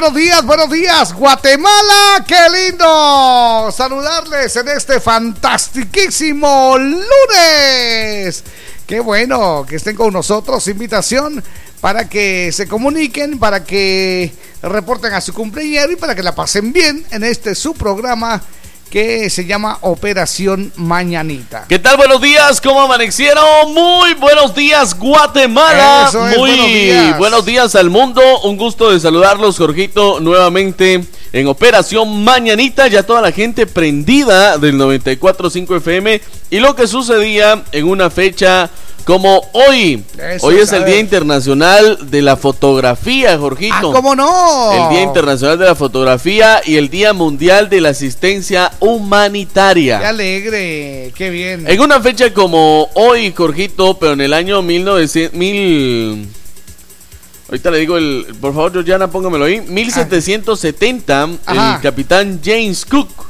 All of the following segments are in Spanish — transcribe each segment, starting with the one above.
buenos días, buenos días, Guatemala, qué lindo saludarles en este fantastiquísimo lunes. Qué bueno que estén con nosotros, invitación para que se comuniquen, para que reporten a su cumpleaños y para que la pasen bien en este su programa que se llama Operación Mañanita. ¿Qué tal? Buenos días, ¿cómo amanecieron? Muy buenos días, Guatemala. Eso es, Muy buenos días. buenos días al mundo. Un gusto de saludarlos, Jorgito, nuevamente en Operación Mañanita. Ya toda la gente prendida del 94.5 FM. Y lo que sucedía en una fecha como hoy. Eso hoy es, el. Día Internacional de la Fotografía, Jorgito. Ah, ¿cómo no? El Día Internacional de la Fotografía y el Día Mundial de la Asistencia Humanitaria. Qué alegre, qué bien. En una fecha como hoy, Jorgito, pero en el año 1900, mil... Ahorita le digo el... Por favor, Georgiana, póngamelo ahí. 1770, Ajá. el capitán James Cook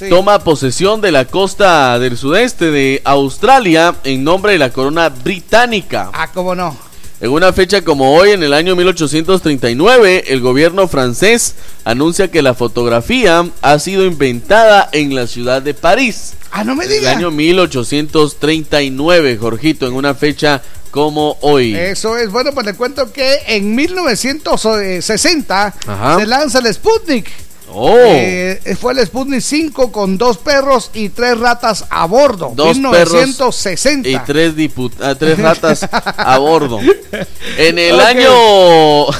Sí. toma posesión de la costa del sudeste de Australia en nombre de la corona británica. Ah, ¿cómo no? En una fecha como hoy, en el año 1839, el gobierno francés anuncia que la fotografía ha sido inventada en la ciudad de París. Ah, no me En el año 1839, Jorgito, en una fecha como hoy. Eso es, bueno, pues le cuento que en 1960 Ajá. se lanza el Sputnik. Oh, Eh, fue el Sputnik 5 con dos perros y tres ratas a bordo. Dos 1960. y tres, diput- ah, tres ratas a bordo. En el año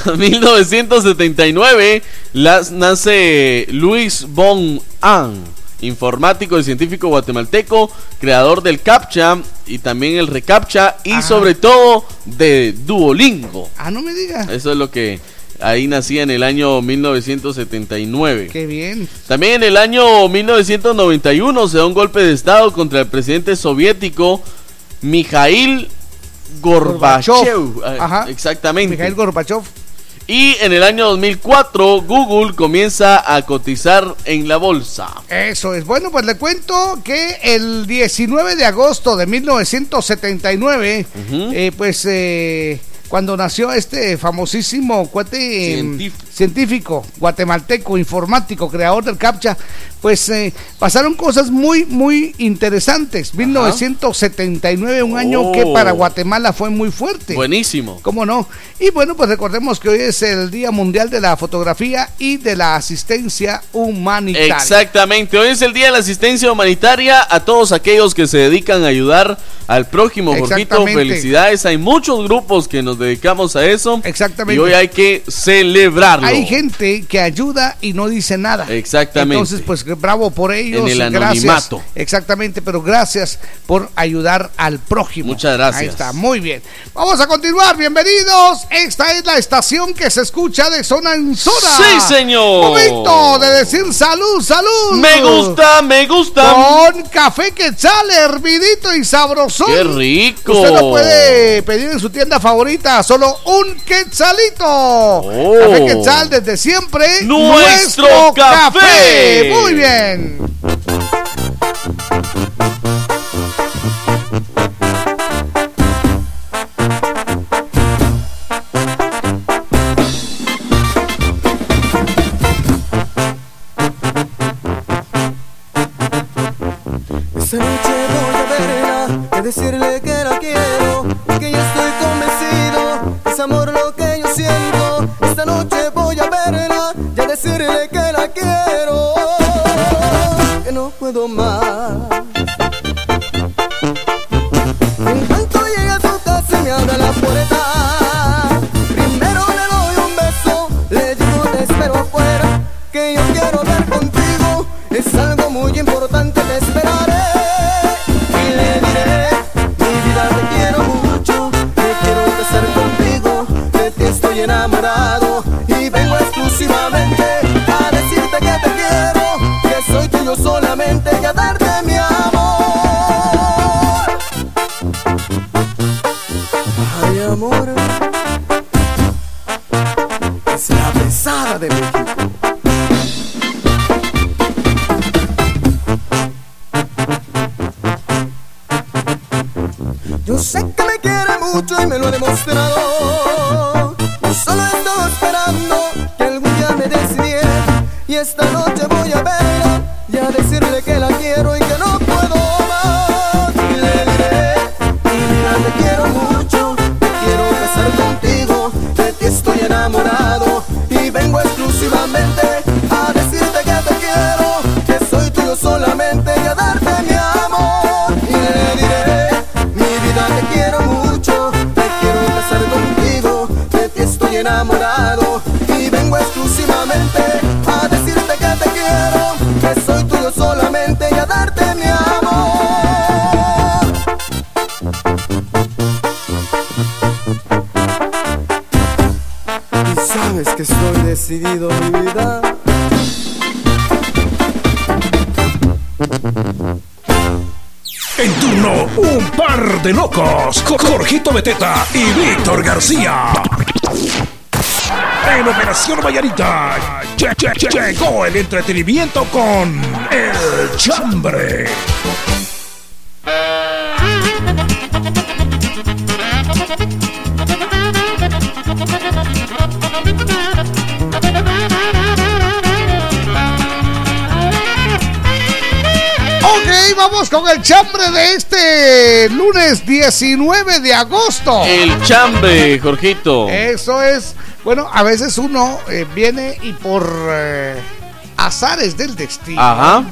1979 las- nace Luis Von An, informático y científico guatemalteco, creador del CAPTCHA y también el ReCAPTCHA y Ah. sobre todo de Duolingo. Ah, no me diga. Eso es lo que ahí nacía en el año 1979. Qué bien. También en el año 1991 se da un golpe de estado contra el presidente soviético Mikhail Gorbachev. Gorbachev. Ah, Ajá. Exactamente. Mikhail Gorbachev. y en el año 2004 Google comienza a cotizar en la bolsa. Eso es. Bueno, pues le cuento que el 19 de agosto de 1979, Ujú. eh, pues eh, cuando nació este famosísimo cuate em, Científico. científico, guatemalteco, informático, creador del CAPTCHA, pues eh, pasaron cosas muy, muy interesantes. 1979, un año Oh. que para Guatemala fue muy fuerte. Buenísimo. ¿Cómo no? Y bueno, pues recordemos que hoy es el Día Mundial de la Fotografía y de la Asistencia Humanitaria. Exactamente, hoy es el Día de la Asistencia Humanitaria a todos aquellos que se dedican a ayudar al prójimo, Jorgito. Felicidades, hay muchos grupos que nos dedicamos a eso. Exactamente. Y hoy hay que celebrarlo. Hay gente que ayuda y no dice nada. Exactamente. Entonces, pues bravo por ellos. En el gracias. anonimato. Exactamente, pero gracias por ayudar al prójimo. Muchas gracias. Ahí está, muy bien. Vamos a continuar, bienvenidos. Esta es la estación que se escucha de zona en zona. Sí, señor. Momento de decir salud, salud. Me gusta, me gusta. Con café quetzal, hervidito y sabroso. Qué rico. Usted lo puede pedir en su tienda favorita, solo un quetzalito. Oh. Café quetzal desde siempre. Nuestro café. Muy bien. Esta noche voy a verla y decirle que la quiero, que ya estoy convencido, es amor lo que yo siento. Esta noche voy a verla y decirle que la quiero, no puedo más. En cuanto llegue a su casa y me abra la puerta, primero le doy un beso, le digo te espero afuera, que yo quiero hablar contigo, es algo muy importante, te esperaré Jorgito Beteta y Víctor García. En Operación Vallarita lle- lle- lle- llegó el entretenimiento con El Chambre. Vamos con el chambre de este lunes 19 de agosto. El chambre, Jorgito. Eso es, bueno, a veces uno eh, viene y por eh, azares del destino Ajá.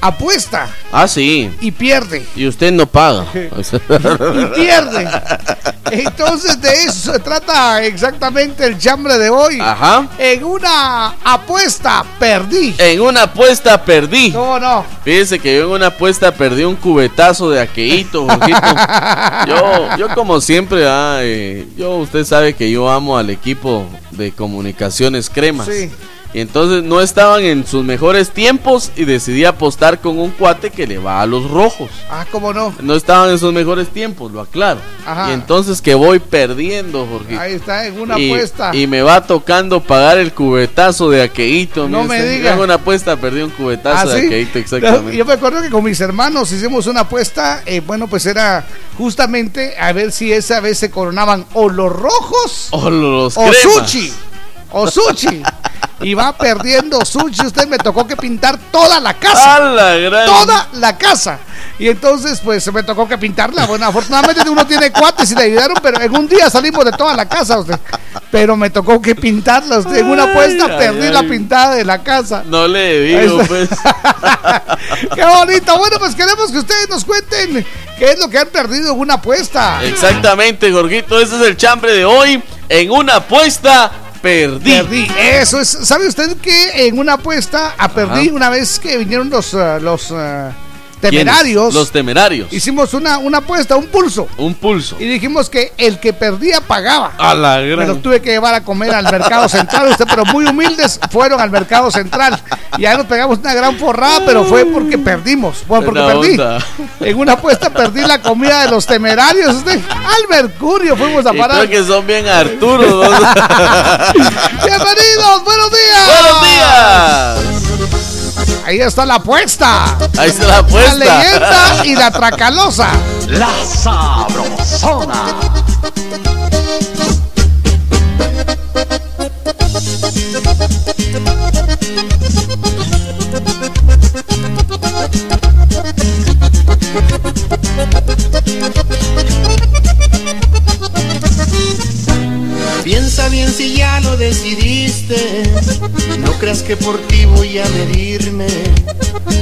apuesta Ah, sí. y pierde. Y usted no paga. Y pierde. Entonces de eso se trata exactamente el chambre de hoy. Ajá. En una apuesta perdí. En una apuesta perdí. No, no. Fíjese que yo en una apuesta perdí un cubetazo de aqueíto. Yo, yo como siempre, ah, eh, yo usted sabe que yo amo al equipo de comunicaciones cremas. Sí. Y entonces no estaban en sus mejores tiempos y decidí apostar con un cuate que le va a los rojos. Ah, cómo no. No estaban en sus mejores tiempos, lo aclaro. Ajá. Y entonces que voy perdiendo, Jorgito. Ahí está, en una y, apuesta. y me va tocando pagar el cubetazo de aqueíto. No me usted. diga. Yo En una apuesta perdí un cubetazo ¿Ah, de sí? aqueíto, exactamente. Yo me acuerdo que con mis hermanos hicimos una apuesta, eh, bueno, pues era justamente a ver si esa vez se coronaban o los rojos O los o cremas. Sushi. O Sushi. y va perdiendo Sushi. Usted me tocó que pintar toda la casa. ¡A la gran! Toda la casa. Y entonces, pues me tocó que pintarla. Bueno, afortunadamente uno tiene cuates y le ayudaron, pero en un día salimos de toda la casa, usted. Pero me tocó que pintarla, usted. En una apuesta Ay, perdí ay, la pintada de la casa. No le digo, pues. Qué bonito. Bueno, pues queremos que ustedes nos cuenten qué es lo que han perdido en una apuesta. Exactamente, Jorgito. Ese es el chambre de hoy. En una apuesta perdí. Perdí. Eso es. ¿Sabe usted que en una apuesta a perdí Ajá. una vez que vinieron los, eh, los ¿Quiénes? Temerarios? Los temerarios. Hicimos una, una apuesta, un pulso. Un pulso. Y dijimos que el que perdía pagaba. A la Me gran. los tuve que llevar a comer al mercado central. Usted, pero muy humildes, fueron al mercado central. Y ahí nos pegamos una gran forrada, pero fue porque perdimos. Fue porque perdí. onda. En una apuesta perdí la comida de los temerarios. Usted, al Mercurio fuimos a Y parar. creo que son bien Arturo. ¿no? Bienvenidos, buenos días. ¡Buenos días! Ahí está la apuesta. Ahí está la La apuesta. leyenda y la tracalosa. La Sabrosona. Piensa bien si ya lo decidiste. No creas que por ti voy a medirme.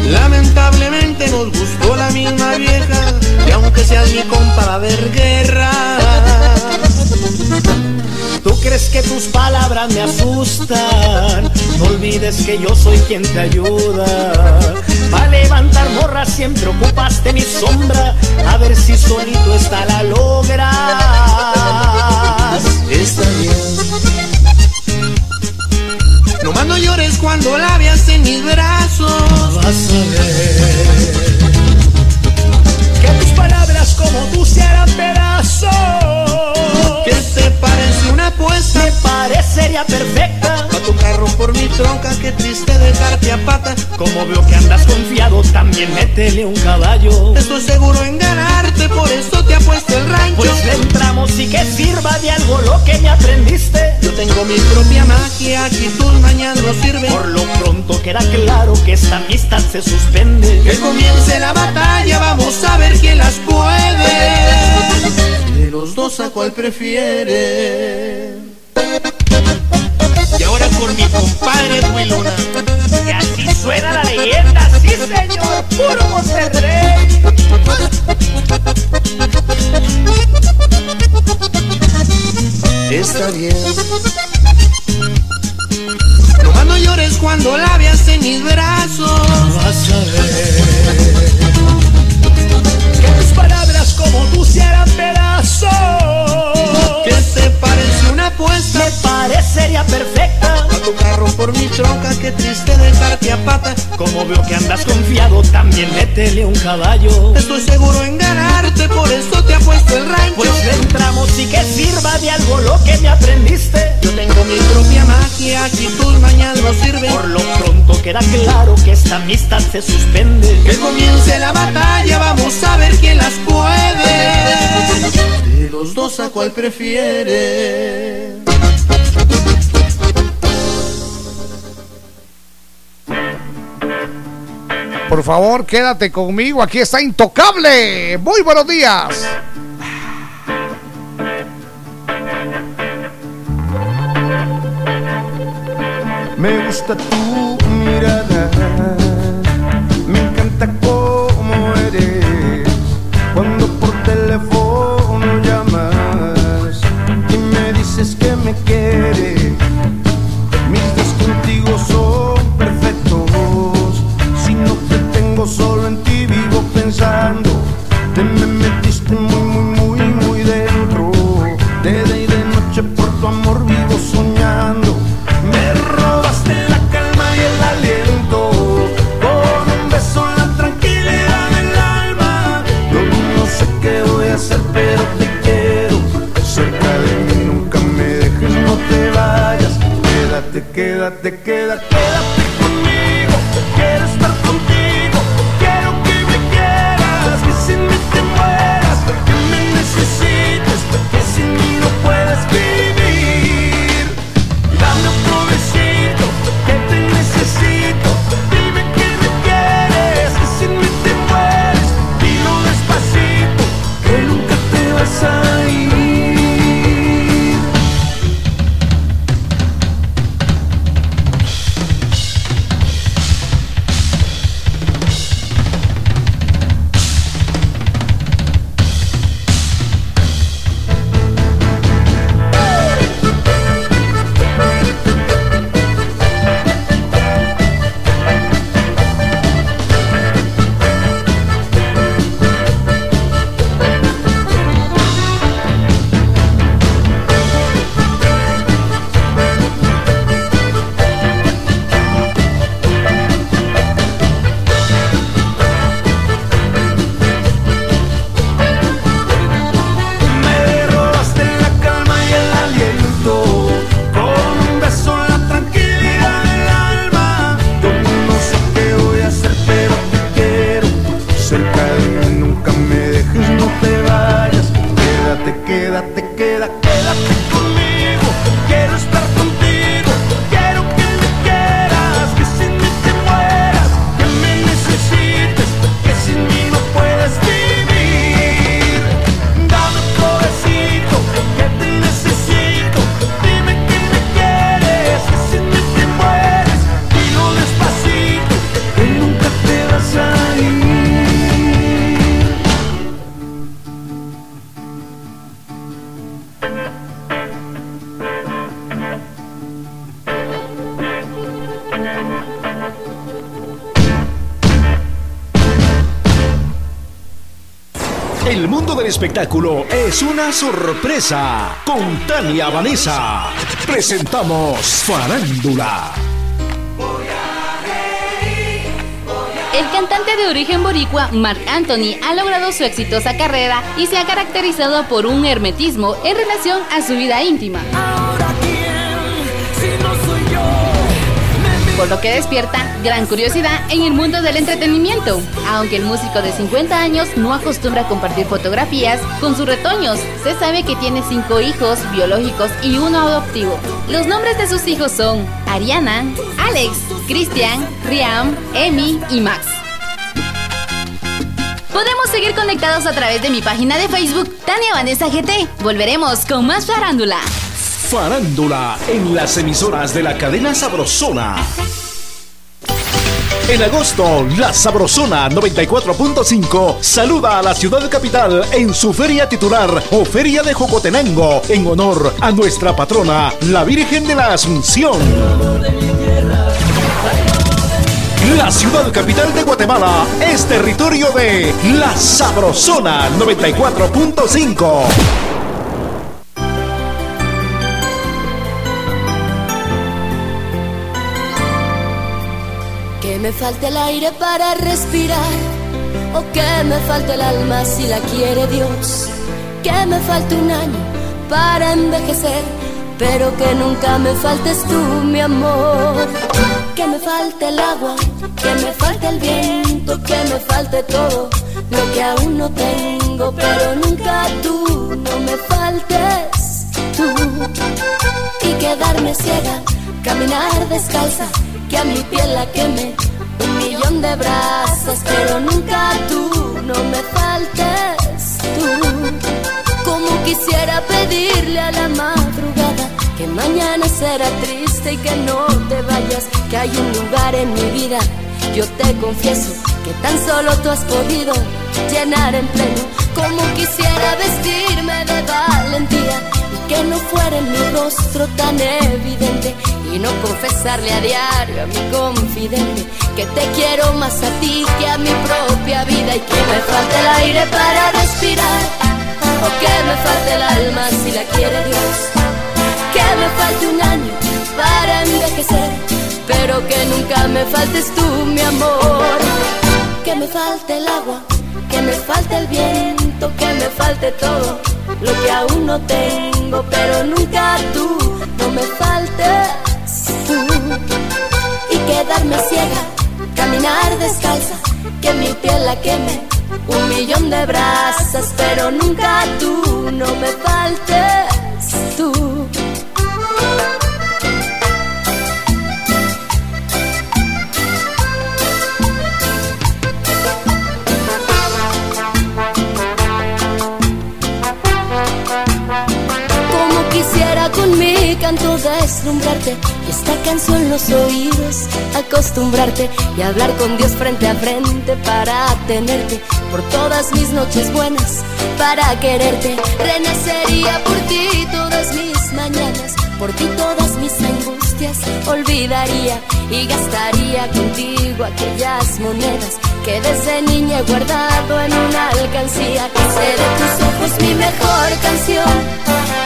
Lamentablemente nos gustó la misma vieja. Y aunque seas mi compa, va a haber guerra. Tú crees que tus palabras me asustan. No olvides que yo soy quien te ayuda. Para levantar morras siempre ocupaste mi sombra. A ver si solito está la logras. Está bien. Nomás no llores cuando la veas en mis brazos. Vas a ver que tus palabras como tú se harán pedazos. ¿Qué te parece una apuesta? Me parecería perfecta. Pa' tu carro por mi tronca, qué triste dejarte a pata. Como veo que andas confiado, también métele un caballo. Estoy seguro en ganarte, por eso te apuesto el rancho. Pues le entramos y que sirva de algo lo que me aprendiste. Yo tengo mi propia magia, aquí tus mañanas no sirven. Por lo pronto queda claro que esta amistad se suspende. Que comience la batalla, vamos a ver quién las puede. Los dos, ¿a cuál prefiere? Y ahora por mi compadre Edwin Luna. Y así suena la leyenda, sí señor, puro Monterrey. Está bien. Nomás no llores cuando la veas en mis brazos. Vas a ver palabras como tú se harán pedazos. ¿Qué te parece una apuesta? Me parecería perfecta. A tu carro por mi tronca, qué triste dejarte a pata. Como veo que andas confiado, también métele un caballo. Estoy seguro en ganarte, por eso te apuesto el rancho. Pues le entramos y que sirva de algo lo que me aprendiste. Yo tengo mi propia magia, aquí tus mañanas no sirven. Por lo pronto queda claro que esta amistad se suspende. Que comience la batalla, vamos a ver quién las puede. De los dos, ¿a cuál prefiere? Por favor, quédate conmigo. Aquí está Intocable. Muy buenos días. Me gusta tu mirada, me encanta cómo eres. Cuando por teléfono llamas y me dices que me quieres, queda espectáculo es una sorpresa. Con Tania Vanessa presentamos Farándula. El cantante de origen boricua, Mark Anthony, ha logrado su exitosa carrera y se ha caracterizado por un hermetismo en relación a su vida íntima. Por lo que despierta gran curiosidad en el mundo del entretenimiento. Aunque el músico de 50 años no acostumbra compartir fotografías con sus retoños, se sabe que tiene cinco hijos biológicos y uno adoptivo. Los nombres de sus hijos son Ariana, Alex, Christian, Riam, Emi y Max. Podemos seguir conectados a través de mi página de Facebook, Tania Vanessa GT. Volveremos con más farándula. Farándula en las emisoras de la cadena Sabrosona. En agosto, la Sabrosona 94.5 saluda a la ciudad capital en su feria titular o Feria de Jocotenango en honor a nuestra patrona, la Virgen de la Asunción. La ciudad capital de Guatemala es territorio de la Sabrosona 94.5. falte el aire para respirar, o que me falte el alma si la quiere Dios. Que me falte un año para envejecer, pero que nunca me faltes tú, mi amor. Que me falte el agua, que me falte el viento, que me falte todo lo que aún no tengo, pero nunca tú, no me faltes tú. Y quedarme ciega, caminar descalza, que a mi piel la queme de brasas, pero nunca tú, no me faltes tú. Como quisiera pedirle a la madrugada que mañana será triste y que no te vayas, que hay un lugar en mi vida. Yo te confieso que tan solo tú has podido llenar en pleno. Como quisiera vestirme de valentía y que no fuera en mi rostro tan evidente y no confesarle a diario a mi confidente que te quiero más a ti que a mi propia vida y que me falte el aire para respirar. O que me falte el alma si la quiere Dios. Que me falte un año para envejecer pero que nunca me faltes tú mi amor. Que me falte el agua que me falte el viento que me falte todo lo que aún no tengo pero nunca tú no me faltes tú. Y quedarme ciega, caminar descalza, que mi piel la queme, un millón de brasas, pero nunca tú, no me faltes tú. Como quisiera con mi canto deslumbrarte esta canción los oídos acostumbrarte y hablar con Dios frente a frente para tenerte por todas mis noches buenas para quererte. Renacería por ti todas mis mañanas por ti todas mis angustias olvidaría y gastaría contigo aquellas monedas que desde niña he guardado en una alcancía. Hice de tus ojos mi mejor canción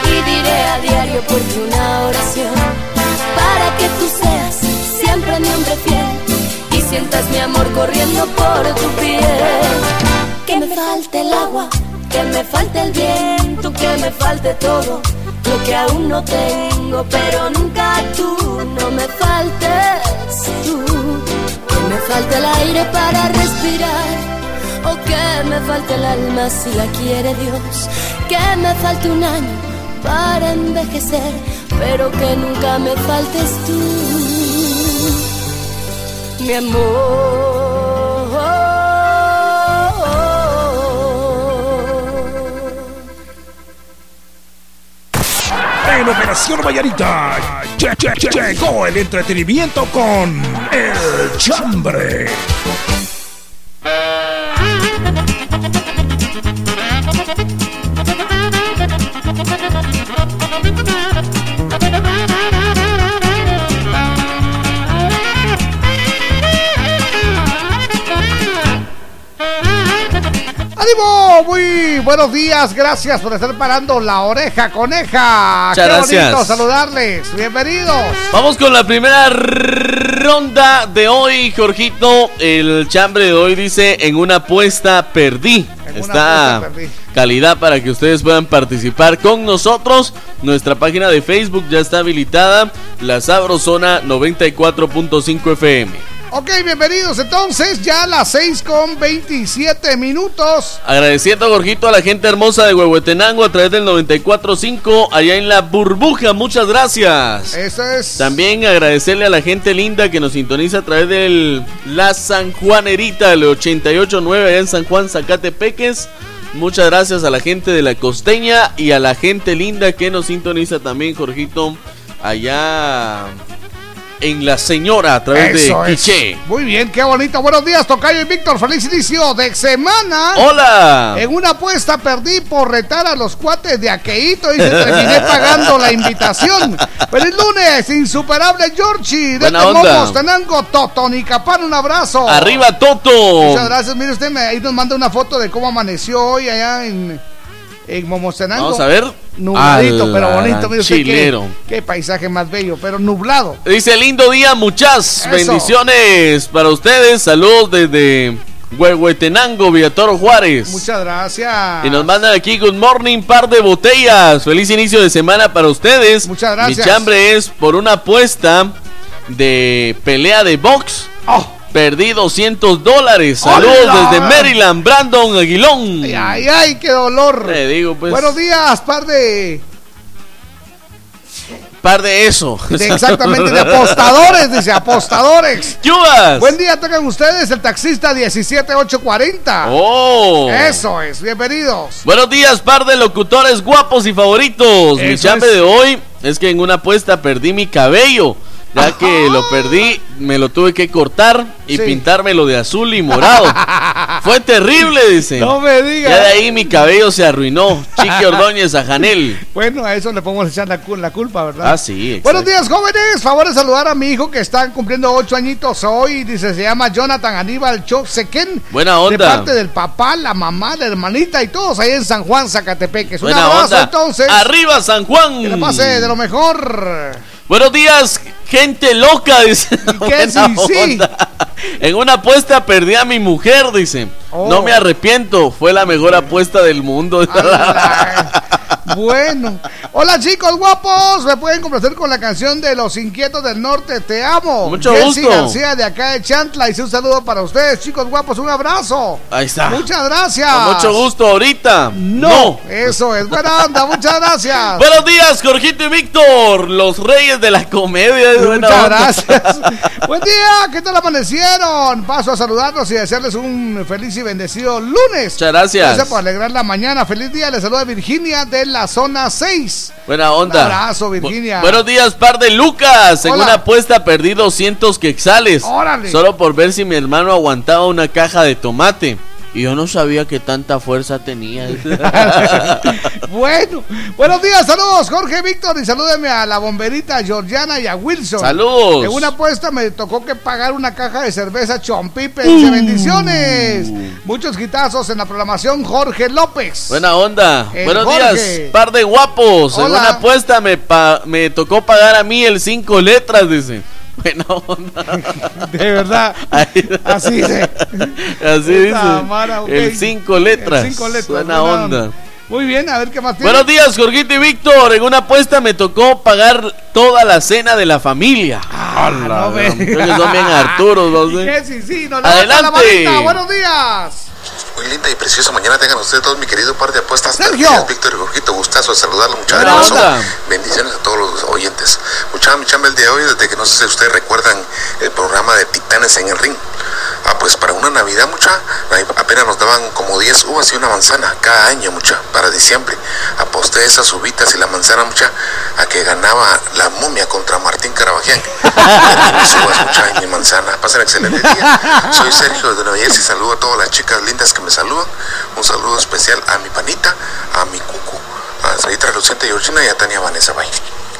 y diré a diario por ti una oración para que tú seas siempre mi hombre fiel y sientas mi amor corriendo por tu piel. Que me falte el agua, que me falte el viento, que me falte todo lo que aún no tengo, pero nunca tú, no me faltes tú. Que me falte el aire para respirar, o que me falte el alma si la quiere Dios. Que me falte un año para envejecer, pero que nunca me faltes tú, mi amor. En Operación Vallarita lle- lle- lle- llegó el entretenimiento con El Chambre. Muy buenos días. Gracias por estar parando la oreja coneja. Muchas Qué gracias. bonito saludarles. Bienvenidos. Vamos con la primera ronda de hoy, Jorgito. El chambre de hoy dice, en una apuesta perdí. En Está apuesta perdí. calidad para que ustedes puedan participar con nosotros. Nuestra página de Facebook ya está habilitada, La Sabrosona 94.5 FM. Ok, bienvenidos. Entonces, ya a las 6 con 27 minutos. Agradeciendo, Jorgito, a la gente hermosa de Huehuetenango a través del 94.5 allá en La Burbuja. Muchas gracias. Eso es. También agradecerle a la gente linda que nos sintoniza a través del La San Juanerita, el 88.9 allá en San Juan, Zacatepeques. Muchas gracias a la gente de la costeña y a la gente linda que nos sintoniza también, Jorgito, allá en La Señora a través Eso de es. Quiché. Muy bien, qué bonito. Buenos días, Tocayo y Víctor. Feliz inicio de semana. ¡Hola! En una apuesta perdí por retar a los cuates de Aqueito y se terminé pagando la invitación. Feliz lunes, insuperable Georgie. De Buena onda. Momos, Tenango, Totonicapán, un abrazo. ¡Arriba, Toto! Muchas gracias. Mire usted, me- ahí nos manda una foto de cómo amaneció hoy allá en, en Momostenango. Vamos a ver. Nubladito, pero bonito. Qué- chilero. Qué, paisaje más bello, pero nublado. Dice lindo día, muchas Eso. bendiciones para ustedes. Saludos desde Huehuetenango, Villatoro Juárez. Muchas gracias. Y nos mandan aquí Good Morning, par de botellas. Feliz inicio de semana para ustedes. Muchas gracias. Mi chambre es por una apuesta de pelea de box. Oh, Perdí 200 dólares. Saludos ¡Hola! desde Maryland, Brandon Aguilón. ay, ay, ay, qué dolor. Te digo, pues. Buenos días, par de, Par de eso. de exactamente de apostadores, dice apostadores. ¡Chubas! Buen día, tocan ustedes el taxista 17840. ¡Oh! Eso es, bienvenidos. Buenos días, par de locutores guapos y favoritos. Mi es. de hoy es que en una apuesta perdí mi cabello. Ya que lo perdí, me lo tuve que cortar y Sí. pintármelo de azul y morado. Fue terrible, dice. No me digas. Ya de ahí mi cabello se arruinó. Chiqui Ordóñez a Janel. Bueno, a eso le podemos echar la, cul- la culpa, ¿verdad? Ah, sí. exacto. Buenos días, jóvenes. Favor de saludar a mi hijo que está cumpliendo ocho añitos hoy. Dice, se llama Jonathan Aníbal Chosequén. Buena onda. De parte del papá, la mamá, la hermanita y todos ahí en San Juan, Zacatepeques. Un Buena abrazo, onda. entonces. Arriba, San Juan. Que le pase de lo mejor. Buenos días, gente loca, dice. Sí. En una apuesta perdí a mi mujer, dice. Oh. No me arrepiento, fue la mejor apuesta del mundo. Bueno, hola chicos guapos, me pueden complacer con la canción de Los Inquietos del Norte, te amo. Mucho Jessy gusto. García de acá de Chantla, y un saludo para ustedes, chicos guapos, un abrazo. Ahí está. Muchas gracias. Con mucho gusto ahorita. No, eso es buena onda, muchas gracias. Buenos días, Jorgito y Víctor, los reyes de la comedia. Muchas gracias. Buen día, ¿qué tal amanecieron? Paso a saludarlos y desearles un feliz y bendecido lunes. Muchas gracias. Gracias por alegrar la mañana. Feliz día, les saluda Virginia de la zona 6. Buena onda. Un abrazo, Virginia. Bu- buenos días, par de Lucas. En Hola. una apuesta perdí 200 quexales. Órale. Solo por ver si mi hermano aguantaba una caja de tomate. Y yo no sabía que tanta fuerza tenía. bueno, buenos días, saludos Jorge Víctor y salúdeme a la bomberita Georgiana y a Wilson. Saludos. En una apuesta me tocó que pagar una caja de cerveza Chompipe. Dice bendiciones. Muchos quitazos en la programación Jorge López. Buena onda. El Buenos Jorge. días, par de guapos. En una apuesta me, pa- me tocó pagar a mí el cinco letras, dice. Buena onda. De verdad. Así dice. Así dice. mara. El cinco letras. El cinco letras. Buena onda. Muy bien, a ver qué más tiene. Buenos días, Jorgito y Víctor. En una apuesta me tocó pagar toda la cena de la familia. Ah, no me- son bien Arturos, no. Sí, sí, levanta la Adelante. manita. Buenos días. Muy linda y preciosa mañana tengan ustedes todos mi querido par de apuestas Sergio. Víctor y Jorgito, gustazo de saludarlo, muchas gracias. Bendiciones a todos los oyentes. Mucha mi chamba el día de hoy, desde que no sé si ustedes recuerdan el programa de Titanes en el Ring. Ah, pues para una Navidad, mucha, apenas nos daban como 10 uvas y una manzana cada año, mucha, para diciembre. Aposté esas uvitas y la manzana, mucha, a que ganaba la momia contra Martín Carabaján. mis uvas, mucha, y mi manzana. Pasen excelente día. Soy Sergio de Nueva Jersey, saludo a todas las chicas lindas que me saludan. Un saludo especial a mi panita, a mi cucu, a Sarita Luciente Georgina y a Tania Vanessa Bay.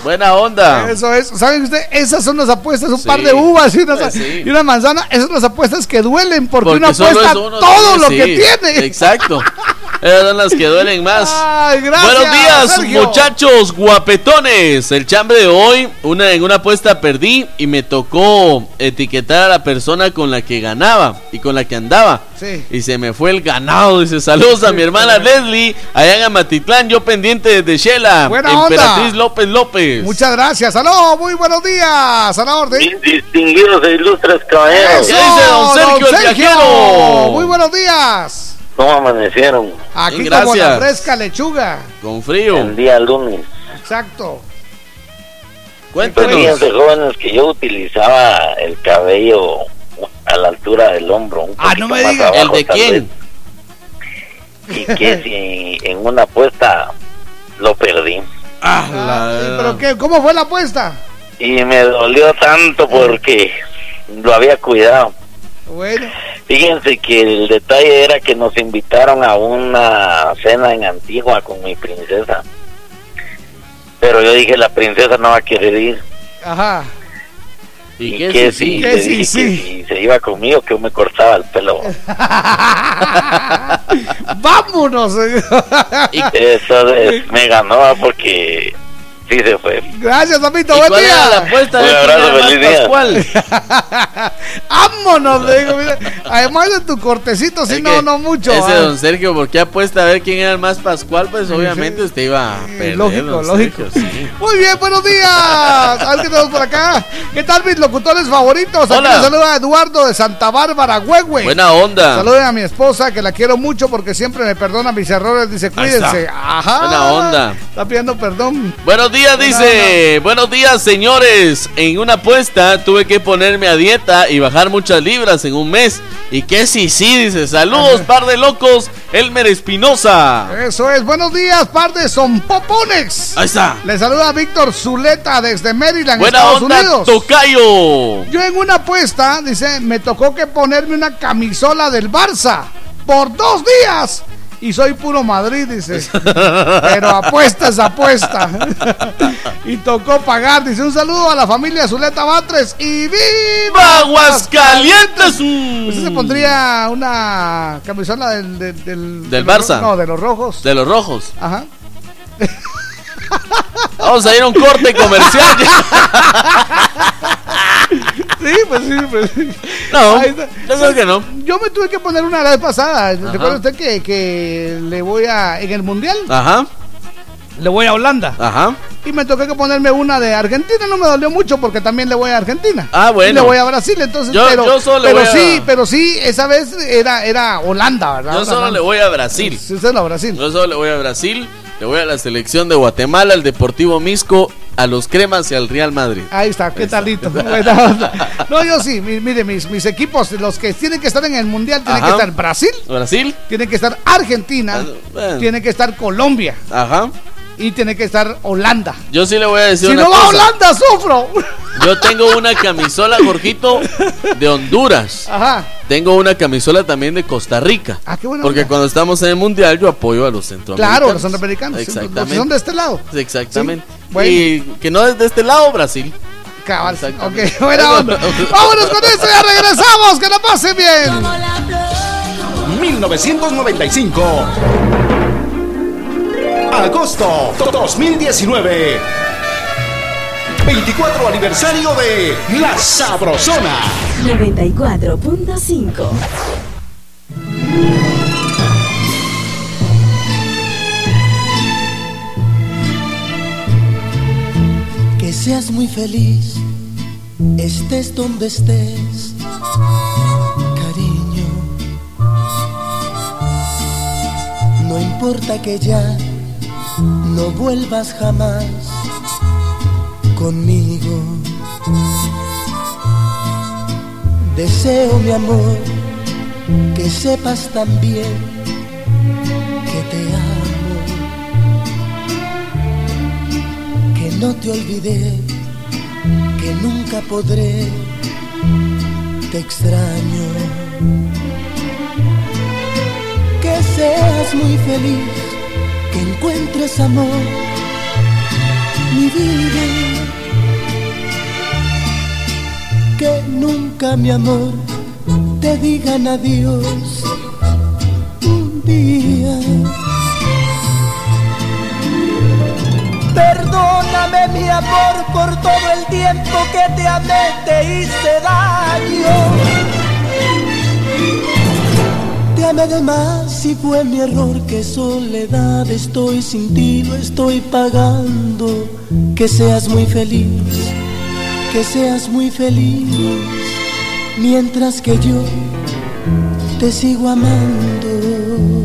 Buena onda. Eso es, ¿saben usted? Esas son las apuestas, un Sí. par de uvas y una, Pues sí. y una manzana. Esas son las apuestas que duelen porque, Porque una apuesta uno, todo sí, lo que tiene. Exacto. Esas son las que duelen más. Ay, gracias, Buenos días, Sergio. muchachos guapetones. El chambre de hoy, una en una apuesta perdí y me tocó etiquetar a la persona con la que ganaba y con la que andaba. Sí. Y se me fue el ganado. Dice, saludos a mi hermana Leslie, allá en Amatitlán, yo pendiente de Shela. Buena onda. Emperatriz López López. Muchas gracias. Aló, muy buenos días. A la orden. Distinguidos e ilustres caballeros, ¿Qué dice don Sergio el viajero? Muy buenos días. ¿Cómo amanecieron Aquí como la fresca lechuga. Con frío. el día lunes? Exacto. Cuéntenos. Fíjense, jóvenes, que yo utilizaba el cabello a la altura del hombro. un Ah, no me más diga. abajo, ¿El de quién? vez. Y que si en una apuesta lo perdí. Ah, Ah, la- sí, ¿Pero qué? ¿Cómo fue la apuesta? Y me dolió tanto porque lo había cuidado. Bueno, Fíjense que el detalle era que nos invitaron a una cena en Antigua con mi princesa. Pero yo dije, la princesa no va a querer ir. ajá. ¿Y Y qué que sí? ¿Qué le sí, dije sí? que si se iba conmigo, que yo me cortaba el pelo. Vámonos. Eso es- me ganó porque sí se fue. Gracias, papito. ¿Y Buen cuál era la día. apuesta Un abrazo, era feliz más día. Pascual? Vámonos, le digo. mira. Además de tu cortecito, sí, Es no, no mucho. Ese ah. don Sergio, ¿por qué apuesta a ver quién era el más Pascual? Pues obviamente usted iba a perder. lógico, lógico. Sergio, sí. Muy bien, buenos días. A ver qué tenemos por acá. ¿Qué tal mis locutores favoritos? Aquí les saluda Eduardo de Santa Bárbara, Huehue. Buena onda. Saluden a mi esposa que la quiero mucho porque siempre me perdona mis errores. Dice, cuídense. Ajá. Buena onda. Está pidiendo perdón. Buenos días, Buena dice. Buenos días, señores. En una apuesta tuve que ponerme a dieta y bajar muchas libras en un mes. Y que sí, sí, dice. Saludos, par de locos. Elmer Espinosa. Eso es. Buenos días, par de Popones. Ahí está. Le saluda Víctor Zuleta desde Maryland, Buena Estados onda, Unidos. Tocayo. Yo en una apuesta, dice, me tocó que ponerme una camisola del Barça por dos días. Y soy puro Madrid, dice. Pero apuesta es apuesta. y tocó pagar, dice. Un saludo a la familia Zuleta Batres y ¡Viva! Aguascalientes. ¿Usted se pondría una camisola del... Del, del, ¿Del de los Barça? No, de los rojos. De los rojos. Ajá. Vamos a ir a un corte comercial. Sí, pues sí, pues sí. No, Ahí está. yo creo que no. Yo me tuve que poner una la vez pasada. ¿Recuerda usted que, que le voy a... En el Mundial, Ajá, le voy a Holanda. ajá. Y me toqué que ponerme una de Argentina, no me dolió mucho porque también le voy a Argentina. Ah, bueno. Y le voy a Brasil, entonces. Yo- pero yo solo le pero voy a- sí, pero sí, esa vez era, era Holanda, ¿verdad? Yo solo le voy a Brasil. Sí, usted es la Brasil. Yo solo le voy a Brasil. Le voy a la selección de Guatemala, al Deportivo Misco, a los Cremas y al Real Madrid. Ahí está, qué talito. No, yo sí, mi- mire, mis, mis equipos, los que tienen que estar en el Mundial, tienen Ajá. que estar Brasil, Brasil, tiene que estar Argentina, Ah, bueno. tiene que estar Colombia ajá. Y tiene que estar Holanda. Yo sí le voy a decir Si una no va a cosa. Holanda, sufro. Yo tengo una camisola, Jorgito, de Honduras. Ajá. Tengo una camisola también de Costa Rica. Ah, qué buena Porque onda. cuando estamos en el mundial, yo apoyo a los centroamericanos. Claro, los centroamericanos. Exactamente. Son de este lado. Exactamente. Sí, bueno. Y que no es de este lado, Brasil. Cabal. Ok, buena onda. Vámonos con esto, ya regresamos. Que la pasen bien. 1995. Agosto 2019. 24 aniversario de La Sabrosona. 94.5 Que seas muy feliz, estés donde estés, cariño. No importa que ya no vuelvas jamás conmigo. Deseo, mi amor, que sepas también que te amo, que no te olvidé, que nunca podré, te extraño. Que seas muy feliz, que encuentres amor, mi vida. Que nunca, mi amor, te digan adiós. Un días. Perdóname mi amor por todo el tiempo que te amé, te hice daño. Te amé de más y fue mi error, que soledad estoy sin ti, lo estoy pagando. Que seas muy feliz, que seas muy feliz, mientras que yo te sigo amando.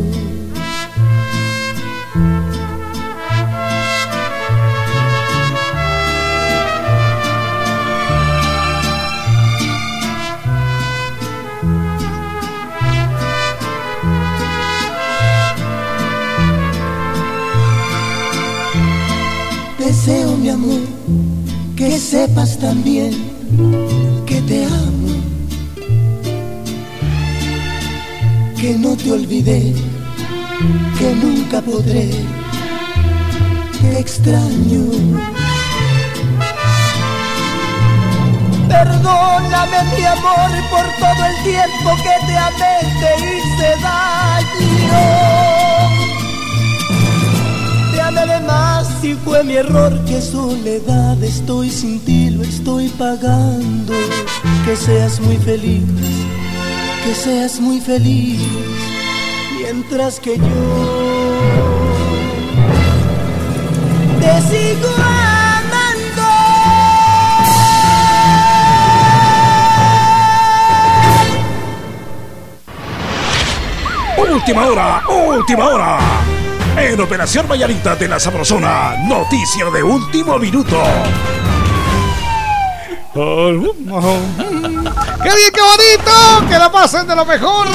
También que te amo, que no te olvidé, que nunca podré, te extraño. Perdóname mi amor por todo el tiempo que te amé, te hice daño. Amé de más Si fue mi error, que soledad estoy sin ti, lo estoy pagando. Que seas muy feliz, que seas muy feliz, mientras que yo te sigo amando. Última hora, última hora. En Operación Vallarita de la Sabrosona, noticia de último minuto. ¡Qué bien, qué bonito! ¡Que la pasen de lo mejor!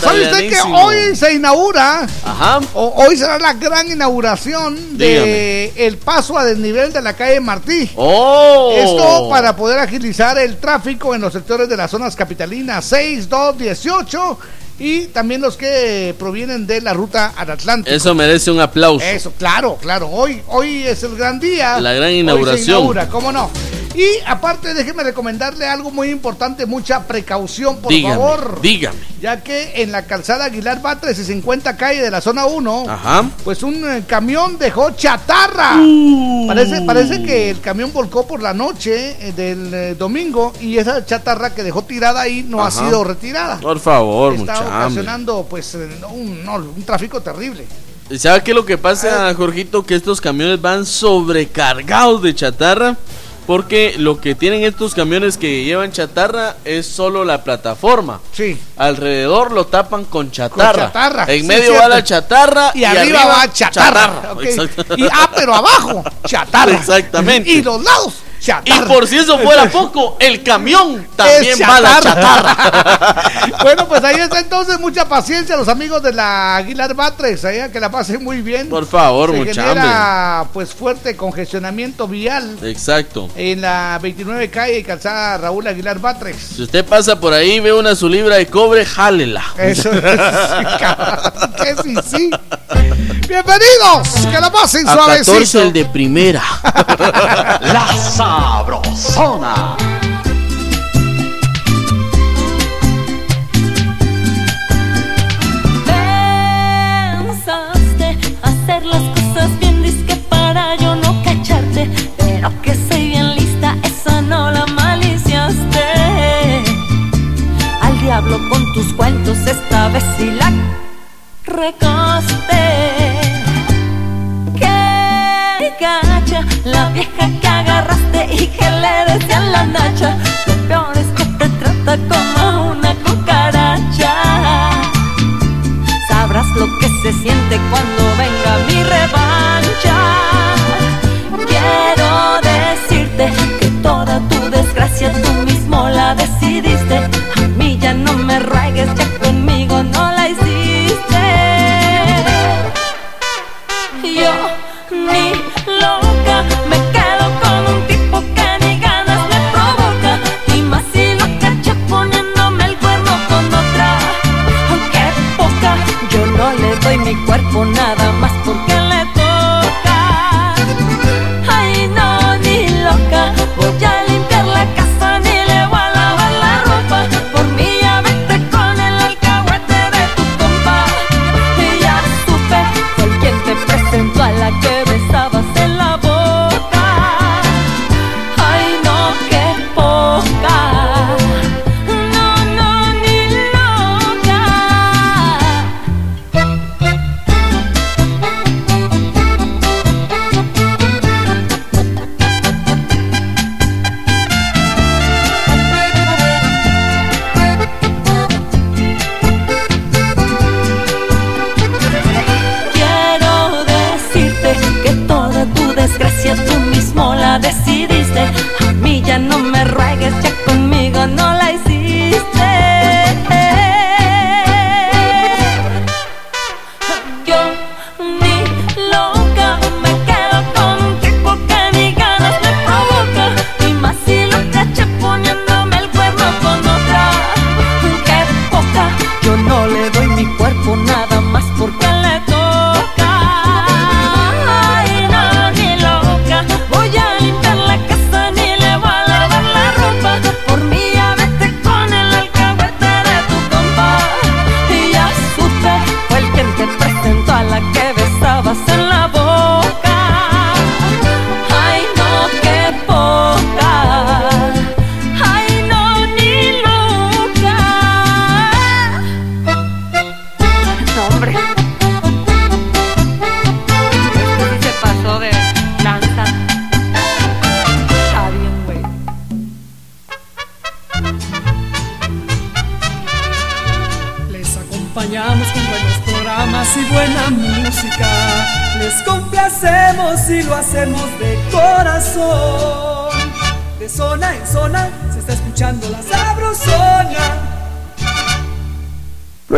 ¿Sabe usted que hoy se inaugura? Ajá. o- hoy será la gran inauguración de el paso a desnivel de la calle Martí. ¡Oh! Esto para poder agilizar el tráfico en los sectores de las zonas capitalinas 6, 2, 18 y también los que provienen de la ruta al Atlántico. Eso merece un aplauso. Eso, claro, claro. Hoy, hoy es el gran día. La gran Hoy se inauguración. inaugura, ¿cómo no? Y aparte, déjeme recomendarle algo muy importante, mucha precaución, por dígame, favor. dígame. Ya que en la calzada Aguilar Batres y 50 calle de la zona 1, Ajá. pues un eh, camión dejó chatarra. Uh. Parece, parece que el camión volcó por la noche eh, del eh, domingo y esa chatarra que dejó tirada ahí no Ajá. ha sido retirada. Por favor, Está mucha hambre. ocasionando pues un, no, un tráfico terrible. ¿Y ¿Sabe qué es lo que pasa, Jorgito? Que estos camiones van sobrecargados de chatarra. Porque lo que tienen estos camiones que llevan chatarra es solo la plataforma. Sí. Alrededor lo tapan con chatarra. chatarra, En sí, medio cierto. va la chatarra. Y, arriba, va chatarra. Exacto. Y ah, pero abajo, chatarra. Exactamente. Y los lados, Y por si eso fuera poco, el camión también va a la chatarra. bueno, pues ahí está entonces mucha paciencia los amigos de la Aguilar Batres, ahí, que la pasen muy bien. Por favor, Se mucha genera pues fuerte congestionamiento vial Exacto. en la 29 calle y calzada Raúl Aguilar Batres. Si usted pasa por ahí, ve una su libra de cobre, jálela. Eso es, que sí, sí. Bienvenidos, que la pasen A 14 suavecito. el de primera. La Sabrosona. Pensaste hacer las cosas bien, disque para yo no cacharte. Pero que soy bien lista, esa no la maliciaste. Al diablo con tus cuentos, esta vez sí la recaste. Vieja que agarraste y que le decía la nacha. Lo peor es que te trata como una cucaracha. Sabrás lo que se siente cuando venga mi revancha. Quiero decirte que toda tu desgracia tú mismo la decidiste. A mí ya no me ruegues, ya conmigo no mi cuerpo nada más no me ruegues, ya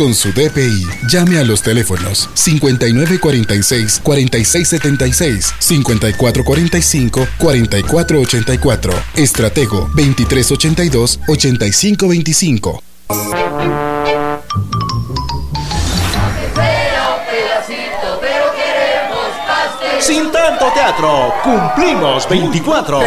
con su DPI. Llame a los teléfonos 5946-4676, 5445-4484, Estratego 2382-8525. Sin tanto teatro, cumplimos 24.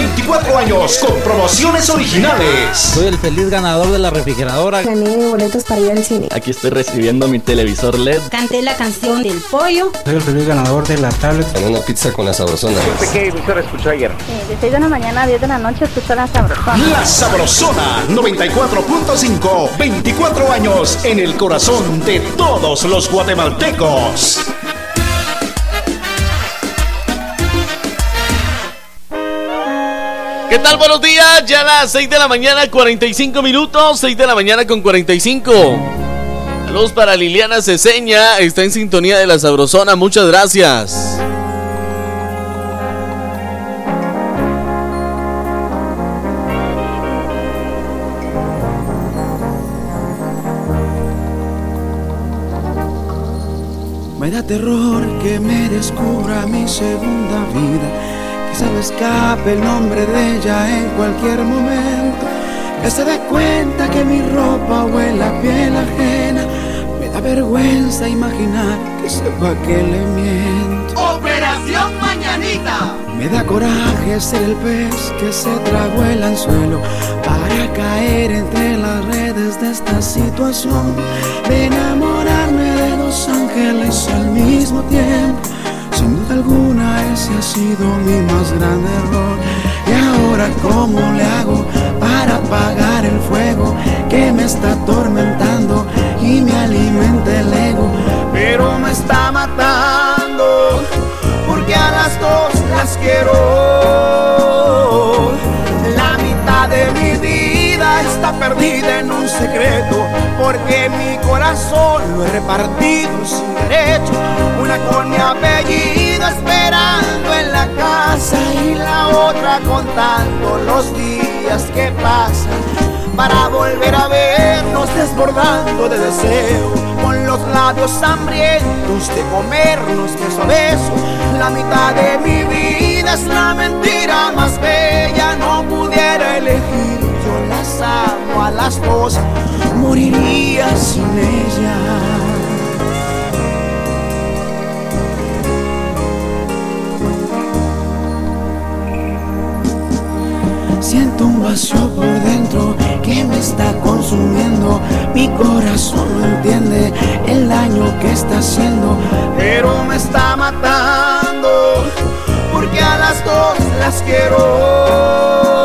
24 años con promociones originales. Soy el feliz ganador de la refrigeradora. Gané boletos para ir al cine. Aquí estoy recibiendo mi televisor LED. Canté la canción del pollo. Soy el feliz ganador de la tablet. En una pizza con la sabrosona. ¿Qué emisora escuchó ayer? de 6 de la mañana a 10 de la noche escuchó la sabrosona. La Sabrosona 94.5. 24 años en el corazón de todos los guatemaltecos. ¿Qué tal? Buenos días. Ya las 6 de la mañana, 45 minutos. 6 de la mañana con 45. Saludos para Liliana Ceseña. Está en sintonía de la Sabrosona. Muchas gracias. Me da terror que me descubra mi segunda vida, que se me escape el nombre de ella en cualquier momento, que se dé cuenta que mi ropa huele a piel ajena. Me da vergüenza imaginar que sepa que le miento. Operación Mañanita. Me da coraje ser el pez que se tragó el anzuelo para caer entre las redes de esta situación, de enamorarme de dos ángeles al mismo tiempo. Sin duda alguna ese ha sido mi más grande error. Y ahora cómo le hago para apagar el fuego que me está atormentando y me alimenta el ego, pero me está matando porque a las dos las quiero. La mitad de mi vida está perdida en un secreto, porque mi corazón lo he repartido sin derecho. Una con mi apellido esperando en la casa y la otra contando los días que pasan para volver a vernos desbordando de deseo, con los labios hambrientos de comernos beso a beso. La mitad de mi vida es la mentira más bella, no pudiera elegir, amo a las dos, moriría sin ella. Siento un vacío por dentro que me está consumiendo. Mi corazón no entiende el daño que está haciendo, pero me está matando porque a las dos las quiero.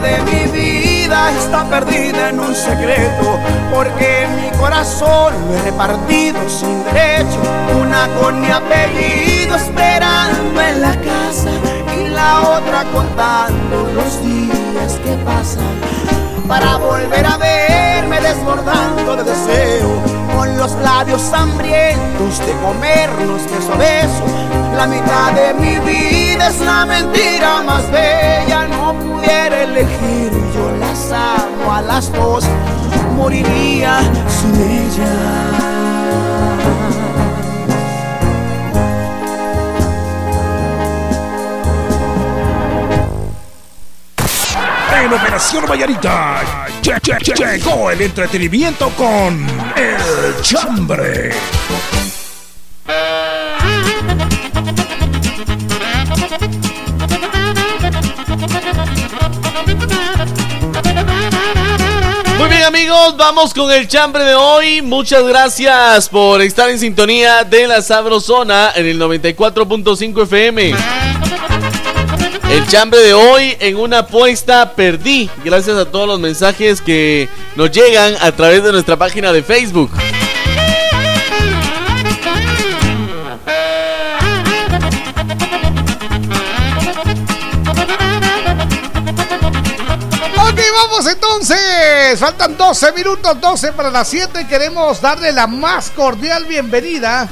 De mi vida está perdida en un secreto, porque mi corazón lo he repartido sin derecho. Una con mi apellido esperando en la casa y la otra contando los días que pasan para volver a verme desbordando de deseo con los labios hambrientos de comernos beso a beso. La mitad de mi vida es la mentira más bella, no pudiera elegir, yo las amo a las dos, moriría sin ella. En Operación Vallarita lle- lle- lle- llegó el entretenimiento con El Chambre. Muy bien amigos, vamos con el chambre de hoy. Muchas gracias por estar en sintonía de la Sabrosona en el 94.5 FM. El chambre de hoy en una apuesta perdí. Gracias a todos los mensajes que nos llegan a través de nuestra página de Facebook. Ok, vamos entonces. Faltan 12 minutos, 12 para las 7. Queremos darle la más cordial bienvenida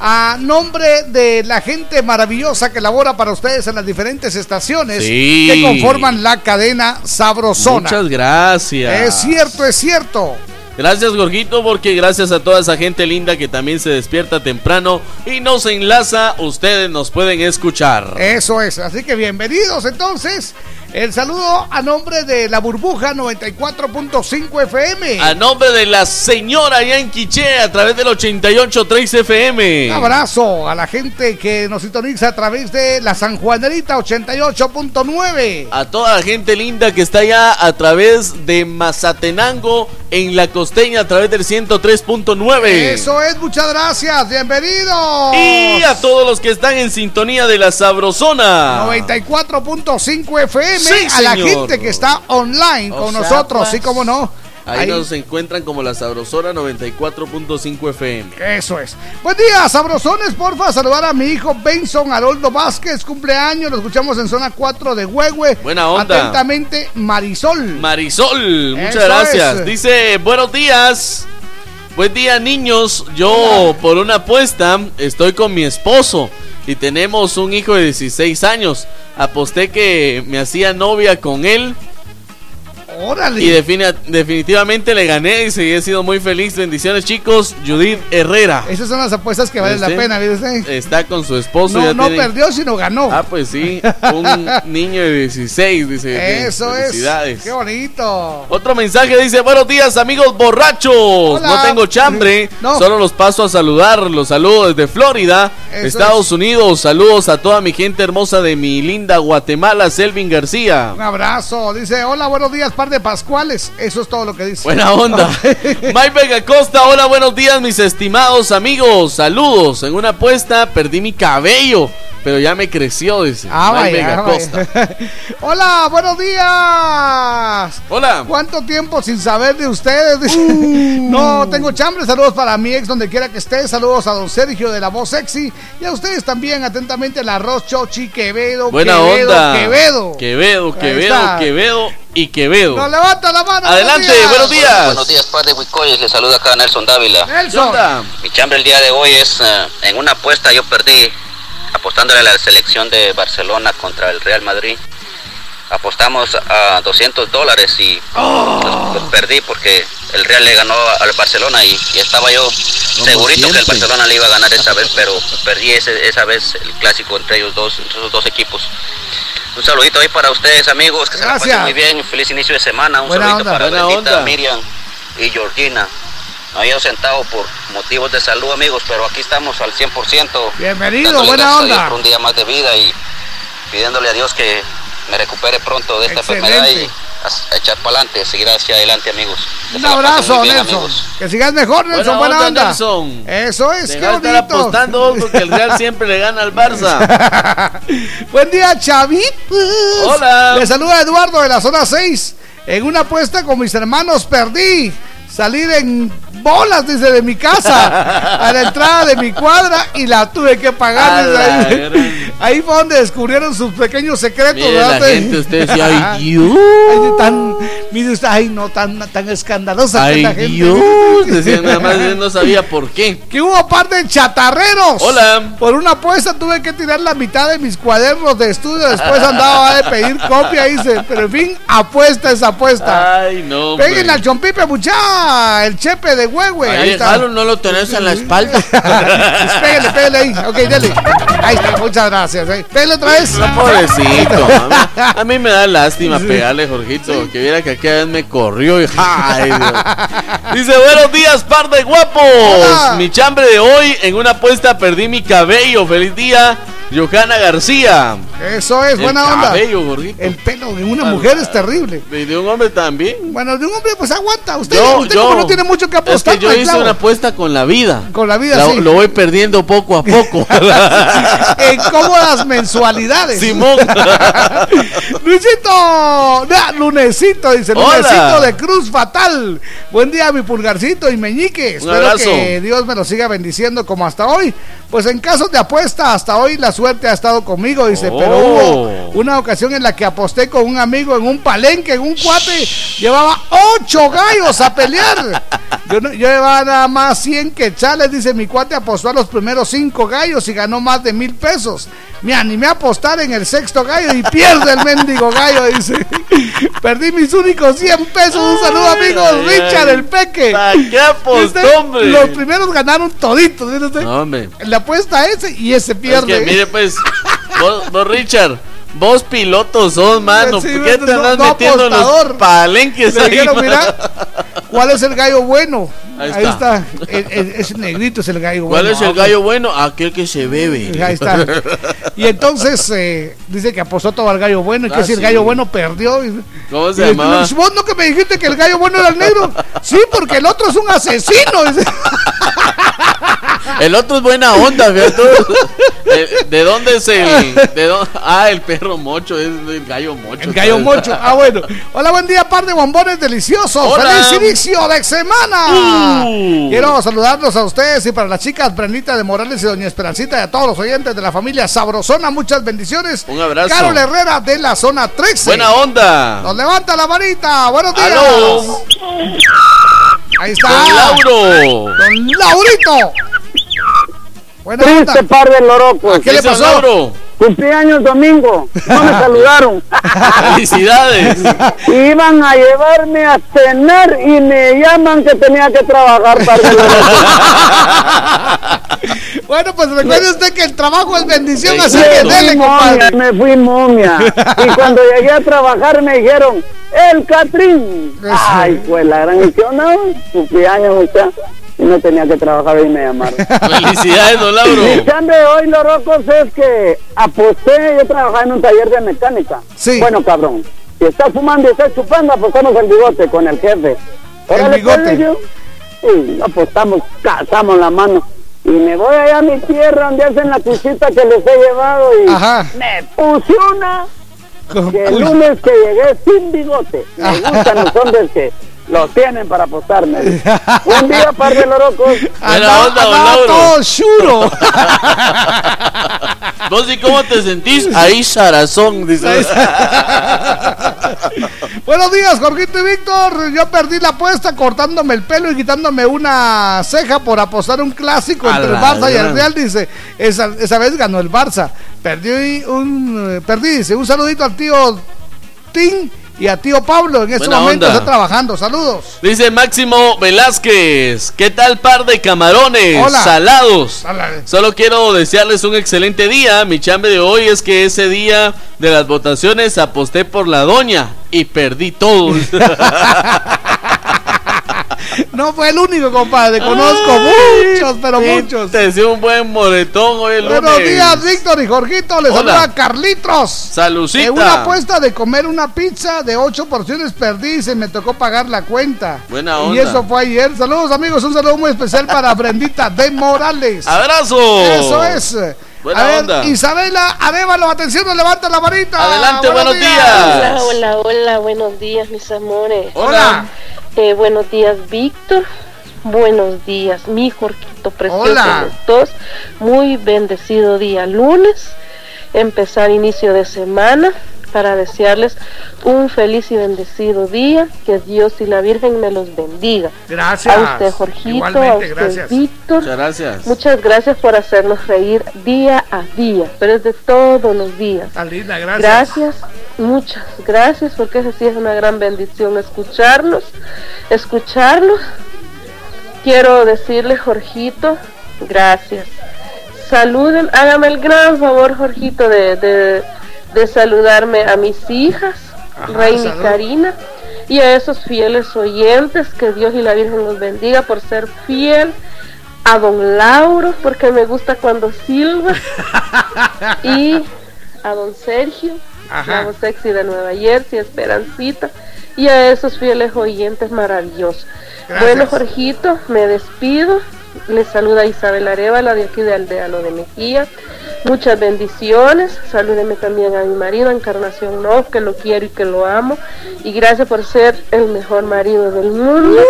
a nombre de la gente maravillosa que labora para ustedes en las diferentes estaciones Sí. que conforman la cadena Sabrosona. Muchas gracias. Es cierto, es cierto. Gracias, Gorgito, porque gracias a toda esa gente linda que también se despierta temprano y nos enlaza, ustedes nos pueden escuchar. Eso es, así que bienvenidos entonces. El saludo a nombre de la burbuja 94.5 FM. A nombre de la señora Yanquiche a través del 88.3 FM. Un abrazo a la gente que nos sintoniza a través de la San Juanerita 88.9. A toda la gente linda que está allá a través de Mazatenango en la costeña a través del 103.9. Eso es, muchas gracias, bienvenidos. Y a todos los que están en sintonía de la Sabrosona. 94.5 FM. Sí, a la gente que está online O con sea, nosotros, pues, sí, como no. Ahí, Ahí- nos encuentran como la Sabrosona 94.5 FM. Eso es. Buen día, sabrosones, porfa. Saludar a mi hijo Benson Haroldo Vázquez, cumpleaños. Lo escuchamos en zona 4 de Huehue. Buena onda. Atentamente, Marisol. Marisol, muchas Eso gracias. es. Dice, buenos días. Buen día, niños. Yo, por una apuesta, estoy con mi esposo y tenemos un hijo de 16 años. Aposté que me hacía novia con él Órale. y defini- definitivamente le gané y he sido muy feliz. Bendiciones, chicos. Judith Herrera. Esas son las apuestas que valen la ¿Viste? pena, ¿viste? Está con su esposo. No, ya no perdió, sino ganó. Ah, pues sí. Un niño de 16, dice. Eso es. Qué bonito. Otro mensaje dice, buenos días amigos borrachos. Hola. No tengo chambre, No. solo los paso a saludar. Los saludo desde Florida, Eso Estados Unidos. Saludos a toda mi gente hermosa de mi linda Guatemala, Selvin García. Un abrazo. Dice, hola, buenos días, par de Pascuales. Eso es todo lo que dice. Buena onda. Mike Vega Costa, hola, buenos días mis estimados amigos. Saludos. En una apuesta perdí mi cabello, pero ya me creció, dice. Ah, vaya, vaya. Costa. Hola, buenos días. Hola. ¿Cuánto tiempo sin saber de ustedes? Uh. No, tengo chambre. Saludos para mi ex donde quiera que esté. Saludos a don Sergio de la voz sexy. Y a ustedes también, atentamente, la arroz Chochi Quevedo. Buena Quevedo, onda. Quevedo. Quevedo, Quevedo. Quevedo y Quevedo. Nos levanta la mano. Adelante, buenos días. Buenos días, padre Huicoyes. Le saluda acá Nelson Dávila. Nelson. Mi chambre el día de hoy es eh, en una apuesta. Yo perdí apostándole a la selección de Barcelona contra el Real Madrid. Apostamos a 200 dólares y Oh. pues, perdí porque el Real le ganó al Barcelona y, y estaba yo segurito que el. Barcelona le iba a ganar esa vez, pero perdí ese- esa vez el clásico entre ellos dos, entre esos dos equipos. Un saludito ahí para ustedes amigos, que se la pasen muy bien, feliz inicio de semana, un Buena saludito onda. para Buena Bendita, onda. Miriam y Georgina. No había ausentado por motivos de salud amigos, pero aquí estamos al 100%. Bienvenido, dándole buena gracias a Dios onda. por un día más de vida y pidiéndole a Dios que me recupere pronto de esta Excelente. enfermedad y a, a echar para adelante, seguir hacia adelante, amigos. Un abrazo, bien, Nelson. amigos. Que sigas mejor, Nelson. Buena, onda. Nelson. Eso es, qué de estar bonito. apostando porque el Real siempre le gana al Barça. Buen día, Chavitos. Hola. Le saluda Eduardo de la zona 6. En una apuesta con mis hermanos perdí. Salir en bolas, dice, de mi casa a la entrada de mi cuadra y la tuve que pagar. La ahí, ahí fue donde descubrieron sus pequeños secretos. Mire, la gente, usted decía, ay, Dios. Ay, tan, mire usted, ay, no, tan, tan escandalosa que Ay, la gente. Dios. Decía nada más, no sabía por qué. Que hubo par de chatarreros. Hola. Por una apuesta tuve que tirar la mitad de mis cuadernos de estudio. Después andaba de pedir copia. Dice, pero en fin, apuesta es apuesta. Ay, no. Peguen al chompipe, mucha. El chepe de huehue. Ahí Ahí está. no lo tenés en la espalda. Pégale, pégale ahí. Ok, dale. Ahí está, muchas gracias. eh. Pégale otra vez. No, pobrecito. A mí, a mí me da lástima pegarle, Jorgito. Que viera que aquella vez me corrió. Y, ay, Dios. Dice, buenos días, par de guapos. Hola. Mi chambre de hoy, en una apuesta perdí mi cabello. Feliz día, Johanna García. Eso es, El buena onda. cabello, Jorgito. El pelo de una mujer es terrible. Y de un hombre también. Bueno, de un hombre, pues aguanta. Usted, Yo, usted yo. como no tiene mucho que Es apostar. que yo hay hice una apuesta con la vida. Con la vida, La- sí. Lo voy perdiendo poco a poco. en cómodas mensualidades. Simón. Luisito, nah, lunesito, dice Hola. lunesito de Cruz Fatal. Buen día, mi pulgarcito y meñique. Espero abrazo. que Dios me lo siga bendiciendo como hasta hoy. Pues en casos de apuesta, hasta hoy la suerte ha estado conmigo, dice. Pero Oh. hubo una ocasión en la que aposté con un amigo en un palenque, en un cuate, llevaba ocho gallos a pelear. Yo, no- yo llevaba nada más 100 quetzales, dice mi cuate, apostó a los primeros cinco gallos y ganó más de mil pesos. Me animé a apostar en el sexto gallo y pierde el mendigo gallo, dice. Perdí mis únicos 100 pesos. Un saludo, amigos. ay, Richard, ay. el peque. ¿Para qué apostó, hombre? Los primeros ganaron toditos. ¿sí? No, hombre. Le apuesta a ese y ese Es pierde. que mire, pues, vos, vos, Richard, vos piloto sos, mano. Sí, ¿Por qué te andas no metiendo en los apostador. palenques Le ahí? dijeron, mano? mira, ¿cuál es el gallo bueno? Ahí Ahí está. ese negrito es el gallo ¿Cuál bueno. es el gallo bueno? Aquel que se bebe. Ahí está. Y entonces eh, dice que apostó todo al gallo bueno y que Ah, si el gallo bueno perdió. ¿Cómo se llamaba? Vos no que me dijiste que el gallo bueno era el negro. Sí, porque el otro es un asesino. El otro es buena onda, fíjate. Eh, ¿De dónde es el.? De dónde- ah, el perro mocho, es el gallo mocho. El gallo ¿sabes? mocho. Ah, bueno. Hola, buen día, par de bombones deliciosos. Hola. ¡Feliz inicio de semana! Uh. Quiero saludarlos a ustedes y para las chicas Brendita de Morales y Doña Esperancita y a todos los oyentes de la familia Sabrosona. Muchas bendiciones. Un abrazo. Carol Herrera de la zona 13. Buena onda. Nos levanta la varita. Buenos días. Aló. Ahí está. Don Lauro. Don Laurito. Buena onda. Triste par de lorocos. ¿Qué le pasó? Lauro. Cumpleaños domingo. No me saludaron. Felicidades. Iban a llevarme a cenar y me llaman que tenía que trabajar par de lorocos. Bueno, pues recuerde usted que el trabajo es bendición, Sí, así que dele, compadre. me fui momia. Y cuando llegué a trabajar me dijeron, el Catrín. Ay, pues la gran misión, no, cumpleaños, muchacho. No tenía que trabajar y me llamaron. Felicidades, don Lauro. Mi chambre de hoy, los rocos, es que aposté, yo trabajaba en un taller de mecánica. Sí. Bueno, cabrón, si está fumando y está chupando, apostamos el bigote con el jefe. Órale, bigote. pues, yo. Y apostamos, cazamos la mano. Y me voy allá a mi tierra donde hacen la cuchita que les he llevado y Ajá. me puse una que el lunes que llegué sin bigote. Me gustan los hombres que lo tienen para apostarme. Un día, par de lorocos. Buena Andaba- onda, don todo churo. ¿Vos y cómo te sentís? Ahí, Sarazón, dice. Buenos días, Jorgito y Víctor. Yo perdí la apuesta cortándome el pelo y quitándome una ceja por apostar un clásico A entre el la Barça y el. Real. Dice, esa, esa vez ganó el Barça. Perdí un, eh, perdí, dice, un saludito al tío Tim y a tío Pablo. En este Buena momento onda. está trabajando. Saludos. Dice Máximo Velázquez, ¿qué tal par de camarones Hola. salados? Hola. Solo quiero desearles un excelente día. Mi chambre de hoy es que ese día de las votaciones aposté por la doña y perdí todo. No fue el único, compadre. Conozco muchos, pero muchos. Te decía un buen moretón hoy el Buenos lunes. días, Víctor y Jorgito. Les Hola. saluda Carlitos. Salucita. En una apuesta de comer una pizza de ocho porciones perdí y se me tocó pagar la cuenta. Buena Y onda. eso fue ayer. Saludos, amigos. Un saludo muy especial para Brendita de Morales. ¡Abrazo! Eso es. Buena A ver, onda. Isabela Arevalo, atención, nos levanta la varita. Adelante, buenos Hola, hola, hola, buenos días, mis amores. Hola. Eh, buenos días, Víctor. Buenos días, mi Jorquito precioso. Hola. los dos. Muy bendecido día lunes. Empezar inicio de semana para desearles un feliz y bendecido día. Que Dios y la Virgen me los bendiga. Gracias. A usted, Jorgito. Igualmente, a usted, gracias. Víctor. Muchas gracias. Muchas gracias por hacernos reír día a día, pero es de todos los días. Tan linda, gracias. Gracias, muchas gracias, porque eso sí es una gran bendición escucharlos, escucharlos. Quiero decirle, Jorgito, gracias. Saluden, hágame el gran favor, Jorgito, de, de, de saludarme a mis hijas, Ajá, Reina y. Karina, y a esos fieles oyentes, que Dios y la Virgen los bendiga por ser fiel. A don Lauro, porque me gusta cuando silba. y a don Sergio, Ajá. la sexy de Nueva Jersey, Esperancita, y a esos fieles oyentes maravillosos. Gracias. Bueno, Jorgito, me despido. Les saluda Isabel Arevalo de aquí de Aldea Lo de Mejía. Muchas bendiciones. Salúdeme también a mi marido, Encarnación No, que lo quiero y que lo amo. Y gracias por ser el mejor marido del mundo.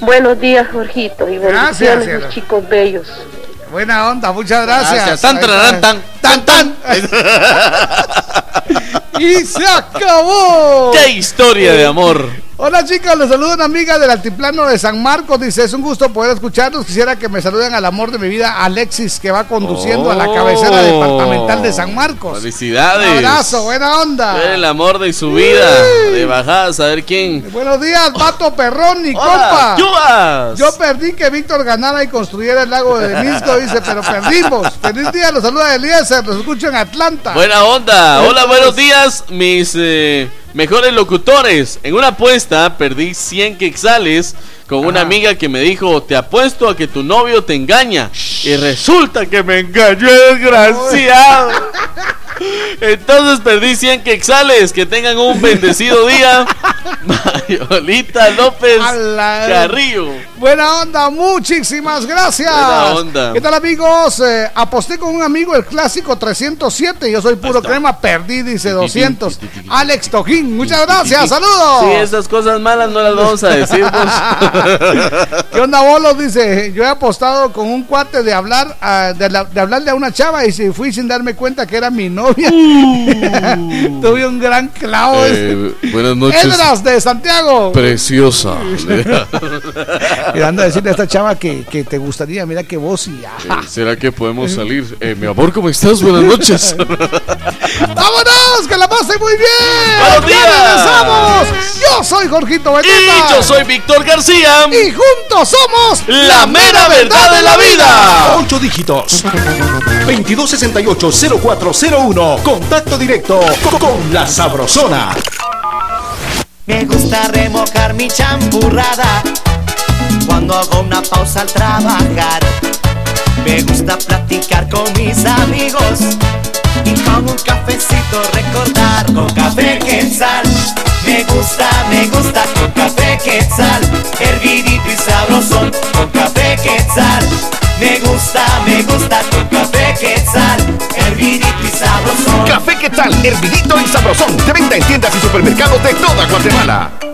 Buenos días, Jorgito, y Gracias, bendiciones, cielo. mis chicos bellos. Buena onda, muchas gracias. Gracias. Tan, tararán, está. tan. tan, y se acabó. ¡Qué historia de amor! Hola chicas, les saluda una amiga del altiplano de San Marcos. Dice, es un gusto poder escucharlos. Quisiera que me saluden al amor de mi vida, Alexis, que va conduciendo a la cabecera Oh. departamental de San Marcos. ¡Felicidades! Un abrazo, buena onda. El amor de su vida. De bajadas, a ver quién. Buenos días, Vato Perrón y Hola, compa. ¡Yubas! Yo perdí que Víctor ganara y construyera el lago de Misco, dice, pero perdimos. Feliz día, los saluda Eliezer, los escucho en Atlanta. Buena onda. Hola, buenos días, mis eh, mejores locutores. En una apuesta perdí 100 quexales con una amiga que me dijo, te apuesto a que tu novio te engaña. Y resulta que me engañó, desgraciado. Entonces perdí 100 quexales. Que tengan un bendecido día. Mayolita López Carrillo. Buena onda, muchísimas gracias. Buena onda. ¿Qué tal amigos? Eh, aposté con un amigo el clásico 307. Yo soy puro crema, perdí, dice 200. Alex Tojín, muchas gracias, saludos. Sí, esas cosas malas no las vamos a decir. ¿Qué onda, Bolos? Dice, yo he apostado con un cuate de hablar, ah, de, la- de hablarle a una chava y si fui sin darme cuenta que era mi novia. Tuve un gran clavo. Uh. Eh, buenas noches. Edras de Santiago. Preciosa. Y anda a decirle a esta chava que, que te gustaría, mira que vos y ajá. Eh, ¿Será que podemos salir? Eh, mi amor, ¿cómo estás? Buenas noches. ¡Vámonos! ¡Que la pasen muy bien! ¡Buenos ¡Ya días! regresamos! Yo soy Jorgito Beteta. y yo soy Víctor García. Y juntos somos La mera verdad de la vida. Ocho dígitos. 2268-0401. Contacto directo con, con la Sabrosona. Me gusta remojar mi champurrada cuando hago una pausa al trabajar. Me gusta platicar con mis amigos y con un cafecito recordar con café quetzal. Me gusta, me gusta con café quetzal, hervidito y sabrosón con café quetzal. Me gusta, me gusta con café quetzal, hervidito y sabrosón. Café ¿qué tal? Hervidito y sabrosón. De venta en tiendas y supermercados de toda Guatemala.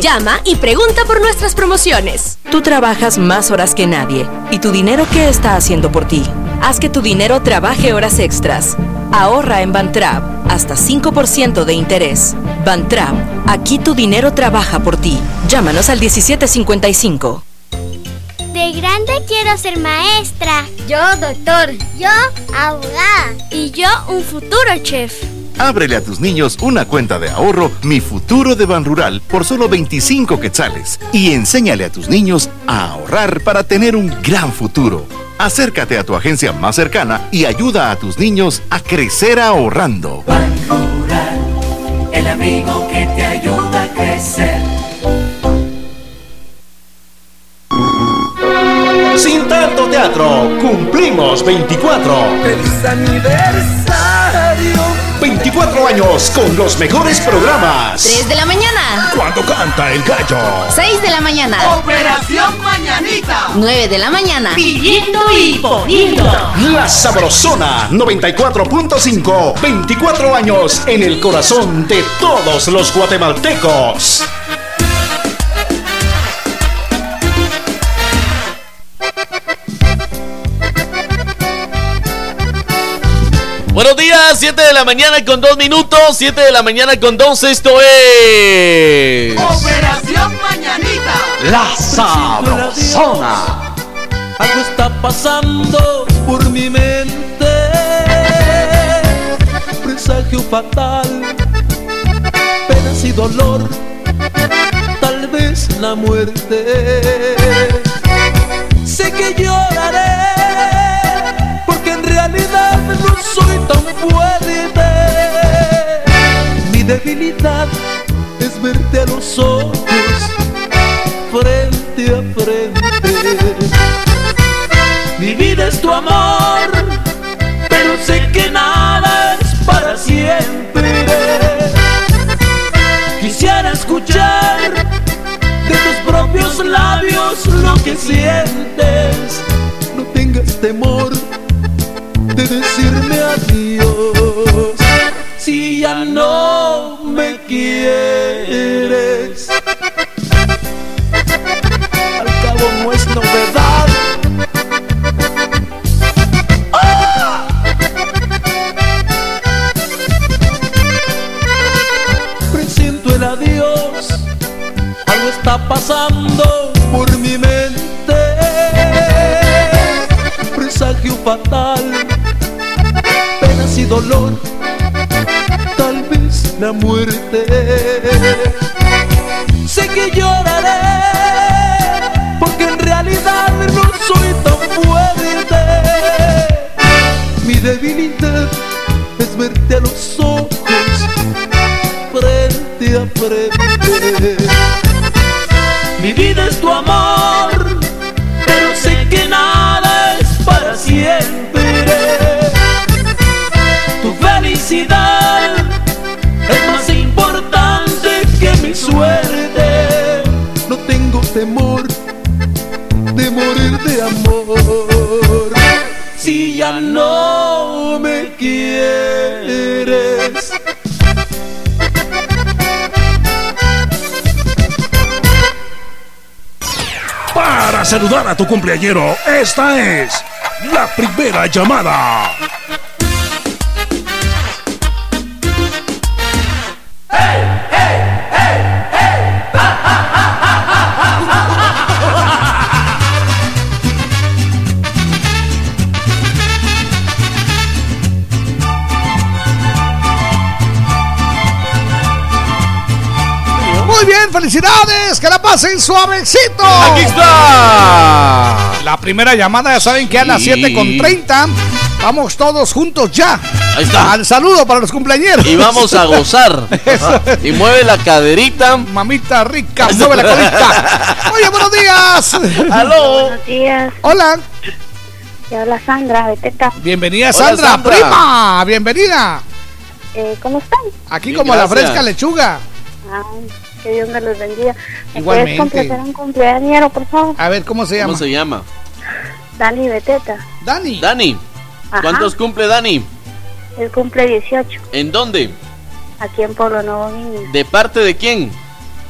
Llama y pregunta por nuestras promociones. Tú trabajas más horas que nadie. ¿Y tu dinero qué está haciendo por ti? Haz que tu dinero trabaje horas extras. Ahorra en Bantrap hasta 5% de interés. Bantrap, aquí tu dinero trabaja por ti. Llámanos al 1755. De grande quiero ser maestra. Yo doctor. Yo abogada. Y yo un futuro chef. Ábrele a tus niños una cuenta de ahorro Mi Futuro de Ban Rural por solo 25 quetzales y enséñale a tus niños a ahorrar para tener un gran futuro. Acércate a tu agencia más cercana y ayuda a tus niños a crecer ahorrando. El amigo que te ayuda a crecer. Sin tanto teatro, cumplimos 24. ¡Feliz aniversario! 24 años con los mejores programas. 3 de la mañana. Cuando canta el gallo. 6 de la mañana. Operación Mañanita. 9 de la mañana. Pidiendo y poniendo. La Sabrosona 94.5. 24 años en el corazón de todos los guatemaltecos. Buenos días, 7 de la mañana con 2 minutos, 7 de la mañana con 2, esto es... Operación Mañanita. La Sabrosona. Algo está pasando por mi mente. Presagio fatal, penas y dolor, tal vez la muerte. Sé que lloraré, fuerte. Mi debilidad es verte a los ojos, frente a frente. Mi vida es tu amor, pero sé que nada es para siempre. Quisiera escuchar de tus propios labios lo que sientes. No tengas temor ya no me quieres, al cabo no es novedad. ¡Ah! Presiento el adiós, algo está pasando por mi mente. Presagio fatal, penas y dolor, la muerte. Sé que lloraré, porque en realidad no soy tan fuerte. Mi debilidad es verte a los ojos, frente a frente. Para saludar a tu cumpleañero, esta es la primera llamada. Felicidades, que la pasen suavecito. Aquí está. La primera llamada, ya saben que a las Sí. 7 con 30. Vamos todos juntos ya. Ahí está. Al saludo para los cumpleaños. Y vamos a gozar. Y mueve la caderita. Mamita rica, mueve la colita. Oye, buenos días. Aló. Buenos días. Hola. Te habla Sandra de Teta. Bienvenida, Hola, Sandra, Sandra. prima. Bienvenida. Eh, ¿Cómo están? Aquí Bien, como la fresca lechuga. Ay, que Dios me los bendiga. ¿Me Igualmente. puedes complacer un cumpleañero, por favor? A ver, ¿cómo se llama? ¿Cómo se llama? Dani de Teta. Dani. Dani. Ajá. ¿Cuántos cumple Dani? Él cumple 18, ¿En dónde? aquí en Pueblo Nuevo Niño. ¿De parte de quién?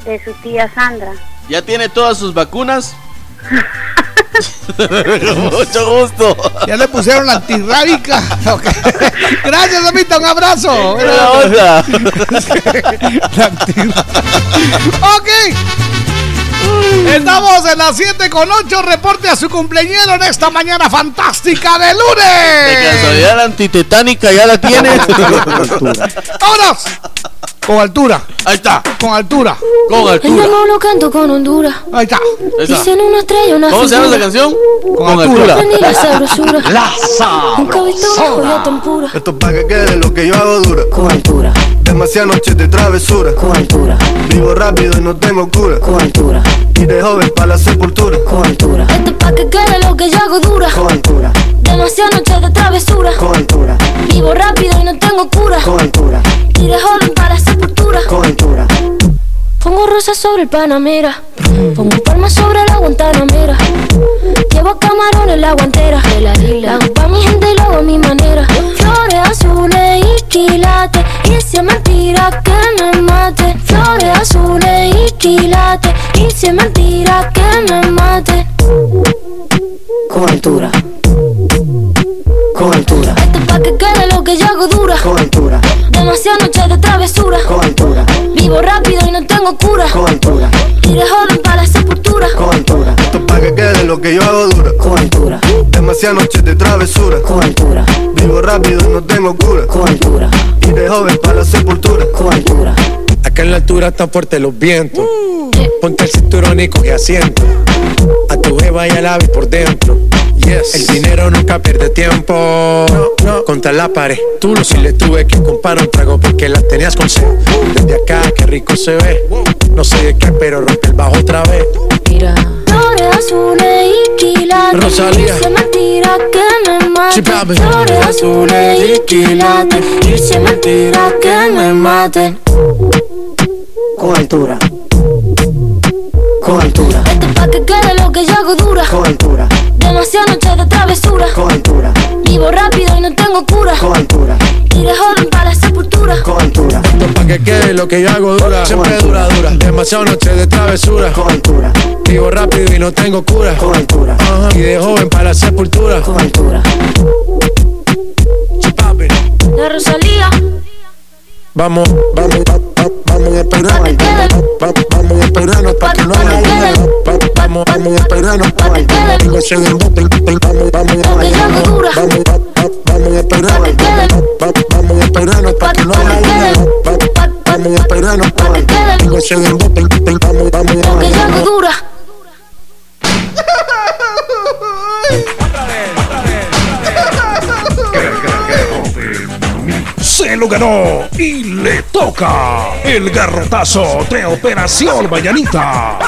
De su tía Sandra. ¿Ya tiene todas sus vacunas? Con mucho gusto. Ya le pusieron la antirrábica. Gracias, Lomita, un abrazo. Buena onda. Ok. Estamos en las 7 con 8. Reporte a su cumpleañero en esta mañana fantástica de De lunes. casualidad la antitetánica ya la tienes. ¡Vámonos! Con altura. Ahí está. Con altura. Con altura. amor lo canto con Honduras. Ahí está. Esa. Dicen una estrella, una ¿Cómo se llama esa canción? Con altura. Aprendí la sabrosura. La Nunca he visto una joya tan pura. Esto es pa' que quede lo que yo hago dura. Con altura, Demasiadas noches de travesura. con altura, Vivo rápido y no tengo cura. con altura, Y de joven para la sepultura. con altura, Esto es pa' que quede lo que yo hago dura. con altura, Demasiadas noches de travesura. con altura, Vivo rápido y no tengo cura. con altura, Y de joven para la sepultura. Con altura. Pongo rosas sobre el Panamera. Pongo palmas sobre la Guantanamera. Llevo camarones en la guantera. La hago pa' mi gente y lo hago a mi manera. Flores azules y quilates. Y si es mentira que me mate. Flores azules y quilates. Y si es mentira que me mate. Con altura, con altura, Esto es pa' que quede lo que yo hago. Con altura, Demasiadas noches de travesura. con altura, Vivo rápido no tengo cura. con altura, Y de joven para la sepultura. con altura, Esto es pa' que quede lo que yo hago dura. con altura, Demasiadas noches de travesura. con altura, Vivo rápido no tengo cura. con altura, Y de joven para la sepultura. con altura. Acá en la altura están fuertes los vientos. Ponte el cinturón y coge asiento. A tu jeva y al ave por dentro. Yes. El dinero nunca pierde tiempo. Contra la pared. Tú lo si le tuve que comprar un trago porque la tenías con sed. Desde acá, qué rico se ve. No sé de qué, pero rompe el bajo otra vez. Mira. Flores azules y quilates. Rosalía. Mentira que me mate. Flores azules y quilates. Es mentira que me mate. Con altura, con altura, Esto es pa' que quede lo que yo hago dura. con altura, Demasiadas noches de travesura. con altura, Vivo rápido y no tengo cura. con altura, Y de joven para la sepultura. con altura, Esto pa' que quede lo que yo hago dura. Siempre dura, dura. Demasiado noche de travesura. con altura, Vivo rápido y no tengo cura. con altura, Ajá. Y de joven para la sepultura. con altura. La Rosalía. Vamos, vamos, va- va- vamos a esperar. Pa' que quede. Va- Vamos a esperarnos que no haya Vamos, vamos a esperarnos no se den bote, el- el- Vamos, vamos, vamos, va- va- vamos a esperar. Pa' que quede. Va- Vamos a esperarnos Pa' que no haya Vamos a esperarnos no se den bote, el- el- Vamos, vamos, yo hago vamos. Se lo ganó y le toca el garrotazo de Operación Mañanita.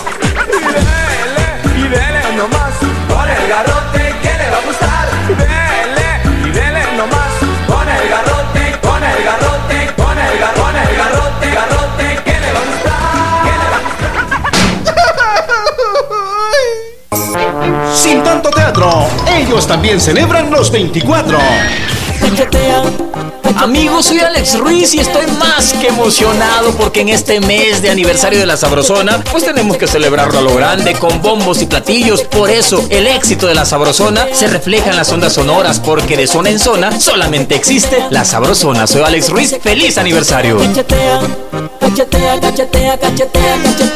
Y dele nomás con el garrote que le va a gustar. Dele y dele nomás con el garrote, con el garrote, con el garrote, con el garrote, garrote que le va a gustar. Sin tanto teatro, ellos también celebran los 24. Amigos, soy Alex Ruiz y estoy más que emocionado porque en este mes de aniversario de la Sabrosona, pues tenemos que celebrarlo a lo grande con bombos y platillos. Por eso, el éxito de la Sabrosona se refleja en las ondas sonoras porque de zona en zona solamente existe la Sabrosona. Soy Alex Ruiz, feliz aniversario. Cachetea, cachetea, cachetea, cachetea, cachetea.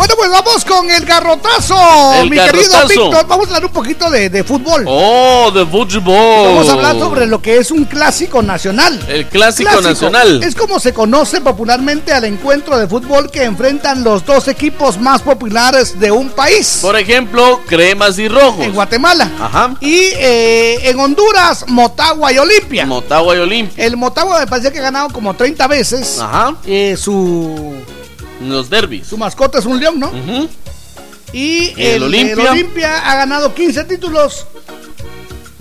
Bueno, pues vamos con el garrotazo, El mi querido. Víctor. Vamos a hablar un poquito de, de fútbol. Oh, de fútbol. Vamos a hablar sobre lo que es un clásico nacional. El clásico, nacional. Es como se conoce popularmente al encuentro de fútbol que enfrentan los dos equipos más populares de un país. Por ejemplo, cremas y rojos. En Guatemala. Ajá. Y eh, en Honduras, Motagua y Olimpia. Motagua y Olimpia. El Motagua me parece que ha ganado como 30 veces. Ajá. Eh, su, Los derbis. su mascota es un león, ¿no? Y El el, Olimpia. el Olimpia ha ganado 15 títulos.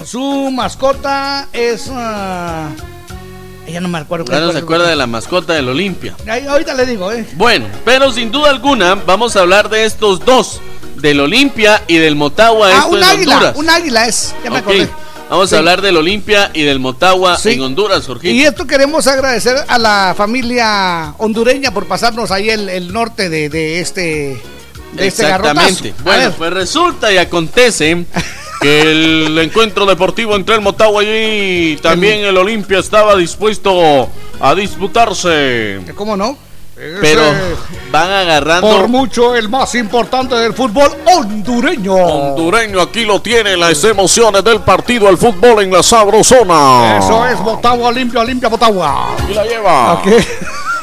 Su mascota es. ah, ella no me acuerdo Ya no se acuerda de la mascota del Olimpia. Ahorita le digo, ¿eh? Bueno, pero sin duda alguna vamos a hablar de estos dos, del Olimpia y del Motagua, Ah, esto un en águila. Honduras. Un águila es. Ya me Ok. acordé. Vamos Sí. a hablar del Olimpia y del Motagua Sí. en Honduras, Jorgito. Y esto queremos agradecer a la familia hondureña por pasarnos ahí el, el norte de, de este de este. Exactamente. A Bueno, pues resulta y acontece que el encuentro deportivo entre el Motagua y también el Olimpia estaba dispuesto a disputarse. ¿cómo no? Pero van agarrando. por mucho el más importante del fútbol hondureño. Hondureño, aquí lo tiene, las emociones del partido, el fútbol en la sabrosona. Eso es Botagua limpia, limpia Botagua. Aquí la lleva. Ok.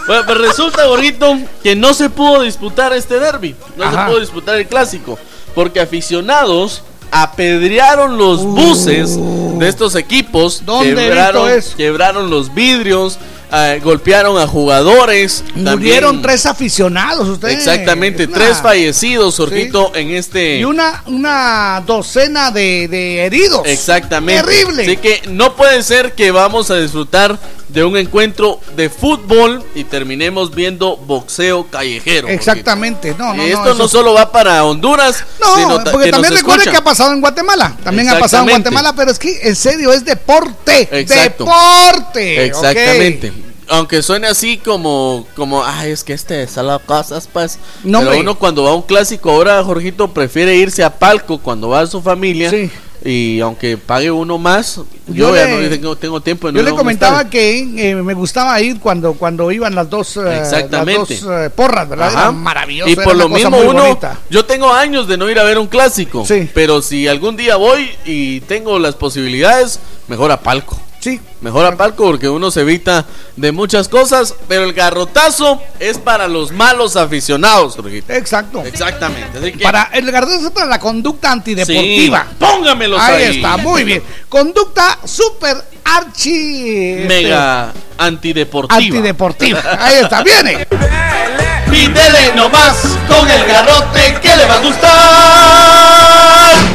Bueno, pues resulta, Gorrito, que no se pudo disputar este derby. No Ajá. se pudo disputar el clásico. Porque aficionados apedrearon los buses de estos equipos. ¿Dónde quebraron, quebraron los vidrios. Eh, golpearon a jugadores. Murieron también- tres aficionados, ustedes. Exactamente, una- tres fallecidos, Jorgito, en este. Y una, una docena de, de heridos. Exactamente. Terrible. Así que no puede ser que vamos a disfrutar de un encuentro de fútbol y terminemos viendo boxeo callejero. Exactamente. No, no, esto no solo va para Honduras, No, sino porque también recuerde escuchan. que ha pasado en Guatemala. También ha pasado en. Guatemala, pero es que en serio es deporte. Exacto. Deporte. Exactamente. Aunque suene así como, como, ay, es que este es solo cosas, pues. No, Pero uno cuando va a un clásico, ahora Jorgito prefiere irse a palco cuando va a su familia. Y aunque pague uno más, yo, Yo ya le- no tengo, tengo tiempo no Yo le comentaba que eh, me gustaba ir cuando, cuando iban las dos, eh, Exactamente. las dos eh, porras, ¿verdad? Era maravilloso. Y por lo mismo uno, bonita. yo tengo años de no ir a ver un clásico, pero si algún día voy y tengo las posibilidades, mejor a palco. Sí. Mejor a palco porque uno se evita de muchas cosas, pero el garrotazo es para los malos aficionados, Jorgito. Exacto. Exactamente. Así que Para el garrotazo es para la conducta antideportiva. Sí, póngamelos ahí. está, muy bien. Conducta super archi. este, mega antideportiva. Antideportiva. Ahí está, viene. Pídele nomás con el garrote que le va a gustar.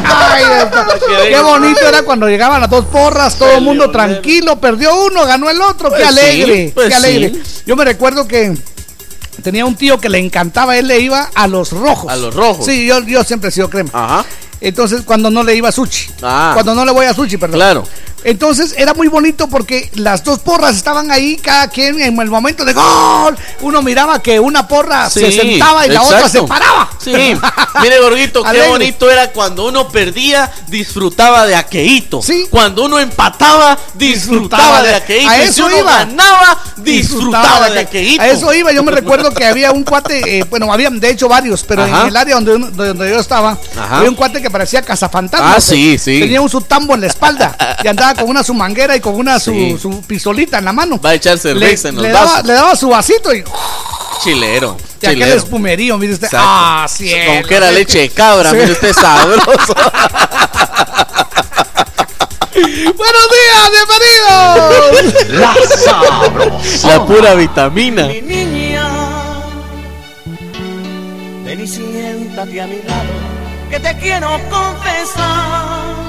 Ay. Qué bonito era cuando llegaban las dos porras, todo el mundo tranquilo, perdió uno, ganó el otro, qué Pues alegre, sí, pues qué alegre. sí. Yo me recuerdo que tenía un tío que le encantaba, él le iba a los rojos. A los rojos. Sí, yo, yo siempre he sido crema. Ajá. Entonces, cuando no le iba a Suchi. Ah. Cuando no le voy a Suchi, perdón. Claro. Entonces era muy bonito porque las dos porras estaban ahí, cada quien en el momento de gol. Uno miraba que una porra se sentaba y la otra se paraba. Sí, mire Gorguito, qué bonito era cuando uno perdía, disfrutaba de aqueíto. Cuando uno empataba, disfrutaba de aqueíto. A Y si eso uno iba. ganaba, disfrutaba de aqueíto. A eso iba. Yo me recuerdo que había un cuate, eh, bueno, había de hecho varios, pero Ajá. en el área donde, uno- donde yo estaba, Ajá. había un cuate que parecía cazafantasma. Ah, sí, sí. Tenía un su tambo en la espalda y andaba con una su manguera y con una su, Sí. su pistolita en la mano. Va a echar Le, cerveza en los le daba, vasos. le daba su vasito y, Chilero. y aquel chilero. espumerío, mire usted. Exacto. Ah, cielo, Como que era leche de cabra, Sí. mire usted sabroso. Buenos días, bienvenidos. La sabrosona. La pura vitamina. Mi niña, ven y siéntate a mi lado, que te quiero confesar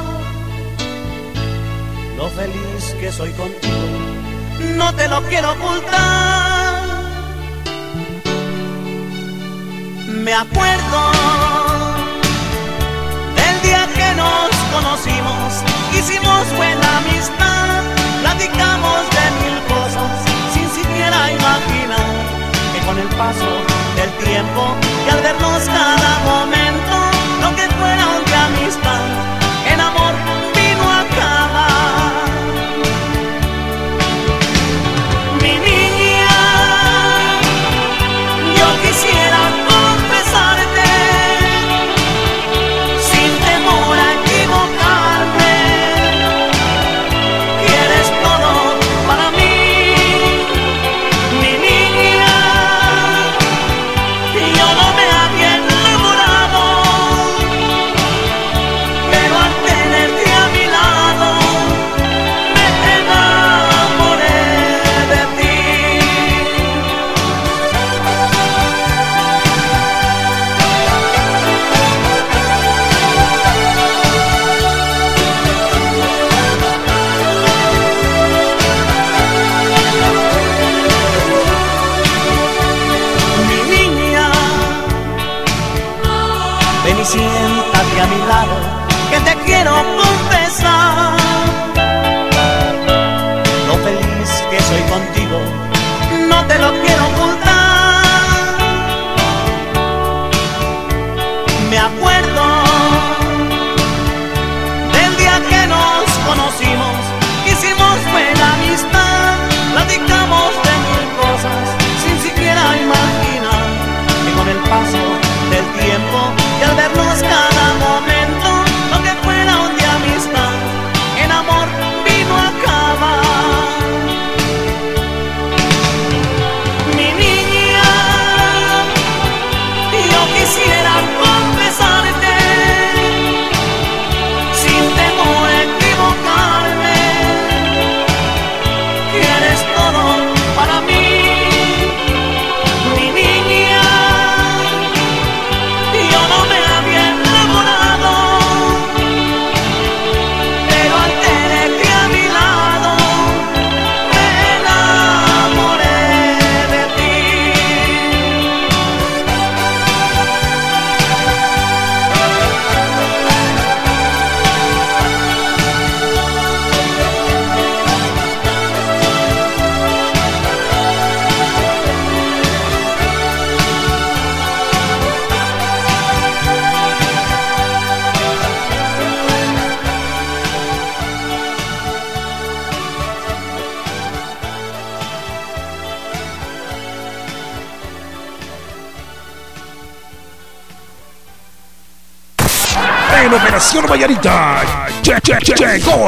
lo feliz que soy contigo, no te lo quiero ocultar. Me acuerdo del día que nos conocimos, hicimos buena amistad, platicamos de mil cosas sin siquiera imaginar que con el paso del tiempo y al vernos cada momento,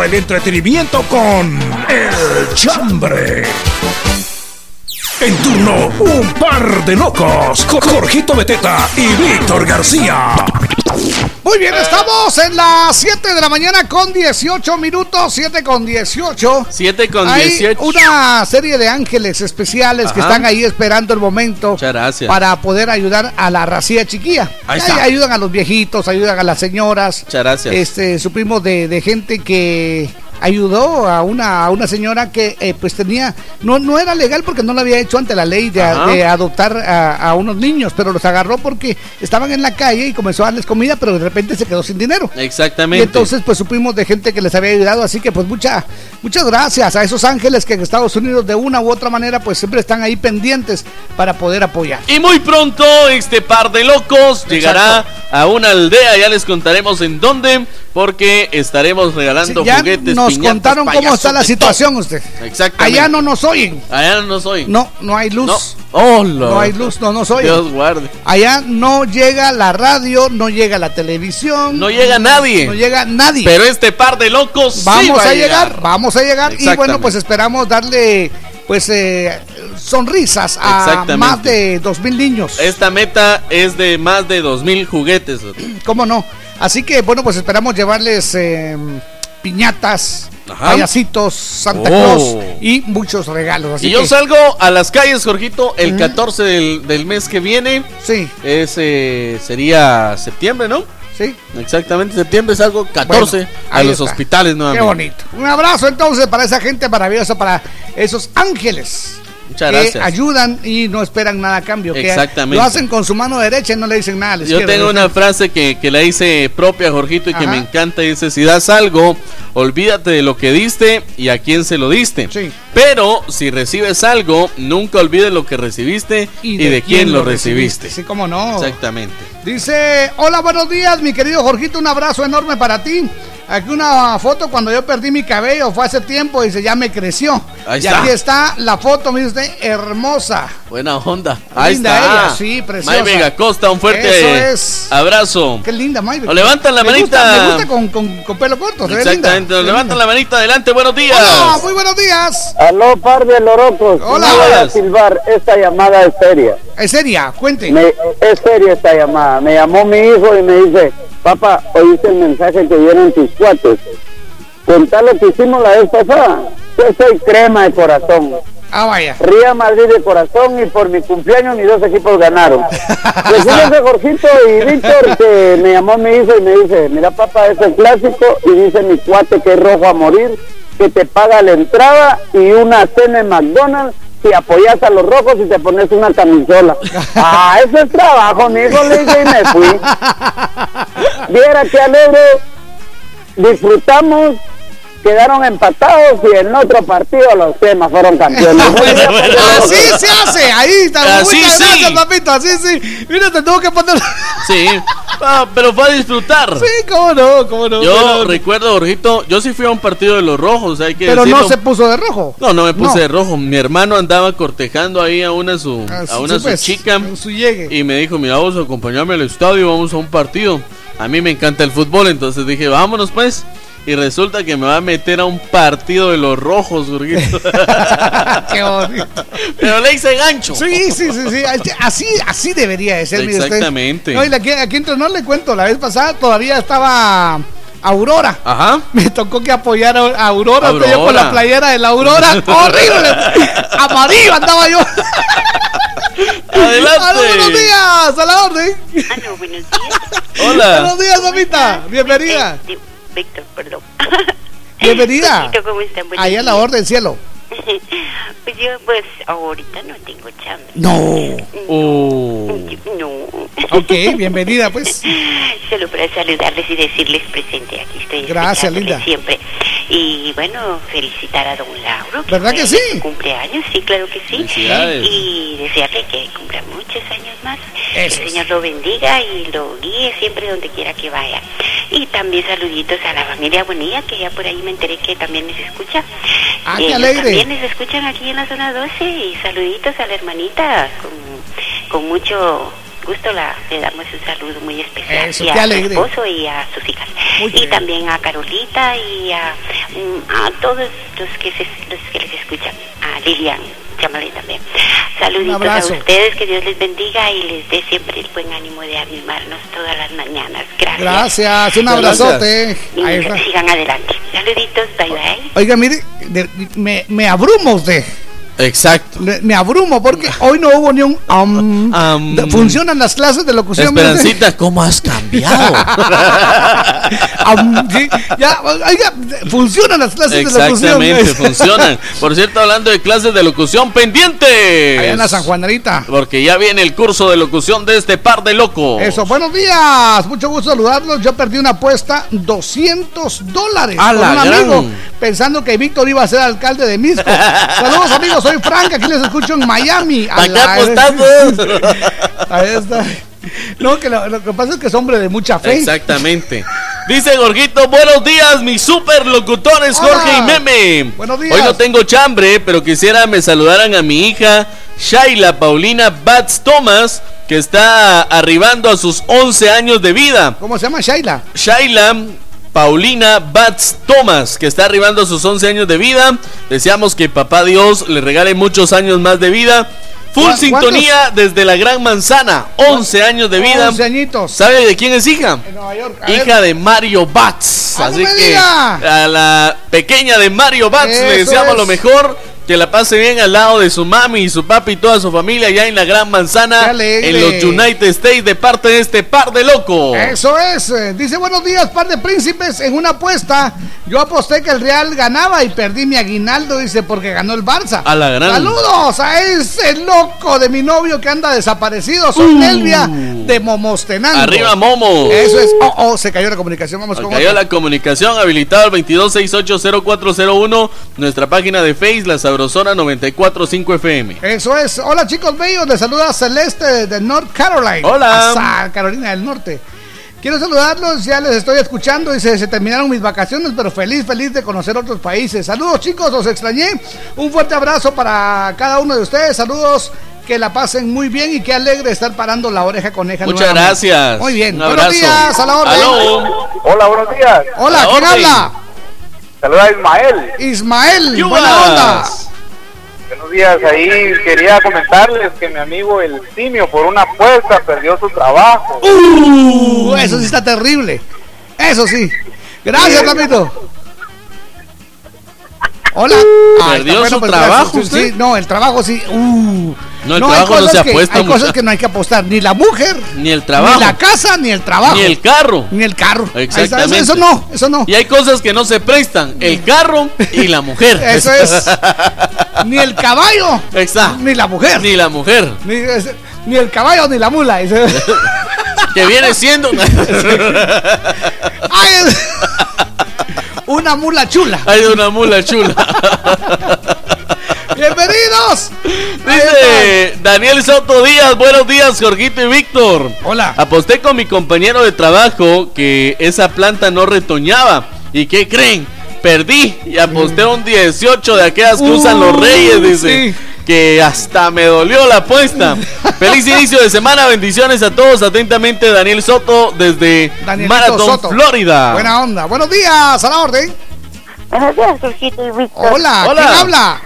el entretenimiento con El Chambre. En turno, un par de locos, Jorgito Beteta y Víctor García. Muy bien, estamos en las 7 de la mañana con 18 minutos, 7 con 18. 7 con Hay 18. una serie de ángeles especiales que están ahí esperando el momento Muchas gracias. para poder ayudar a la racía chiquilla. Ahí está. Ayudan a los viejitos, ayudan a las señoras. Muchas gracias. Este, supimos de, de gente que ayudó a una, a una señora que eh, pues tenía, no, no era legal porque no lo había hecho ante la ley de, adoptar a, a unos niños, pero los agarró porque estaban en la calle y comenzó a darles comida, pero de repente se quedó sin dinero. Exactamente. Y entonces pues supimos de gente que les había ayudado, así que pues mucha, muchas gracias a esos ángeles que en Estados Unidos de una u otra manera pues siempre están ahí pendientes para poder apoyar. Y muy pronto este par de locos llegará a una aldea, ya les contaremos en dónde, porque estaremos regalando Sí, ya juguetes. nos piñatas, contaron cómo está la situación usted. Exactamente. Allá no nos oyen. Allá no soy. No, no hay luz. No. Oh, No hay luz, no nos oyen. Dios guarde. Allá no llega la radio, no llega la televisión. No llega nadie. No llega nadie. Pero este par de locos sí vamos va a llegar, vamos a llegar y bueno, pues esperamos darle pues eh, sonrisas a más de dos mil niños. Esta meta es de más de 2000 juguetes. ¿Cómo no? Así que bueno, pues esperamos llevarles eh, piñatas, Ajá. payasitos, Santa Oh. Claus y muchos regalos. Así y yo que- salgo a las calles, Jorgito, el 14 del, del mes que viene. Sí. Ese sería septiembre, ¿no? Sí. Exactamente, septiembre salgo 14 Bueno, a los está. hospitales Qué nuevamente. bonito. Un abrazo entonces para esa gente maravillosa, para esos ángeles. Muchas que gracias. ayudan y no esperan nada a cambio. que Exactamente. Lo hacen con su mano derecha y no le dicen nada la Yo tengo una frase que, que la hice propia, Jorgito, y que me encanta. Dice, si das algo, olvídate de lo que diste y a quién se lo diste. Pero si recibes algo, nunca olvides lo que recibiste y, de, quién, lo recibiste. Sí, cómo no. Exactamente. Dice, hola, buenos días, mi querido Jorgito, un abrazo enorme para ti. Aquí una foto cuando yo perdí mi cabello, fue hace tiempo, dice, ya me creció. Ahí y está. aquí está la foto, mire usted, hermosa. Buena onda. Ahí Linda está. ella, sí, preciosa. May Vega Costa, un fuerte Eso es. abrazo. Qué linda, Maybe. Nos levantan la Me gusta- manita. me gusta con, con- con pelo corto, se linda. Exactamente, levantan linda. la manita adelante. Buenos días. Hola, muy buenos días. Aló, par de lorocos. Hola. No voy a silbar, esta llamada es seria. Es seria, cuente. Me- es seria esta llamada. Me llamó mi hijo y me dice, papá, oíste el mensaje que dieron tus cuates. Contá lo que hicimos la vez pasada. Yo soy crema de corazón. Ah, vaya. Ría Madrid de corazón y por mi cumpleaños mis dos equipos ganaron. Decirles a Jorgito y Víctor que me llamó mi hijo y me dice, mira papá, es el clásico y dice mi cuate que es rojo a morir, que te paga la entrada y una cena en McDonald's si apoyas a los rojos y te pones una camisola. Ah, eso es trabajo, mi hijo le dije y me fui. Viera que alegre, disfrutamos quedaron empatados y en otro partido los temas fueron campeones. Así se hace, ahí está. Así Muchas sí. gracias, papito, así sí. Mira, te tengo que poner. Sí, Ah, pero fue a disfrutar. Sí, cómo no, cómo no. Yo pero- recuerdo, Jorgito, yo sí fui a un partido de los rojos, hay que Pero no se puso de rojo. No, no me puse No. de rojo. Mi hermano andaba cortejando ahí a una su, Ah, a una sí, su pues, chica su llegue. y me dijo, mira, vamos a acompañarme al estadio, vamos a un partido. A mí me encanta el fútbol, entonces dije, vámonos pues. Y resulta que me va a meter a un partido de los rojos, Jorgito. Qué bonito. Pero le hice gancho. Sí, sí, sí, sí. Así, así debería de ser, mire usted. Exactamente. No, y aquí, aquí entre no le cuento, la vez pasada todavía estaba Aurora. Ajá. Me tocó que apoyar a Aurora, usted, yo con Aurora. la playera de la Aurora. ¡Horrible! Amarillo andaba yo. Adelante. Aló, buenos días, a la orden. Buenos días. Hola. Buenos días, mamita. Bienvenida. Eh, Víctor, perdón. Bienvenida. Ahí a la orden, cielo. Pues yo, pues, ahorita no tengo chamba. No. Oh. No. Ok, bienvenida, pues. Solo para saludarles y decirles presente. Aquí estoy. Gracias, linda. Siempre. Y bueno, felicitar a don Lauro. ¿Verdad fue que sí? su cumpleaños, sí, claro que sí. Felicidades. Y desearle que cumpla muchos años más. Eso que el es. Señor lo bendiga y lo guíe siempre donde quiera que vaya. Y también saluditos a la familia Bonilla, que ya por ahí me enteré que también les escucha. Ah, qué alegre. Les escuchan aquí en la zona 12 y saluditos a la hermanita. Con, con mucho gusto la, le damos un saludo muy especial. Eso, y a su esposo y a sus hijas. Muy y bien. también a Carolita y a, mm, a todos los que se, los que les escuchan. A Lilian llámale también saluditos a ustedes que Dios les bendiga y les dé siempre el buen ánimo de animarnos todas las mañanas gracias Gracias, un Gracias. abrazote. está. sigan adelante saluditos bye bye Oiga, mire, de- me, me abruma usted. Exacto. Me, abrumo porque hoy no hubo ni un Funcionan las clases de locución. Esperancita, ¿cómo has cambiado? Sí, ya, oiga, funcionan las clases de locución. Exactamente, funcionan. Por cierto, hablando de clases de locución, pendientes. Allá en la San Juanarita. Porque ya viene el curso de locución de este par de locos. Eso, buenos días, mucho gusto saludarlos. Yo perdí una apuesta, 200 dólares A con un gran. amigo, pensando que Víctor iba a ser alcalde de Misco. Saludos amigos, soy Frank, aquí les escucho en Miami. ¿Para qué apostamos? Ahí está. No, que lo, lo que pasa es que es hombre de mucha fe. Exactamente. Dice Gorgito, buenos días, mis superlocutores Hola. Jorge y Meme. Buenos días. Hoy no tengo chambre, pero quisiera me saludaran a mi hija Shaila Paulina Bats Thomas, que está arribando a sus 11 años de vida. ¿Cómo se llama Shaila? Shaila Paulina Bats Thomas, que está arribando a sus 11 años de vida. Deseamos que papá Dios le regale muchos años más de vida. Full ¿Cuántos? sintonía desde la Gran Manzana, 11 años de vida. 11 añitos. ¿Sabe de quién es hija? En Nueva York. A ver. Hija de Mario Bats. ¡Ah, Así que diga! a la pequeña de Mario Bats le deseamos es. lo mejor. Que la pase bien al lado de su mami y su papi y toda su familia allá en la Gran ¡Qué Manzana, en los United States, de parte de este par de locos. Eso es. eh, Dice buenos días, par de príncipes. En una apuesta, yo aposté que el Real ganaba y perdí mi aguinaldo, dice, porque ganó el Barça. A la gran. Saludos a ese loco de mi novio que anda desaparecido. Soy Uh. Nelvia de Momostenango. Arriba, Momo. Eso es. Oh, oh, se cayó la comunicación. Vamos con Cayó otro. la comunicación habilitado al 22680401, nuestra página de Face, La Sabrosona 945 FM. Eso es. Hola chicos bellos, les saluda Celeste de North Carolina. Hola. Asa, Carolina del Norte. Quiero saludarlos, ya les estoy escuchando. Dice, se terminaron mis vacaciones, pero feliz, feliz de conocer otros países. Saludos chicos, los extrañé. Un fuerte abrazo para cada uno de ustedes. Saludos, que la pasen muy bien y qué alegre estar parando la oreja coneja. Muchas nuevamente. gracias. Muy bien. Un Buenos abrazo. días, a la orden. Aló. Hola, buenos días. Hola, ¿quién habla? Saluda a Ismael. Ismael, Yubas. buena onda. Buenos días. Ahí quería comentarles que mi amigo el simio por una apuesta perdió su trabajo. Uh, eso sí está terrible. Eso sí. Gracias, Sí. Papito. Hola. Ah, ¿Perdió está su pues, trabajo. Sí, no, el trabajo sí. Uh. No, el hay trabajo no cosas se que- apuesta, Hay cosas que no hay que apostar. Ni la mujer, Ni el trabajo. ni la casa, ni el trabajo. Ni el carro. Ni el carro. Exactamente. Eso, eso no, eso no. Y hay cosas que no se prestan: el carro y la mujer. Eso es. ni el caballo, Exacto. ni la mujer. Ni la mujer. Ni, es- ni el caballo, ni la mula. Que viene siendo. Ay, una mula chula. Hay una mula chula. Dice Daniel Soto Díaz, buenos días, Jorgito y Víctor. Hola. Aposté con mi compañero de trabajo que esa planta no retoñaba. ¿Y qué creen? Perdí y aposté un 18 de aquellas que usan los reyes, dice. sí. Que hasta me dolió la apuesta. Feliz inicio de semana, bendiciones a todos. Atentamente, Daniel Soto desde Danielito Marathon, Soto. Florida. Buena onda. Buenos días, a la orden. Buenos días, Jorgito y Víctor. Hola, Hola. ¿quién habla?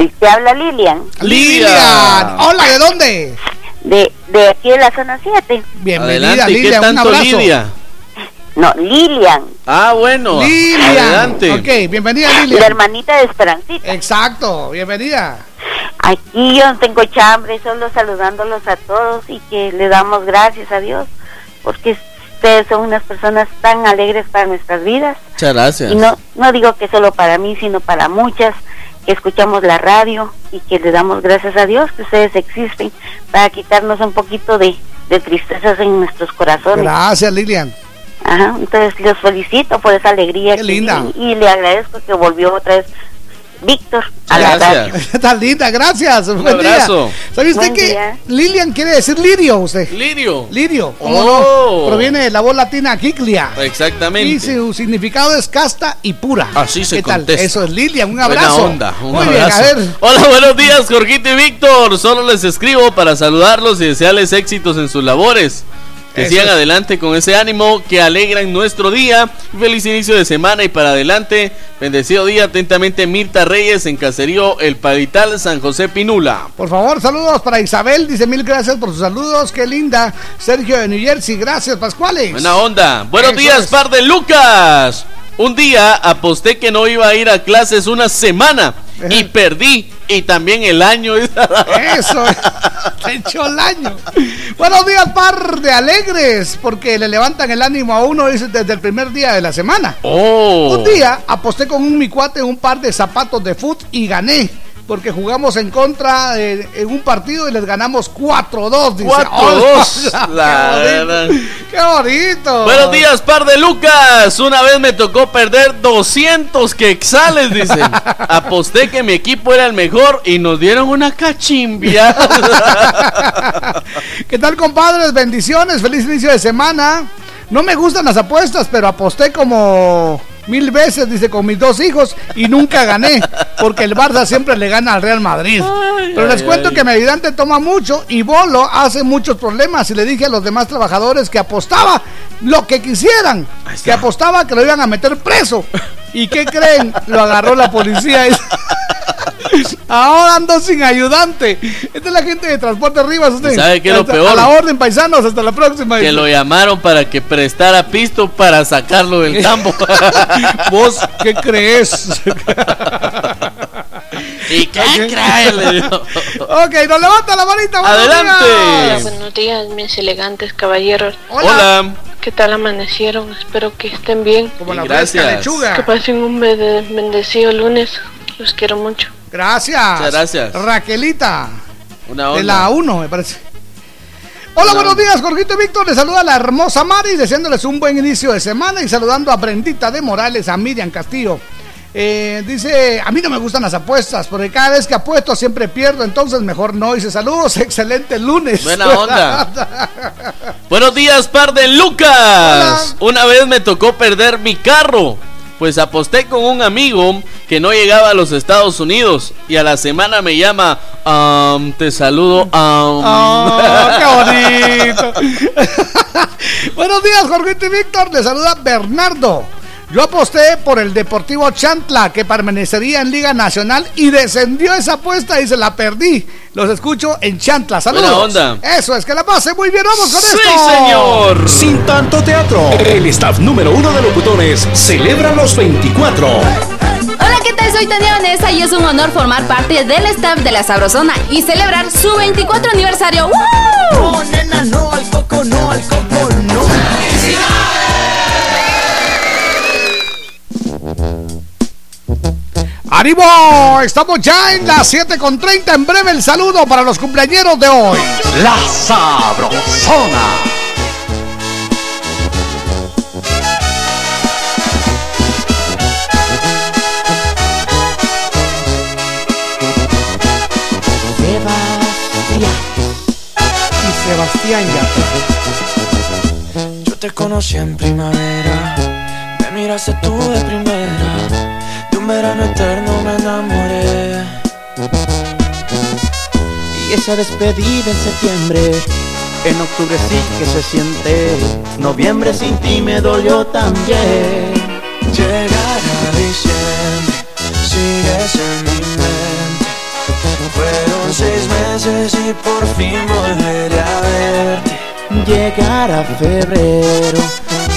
Y te habla Lilian, Lilian. Hola, ¿de dónde? de, de aquí de la zona 7. Bienvenida, Adelante, ¿qué Lilian. Un tanto abrazo. Lidia? No, Lilian, Ah, bueno. Lilian. Adelante. Ok, bienvenida, la Lilian. hermanita de Esperancita. Exacto, bienvenida. Aquí yo no tengo chambre, solo saludándolos a todos y que le damos gracias a Dios, porque ustedes son unas personas tan alegres para nuestras vidas. Muchas gracias. Y no, no digo que solo para mí, sino para muchas que escuchamos la radio y que le damos gracias a Dios que ustedes existen para quitarnos un poquito de, de tristezas en nuestros corazones. Gracias, Lilian. Ajá, entonces los felicito por esa alegría. Qué que- linda. Y, y le agradezco que volvió otra vez Víctor a. Gracias. Tan linda, gracias. Un Buen día. abrazo. ¿Sabe usted Buen que día. Lilian quiere decir lirio usted? Lirio. Lirio, ¿cómo Oh. no? Proviene de la voz latina Kiklia. Exactamente. Y su significado es casta y pura. Así se ¿Qué tal? contesta. Eso es Lilian, un Buena abrazo. onda, un Muy abrazo. bien, a ver. Hola, buenos días, Jorgito y Víctor. Solo les escribo para saludarlos y desearles éxitos en sus labores. Que Eso sigan adelante con ese ánimo que alegran nuestro día. Feliz inicio de semana y para adelante. Bendecido día atentamente Mirta Reyes en Caserío El Padital, San José Pinula. Por favor, saludos para Isabel. Dice mil gracias por sus saludos. Qué linda. Sergio de New Jersey. Gracias, Pascuales. Buena onda. Buenos Eso días, es. par de Lucas. Un día aposté que no iba a ir a clases una semana y perdí. Y también el año. Eso, te echó el año. Buenos días, par de alegres, porque le levantan el ánimo a uno desde el primer día de la semana. Oh. Un día aposté con un mi cuate un par de zapatos de foot y gané. Porque jugamos en contra en un partido y les ganamos 4-2. dice. 4-2. Hola, La qué, verdad. bonito, qué bonito. Buenos días, par de Lucas. Una vez me tocó perder 200 quexales, dice. Aposté que mi equipo era el mejor y nos dieron una cachimbia. ¿Qué tal, compadres? Bendiciones, feliz inicio de semana. No me gustan las apuestas, pero aposté como mil veces, dice, con mis dos hijos y nunca gané, porque el Barça siempre le gana al Real Madrid. pero les cuento ay. que mi ayudante toma mucho y Bolo hace muchos problemas y le dije a los demás trabajadores que apostaba lo que quisieran, que apostaba que lo iban a meter preso. ¿Y qué creen? Lo agarró la policía. Ahora ando sin ayudante. Esta es la gente de Transporte Rivas. Usted. ¿Sabe qué es lo Hasta- peor? A la orden, paisanos. Hasta la próxima. que lo llamaron para que prestara pisto para sacarlo del campo. ¿Vos qué crees? ¿Y qué crees? Ok, nos levanta la manita. buenos Adelante. Hola, buenos días, mis elegantes caballeros. Hola. ¿Qué tal amanecieron? Espero que estén bien. Como la Gracias. lechuga. Que pasen un bende- bendecido lunes. Los quiero mucho. Gracias. Muchas gracias. Raquelita. Una De onda. la 1, me parece. Hola, buenos días, Jorgito y Víctor. Les saluda la hermosa Mari, deseándoles un buen inicio de semana y saludando a Brendita de Morales, a Miriam Castillo. Eh, dice, a mí no me gustan las apuestas, porque cada vez que apuesto siempre pierdo, entonces mejor no. Dice, saludos, excelente lunes. Buena onda. Buenos días, par de Lucas. Una vez me tocó perder mi carro. Pues aposté con un amigo que no llegaba a los Estados Unidos y a la semana me llama, "Am, te saludo. am". Oh, qué bonito. Buenos días, Jorgito y Víctor. Les saluda Bernardo. Yo aposté por el Deportivo Chantla, que permanecería en Liga Nacional y descendió esa apuesta y se la perdí. Los escucho en Chantla. Saludos. Buena onda. Eso es, que la pase muy bien. Vamos con Sí, esto. señor. Sin tanto teatro, el staff número uno de locutores celebra los 24. Hola, ¿qué tal? Soy Tania Vanessa y es un honor formar parte del staff de La Sabrosona y celebrar su 24 aniversario. ¡Woo! No, nena, no al coco, no al coco, no. ¡Ánimo! Estamos ya en las 7.30. En breve el saludo para los cumpleañeros de hoy. La Sabrosona. Sebastián y Sebastián Yatra. Yo te conocí en primavera. Me miraste tú de primavera verano eterno me enamoré. Y esa despedida en septiembre, en octubre sí que se siente. Noviembre sin ti me dolió también. Llegará diciembre, sigues en mi mente. Fueron seis meses y por fin volveré a verte. Llegará febrero,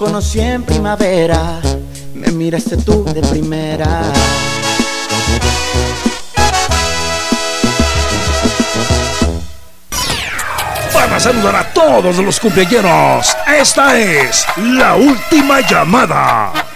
conocí en primavera, me miraste tú de primera. Para saludar a todos los cumpleaños, esta es la última llamada.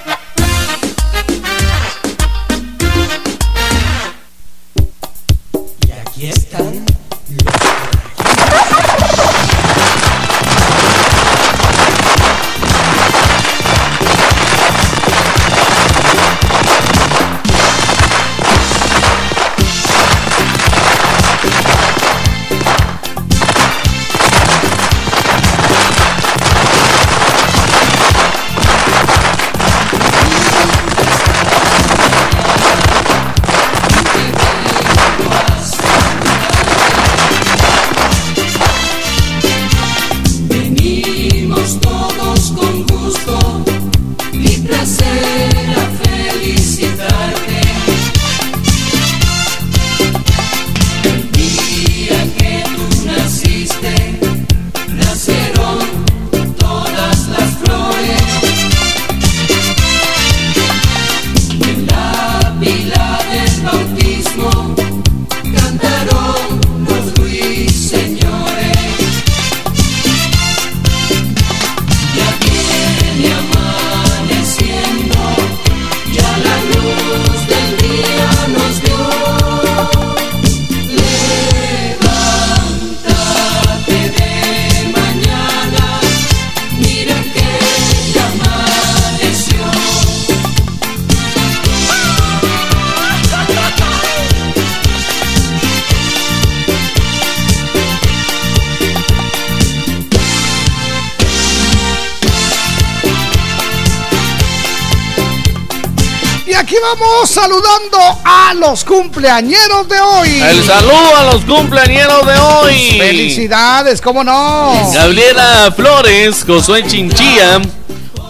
Saludando a los cumpleañeros de hoy. El saludo a los cumpleañeros de hoy. Felicidades, ¿cómo no? Gabriela Flores, Josué Chinchilla,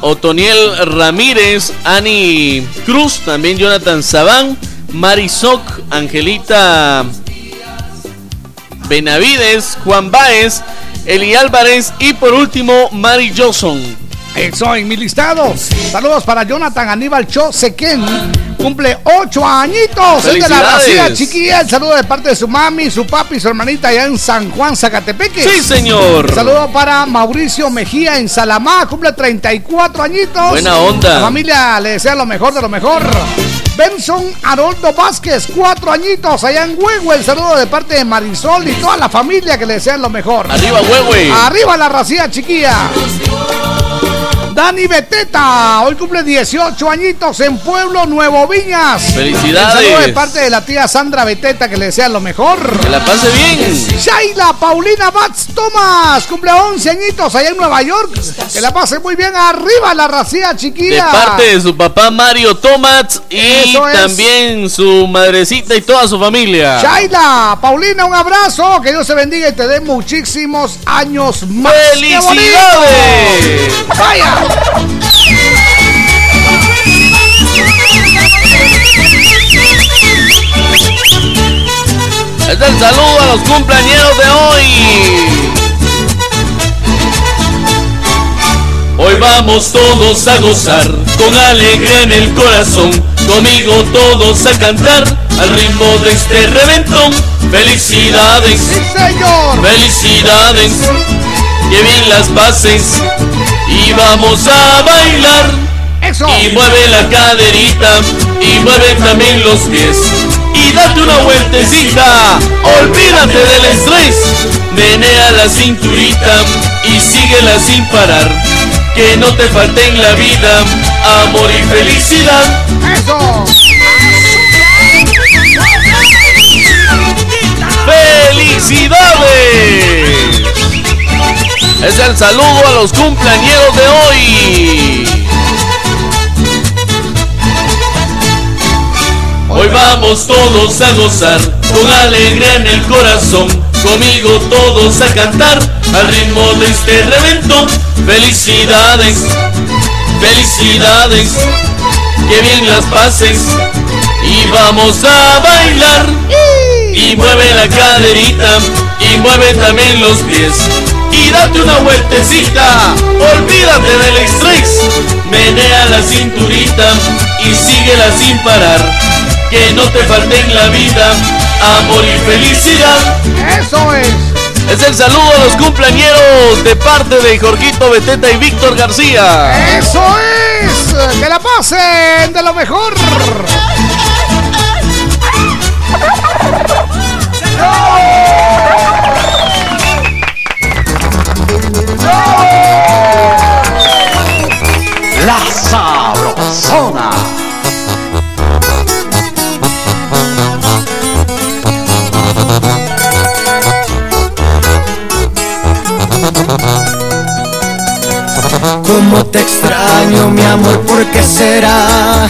Otoniel Ramírez, Ani Cruz, también Jonathan Sabán, Marisoc, Angelita Benavides, Juan Baez, Eli Álvarez y por último Mari Johnson. Eso en mi listado. Saludos para Jonathan Aníbal Cho Sequén. Cumple ocho añitos. Es de la racía chiquilla. El saludo de parte de su mami, su papi y su hermanita allá en San Juan, Zacatepeque. Sí, señor. Saludo para Mauricio Mejía en Salamá. Cumple 34 añitos. Buena onda. La familia le desea lo mejor de lo mejor. Benson Haroldo Vázquez, cuatro añitos allá en Huehue. El saludo de parte de Marisol y toda la familia que le desean lo mejor. Arriba, Huehue. Arriba la racía chiquilla. Dani Beteta, hoy cumple 18 añitos en Pueblo Nuevo Viñas. Felicidades. El saludo de parte de la tía Sandra Beteta que le desea lo mejor. Que la pase bien. Shaila Paulina Bats Thomas, cumple 11 añitos allá en Nueva York. Que la pase muy bien arriba la racía De chiquilla. parte de su papá Mario Tomats y es. también su madrecita y toda su familia. Shaila, Paulina, un abrazo. Que Dios te bendiga y te dé muchísimos años más. ¡Felicidades! ¡Vaya! Es el saludo a los cumpleañeros de hoy. Hoy vamos todos a gozar con alegría en el corazón. Conmigo todos a cantar al ritmo de este reventón. Felicidades, señor. Felicidades, que bien las pases y vamos a bailar. Y mueve la caderita y mueve también los pies. Y date una vueltecita, olvídate del estrés. Menea la cinturita y síguela sin parar. Que no te falte en la vida amor y felicidad. ¡Eso! ¡Felicidades! Es el saludo a los cumpleañeros de hoy. Hoy vamos todos a gozar con alegría en el corazón. Conmigo todos a cantar al ritmo de este reventón. Felicidades, felicidades, que bien las pases y vamos a bailar. Y mueve la caderita y mueve también los pies. Y date una vueltecita, olvídate del estrés. Menea la cinturita y síguela sin parar. Que no te falte en la vida amor y felicidad. Eso es. Es el saludo a los cumpleañeros de parte de Jorgito Beteta y Víctor García. Eso es. Que la pasen de lo mejor. La Cómo te extraño, mi amor, ¿por qué será?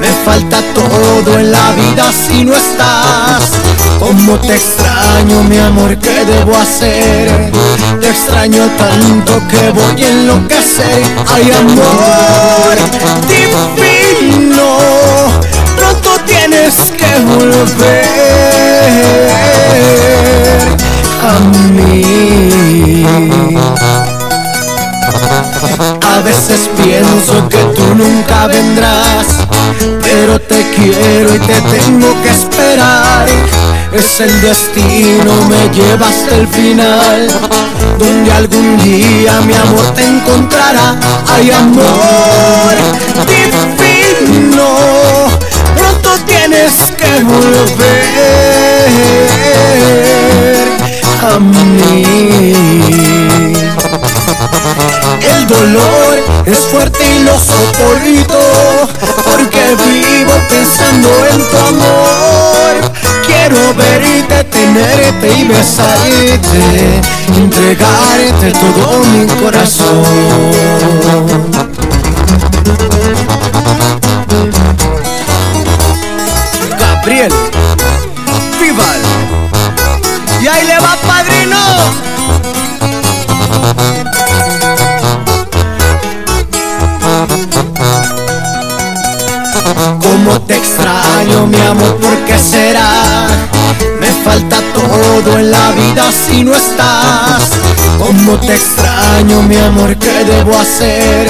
Me falta todo en la vida si no estás. Cómo te extraño, mi amor, ¿qué debo hacer? Te extraño tanto que voy a enloquecer. Ay, amor, divino, pronto tienes que volver a mí. A veces pienso que tú nunca vendrás, pero te quiero y te tengo que esperar. Es el destino, me lleva hasta el final, donde algún día mi amor te encontrará. Ay, amor divino, pronto tienes que volver a mí. El dolor es fuerte y lo soporto porque vivo pensando en tu amor. Quiero verte, tenerte y besarte, entregarte todo mi corazón. Gabriel, Vival, y ahí le va padrino. Cómo te extraño, mi amor, ¿por qué será? Me falta todo en la vida si no estás. Como te extraño, mi amor, ¿qué debo hacer?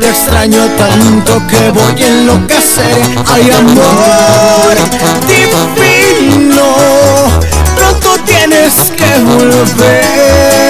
Te extraño tanto que voy a enloquecer. Ay, amor divino, pronto tienes que volver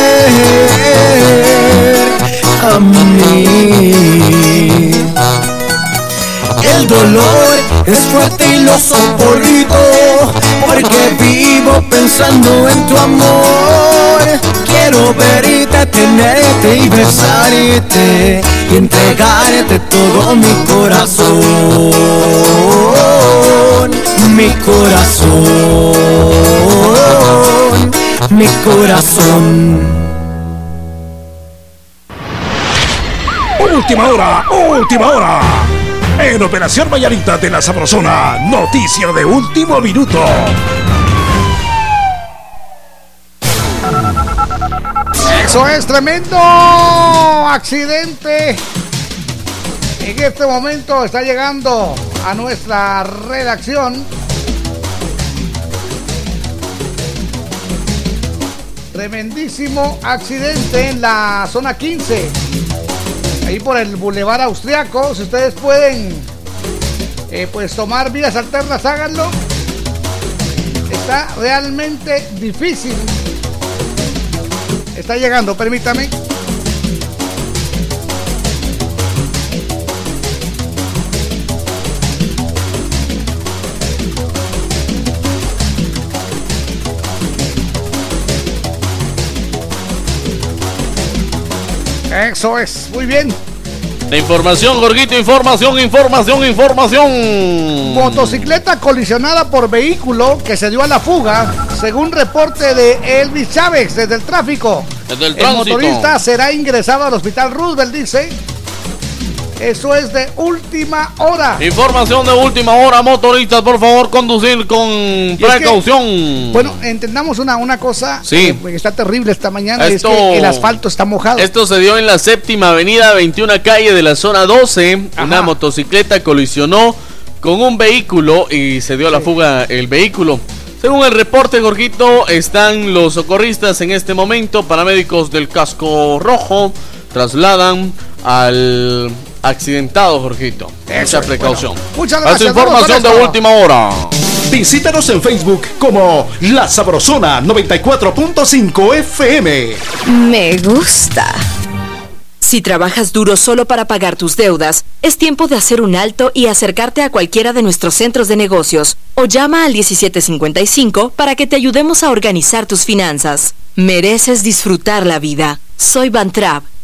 a mí. El dolor es fuerte y lo soporto porque vivo pensando en tu amor. Quiero verte, tenerte y besarte y entregarte todo mi corazón, mi corazón, mi corazón. Última hora, última hora. En Operación Vallarita de la Sabrosona, noticia de último minuto. Eso es tremendo accidente. En este momento está llegando a nuestra redacción. Tremendísimo accidente en la zona 15. Ahí por el Boulevard Austriaco. Si ustedes pueden eh, pues tomar vías alternas, háganlo. Está realmente difícil. Está llegando, permítame. Eso es, muy bien. De información, Jorgito, información, información, información. Motocicleta colisionada por vehículo que se dio a la fuga, según reporte de Elvis Chávez desde el tráfico. Desde el El motorista será ingresado al hospital Roosevelt, dice. Eso es de última hora. Información de última hora, motoristas, por favor, conducir con Y es que, precaución. bueno, entendamos una, una cosa Sí. eh, que está terrible esta mañana, Esto- es que el asfalto está mojado. Esto se dio en la séptima avenida 21 calle de la zona 12. Una motocicleta colisionó con un vehículo y se dio a la fuga el vehículo. Según el reporte, Jorgito, están los socorristas en este momento, paramédicos del casco rojo, trasladan al accidentado, Jorgito. Mucha es, precaución. bueno. Muchas gracias, información de última hora. Visítanos en Facebook como La Sabrosona 94.5 FM. Me gusta. Si trabajas duro solo para pagar tus deudas, es tiempo de hacer un alto y acercarte a cualquiera de nuestros centros de negocios o llama al 1755 para que te ayudemos a organizar tus finanzas. Mereces disfrutar la vida. Soy Van Trapp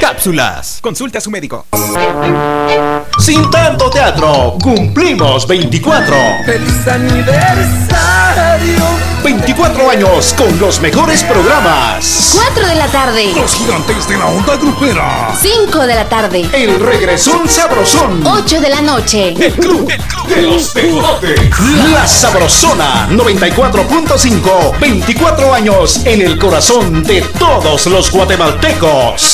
Cápsulas. Consulte a su médico. Sin tanto teatro, cumplimos 24. ¡Feliz aniversario! 24 años con los mejores programas. 4 de la tarde. Los gigantes de la onda grupera. 5 de la tarde. El regresón sabrosón. 8 de la noche. El club de los tejotes. La Sabrosona 94.5. 24 años en el corazón de todos los guatemaltecos.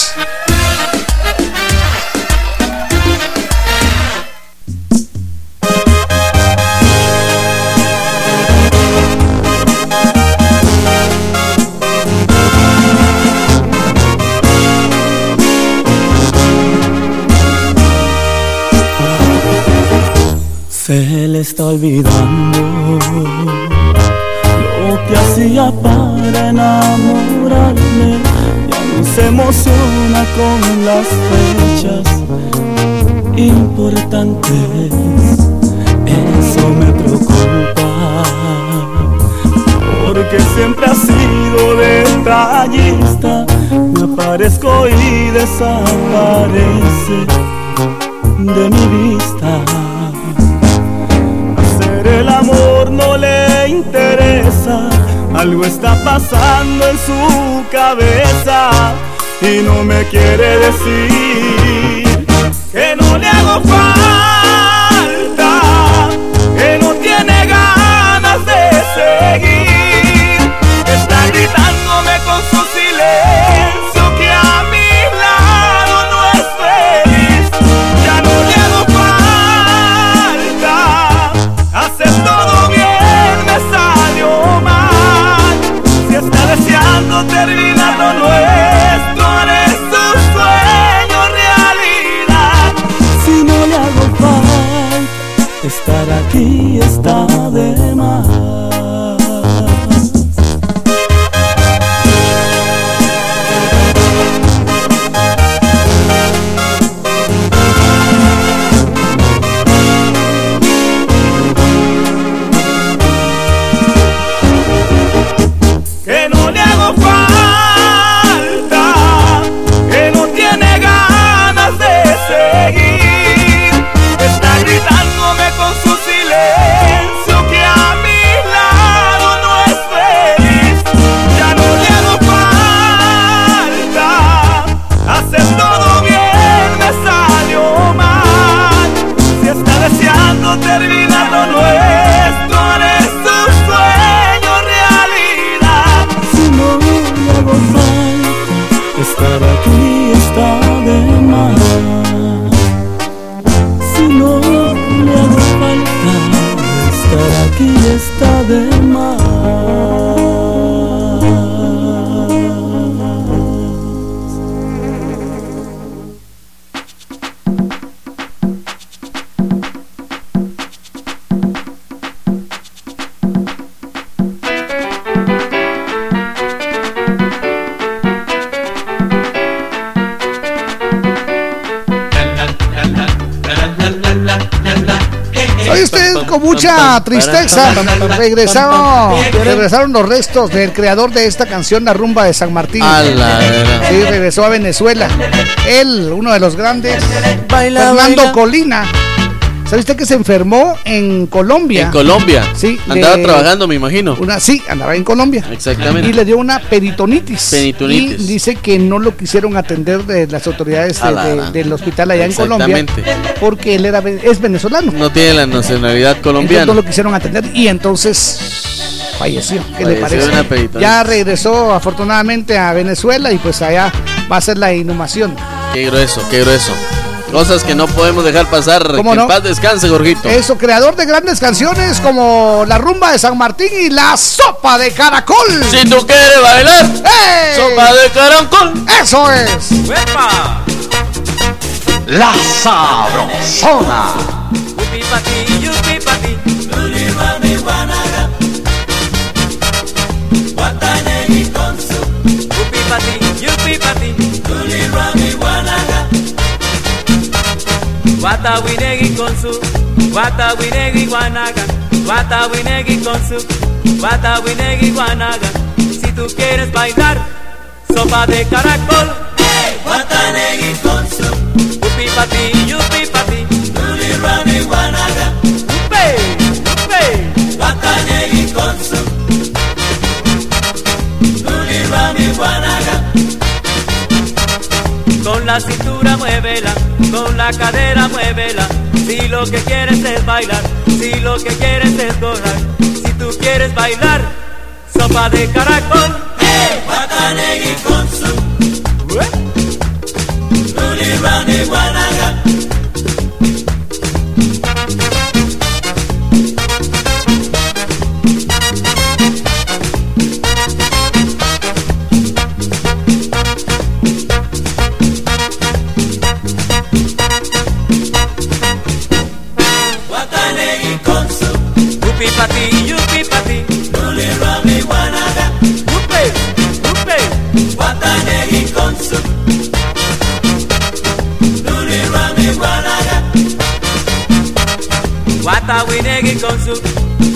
Se le está olvidando lo que hacía para enamorarme. Se emociona con las fechas importantes. eso me preocupa. Porque siempre has sido detallista, me aparezco y desaparece de mi vista. Hacer el amor no le interesa, algo está pasando en su cabeza y no me quiere decir que no le hago falta, deseando terminar lo nuestro, haré su sueño realidad. Si no le hago falta, estar aquí está tristeza regresaron, regresaron los restos del creador de esta canción, La Rumba de San Martín. Sí, regresó a Venezuela. Él, uno de los grandes, Fernando. Colina. ¿Sabe usted que se enfermó en Colombia? En Colombia. Sí. Andaba de- trabajando, me imagino. Una, sí, andaba en Colombia. Exactamente. Y le dio una peritonitis. Peritonitis. Y dice que no lo quisieron atender de las autoridades de- de- del hospital allá en Colombia. Exactamente. Porque él era, es venezolano. No tiene la nacionalidad Entonces colombiana. no lo quisieron atender y entonces falleció. ¿Qué le Falleció parece? de una peritonitis. Ya regresó afortunadamente a Venezuela y pues allá va a ser la inhumación. Qué grueso, qué grueso. Cosas que no podemos dejar pasar. Que ¿Cómo en no? paz descanse, Jorgito. Eso, creador de grandes canciones como La Rumba de San Martín y La Sopa de Caracol. Si tú quieres bailar, ¡Ey! sopa de caracol. Eso es. La Sabrosona. Guatawinegui con su. Guatawinegui guanaga. Guatawinegui con su. Guatawinegui guanaga. Si tú quieres bailar, sopa de caracol. Guatanegui con su. Yupi pa ti, yupi pa ti. Luli rami guanaga. Yupe, yupe. Guatanegui con su. Luli rami guanaga. Con la cintura muévela, con la cadera muévela. Si lo que quieres es bailar, si lo que quieres es gozar, si tú quieres bailar, sopa de caracol. ¡Hey! Guatanegui con su. Luli con su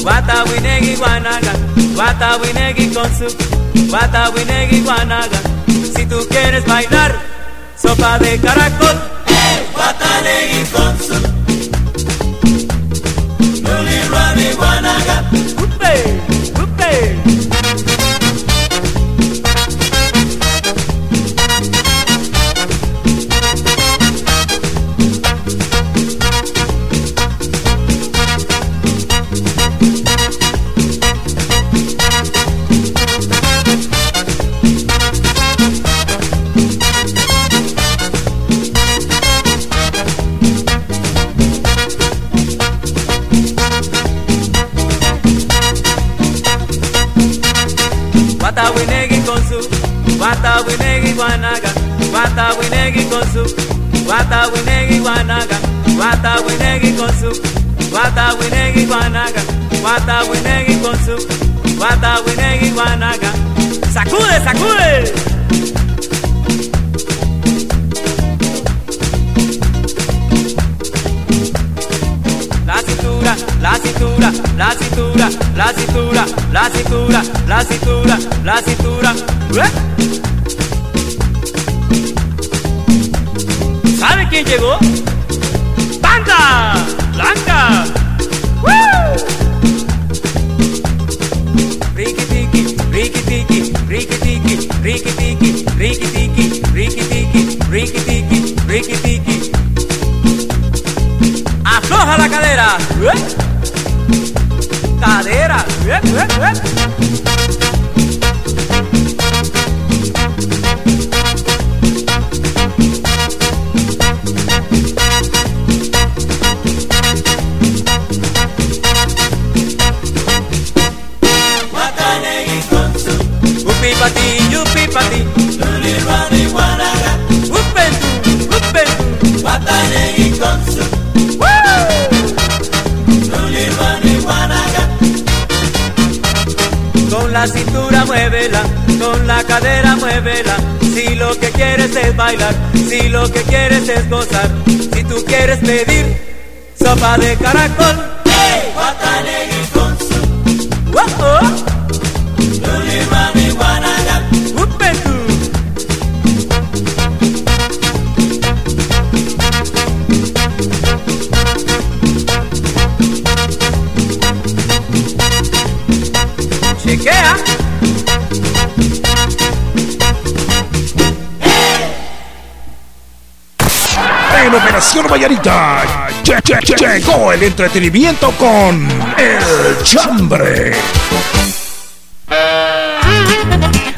Guata winegi guanaga Guata winegi con su Guata winegi guanaga Si tú quieres bailar Sopa de caracol. Guata negui con su Luli ruani guanaga Upe, upe Wata winegi con su Wata winegi guanaga Wata winegi con su Wata winegi guanaga Sacude, sacude La cintura, la cintura, la cintura, la cintura, la cintura, la cintura, la cintura. ¡Ué! ¿Sabe quién llegó? ¡Banda! ¡Blanca! Riki tiki, riki tiki, riki tiki, riki tiki, riki tiki, riki tiki, riki tiki, riki tiki. Afloja la cadera. Cadera. Cadera muévela. Si lo que quieres es bailar, si lo que quieres es gozar, si tú quieres pedir sopa de caracol. Hey, Watanegi konsu. Lle- llegó el entretenimiento con El Chambre.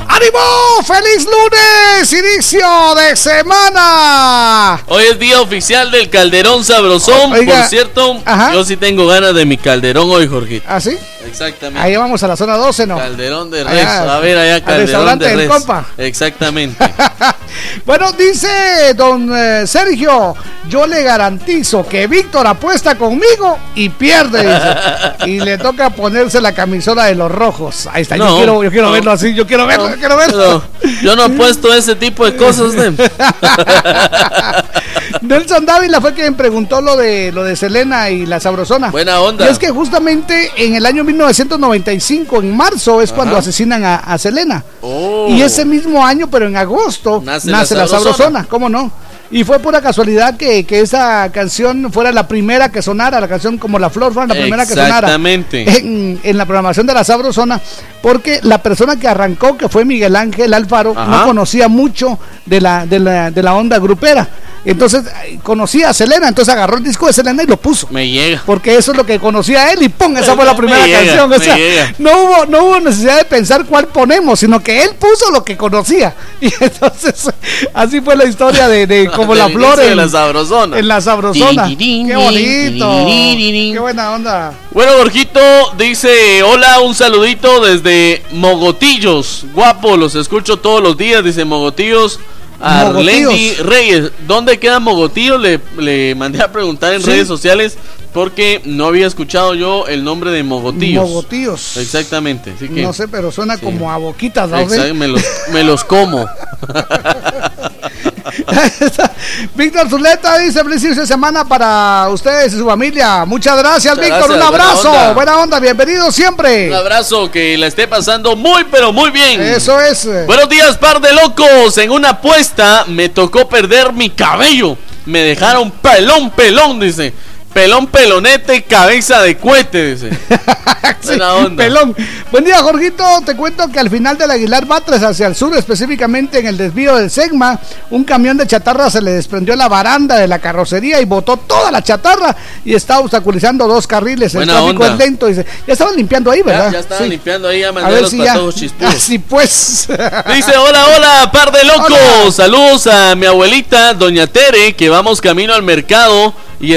¡Ánimo! ¡Feliz lunes! ¡Inicio de semana! Hoy es día oficial del Calderón Sabrosón. Oiga, Por cierto, yo sí tengo ganas de mi Calderón hoy, Jorgito. ¿Ah, sí? Exactamente. Ahí vamos a la zona 12, ¿no? Calderón de res. Allá, a ver, allá al Calderón restaurante de del res. compa. Exactamente. Bueno, dice don eh, Sergio, yo le garantizo que Víctor apuesta conmigo y pierde, dice. Y le toca ponerse la camisola de los rojos. Ahí está, yo quiero, yo quiero no. verlo así, yo quiero verlo, yo quiero verlo. Yo no he puesto ese tipo de cosas. ¿eh? Nelson Dávila fue quien preguntó lo de lo de Selena y la sabrosona. Buena onda. Y es que justamente en el año 1995, en marzo, es cuando asesinan a, a Selena. Oh. Y ese mismo año, pero en agosto, Nace nace, la la, Sabrosona. sabrosona. ¿Cómo no? Y fue pura casualidad que, que esa canción fuera la primera que sonara, la canción como La Flor fuera la primera que sonara Exactamente. en, en la programación de la Sabrosona, porque la persona que arrancó, que fue Miguel Ángel Alfaro, Ajá. no conocía mucho de la, de la, de la onda grupera. Entonces eh, conocía a Selena, entonces agarró el disco de Selena y lo puso. Me llega. Porque eso es lo que conocía él y ¡pum! Esa fue la Me primera llega, canción. O me sea, llega. no hubo, no hubo necesidad de pensar cuál ponemos, sino que él puso lo que conocía. Y entonces, así fue la historia de, de como la flor en la sabrosona. En la sabrosona. Qué bonito. Qué buena onda. Bueno, Borjito dice, hola, un saludito desde Mogotillos. Guapo, los escucho todos los días, dice Mogotillos. Arlendi. Reyes, ¿dónde queda Mogotillos? Le, le mandé a preguntar en Sí. redes sociales porque no había escuchado yo el nombre de Mogotillos. Mogotillos. Exactamente, así que No sé, pero suena como a boquitas, ¿no? Exacto, me los, me los como. Víctor Zuleta dice feliz inicio de semana para ustedes y su familia. Muchas gracias, Muchas Víctor. gracias, Un buena abrazo. onda. Buena onda. Bienvenido siempre. Un abrazo, que la esté pasando muy, pero muy bien. Eso es. Buenos días, par de locos. En una apuesta me tocó perder mi cabello. Me dejaron pelón, pelón, dice. Pelón, pelonete, cabeza de cohete, dice. Onda. Pelón. Buen día, Jorgito. Te cuento que al final del Aguilar Batres hacia el sur, específicamente en el desvío del Segma, un camión de chatarra se le desprendió la baranda de la carrocería y botó toda la chatarra y está obstaculizando dos carriles. Buena el tráfico onda. es lento. Dice, ya estaban limpiando ahí, ¿verdad? Ya, ya estaban Sí. limpiando ahí, ya A ver los si ya. Así pues. Dice, hola, hola, par de locos. Hola. Saludos a mi abuelita, doña Tere, que vamos camino al mercado y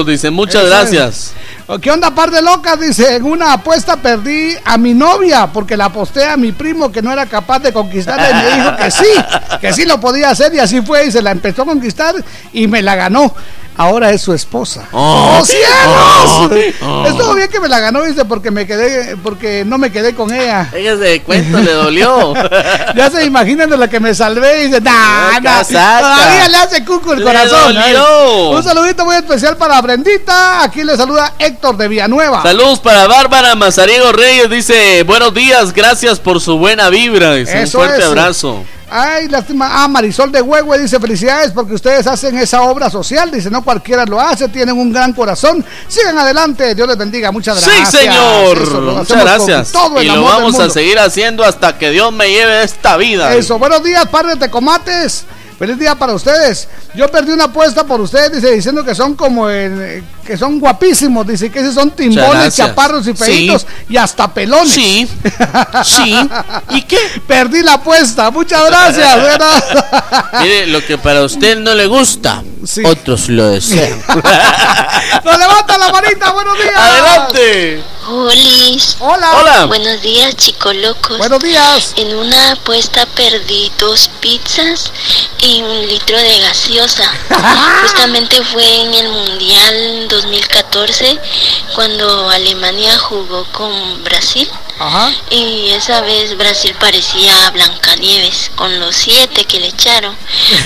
escuchándolos. Dice, muchas Eso es. gracias. ¿Qué onda, par de locas? Dice, en una apuesta perdí a mi novia porque la aposté a mi primo que no era capaz de conquistarla y me dijo que sí, que sí lo podía hacer y así fue y se la empezó a conquistar y me la ganó. Ahora es su esposa. Oh. ¡Oh, cielos! Oh. Estuvo bien que me la ganó, dice, porque me quedé, porque no me quedé con ella. Ella de cuento le dolió. ya se imaginan de la que me salvé y dice, nah, nah, todavía le hace cuco el Le corazón. dolió. Un saludito muy especial para Brendita. Aquí le saluda Héctor de Villanueva. Saludos para Bárbara Mazariego Reyes. Dice, buenos días, gracias por su buena vibra. Dice, un fuerte es. abrazo. Ay, lástima. Ah, Marisol de Huehue dice felicidades porque ustedes hacen esa obra social. Dice, no cualquiera lo hace, tienen un gran corazón. Sigan adelante, Dios les bendiga. Muchas gracias. Sí, señor. Eso, Muchas gracias. todo el y lo vamos a seguir haciendo hasta que Dios me lleve esta vida. Eso, buenos días, par de tecomates. Feliz día para ustedes. Yo perdí una apuesta por ustedes, dice, diciendo que son como en- que son guapísimos, dice que esos son timbones, chaparros y feitos Sí. y hasta pelones. Sí. Sí. ¿Y qué? Perdí la apuesta. Muchas gracias. Mire, lo que para usted no le gusta, otros lo desean. Nos levanta la manita, buenos días. Adelante. Holis. Hola. Hola. Buenos días, chicos locos. Buenos días. En una apuesta perdí dos pizzas y un litro de gaseosa. Justamente fue en el Mundial 2014 cuando Alemania jugó con Brasil. Ajá. Y esa vez Brasil parecía Blancanieves con los siete que le echaron.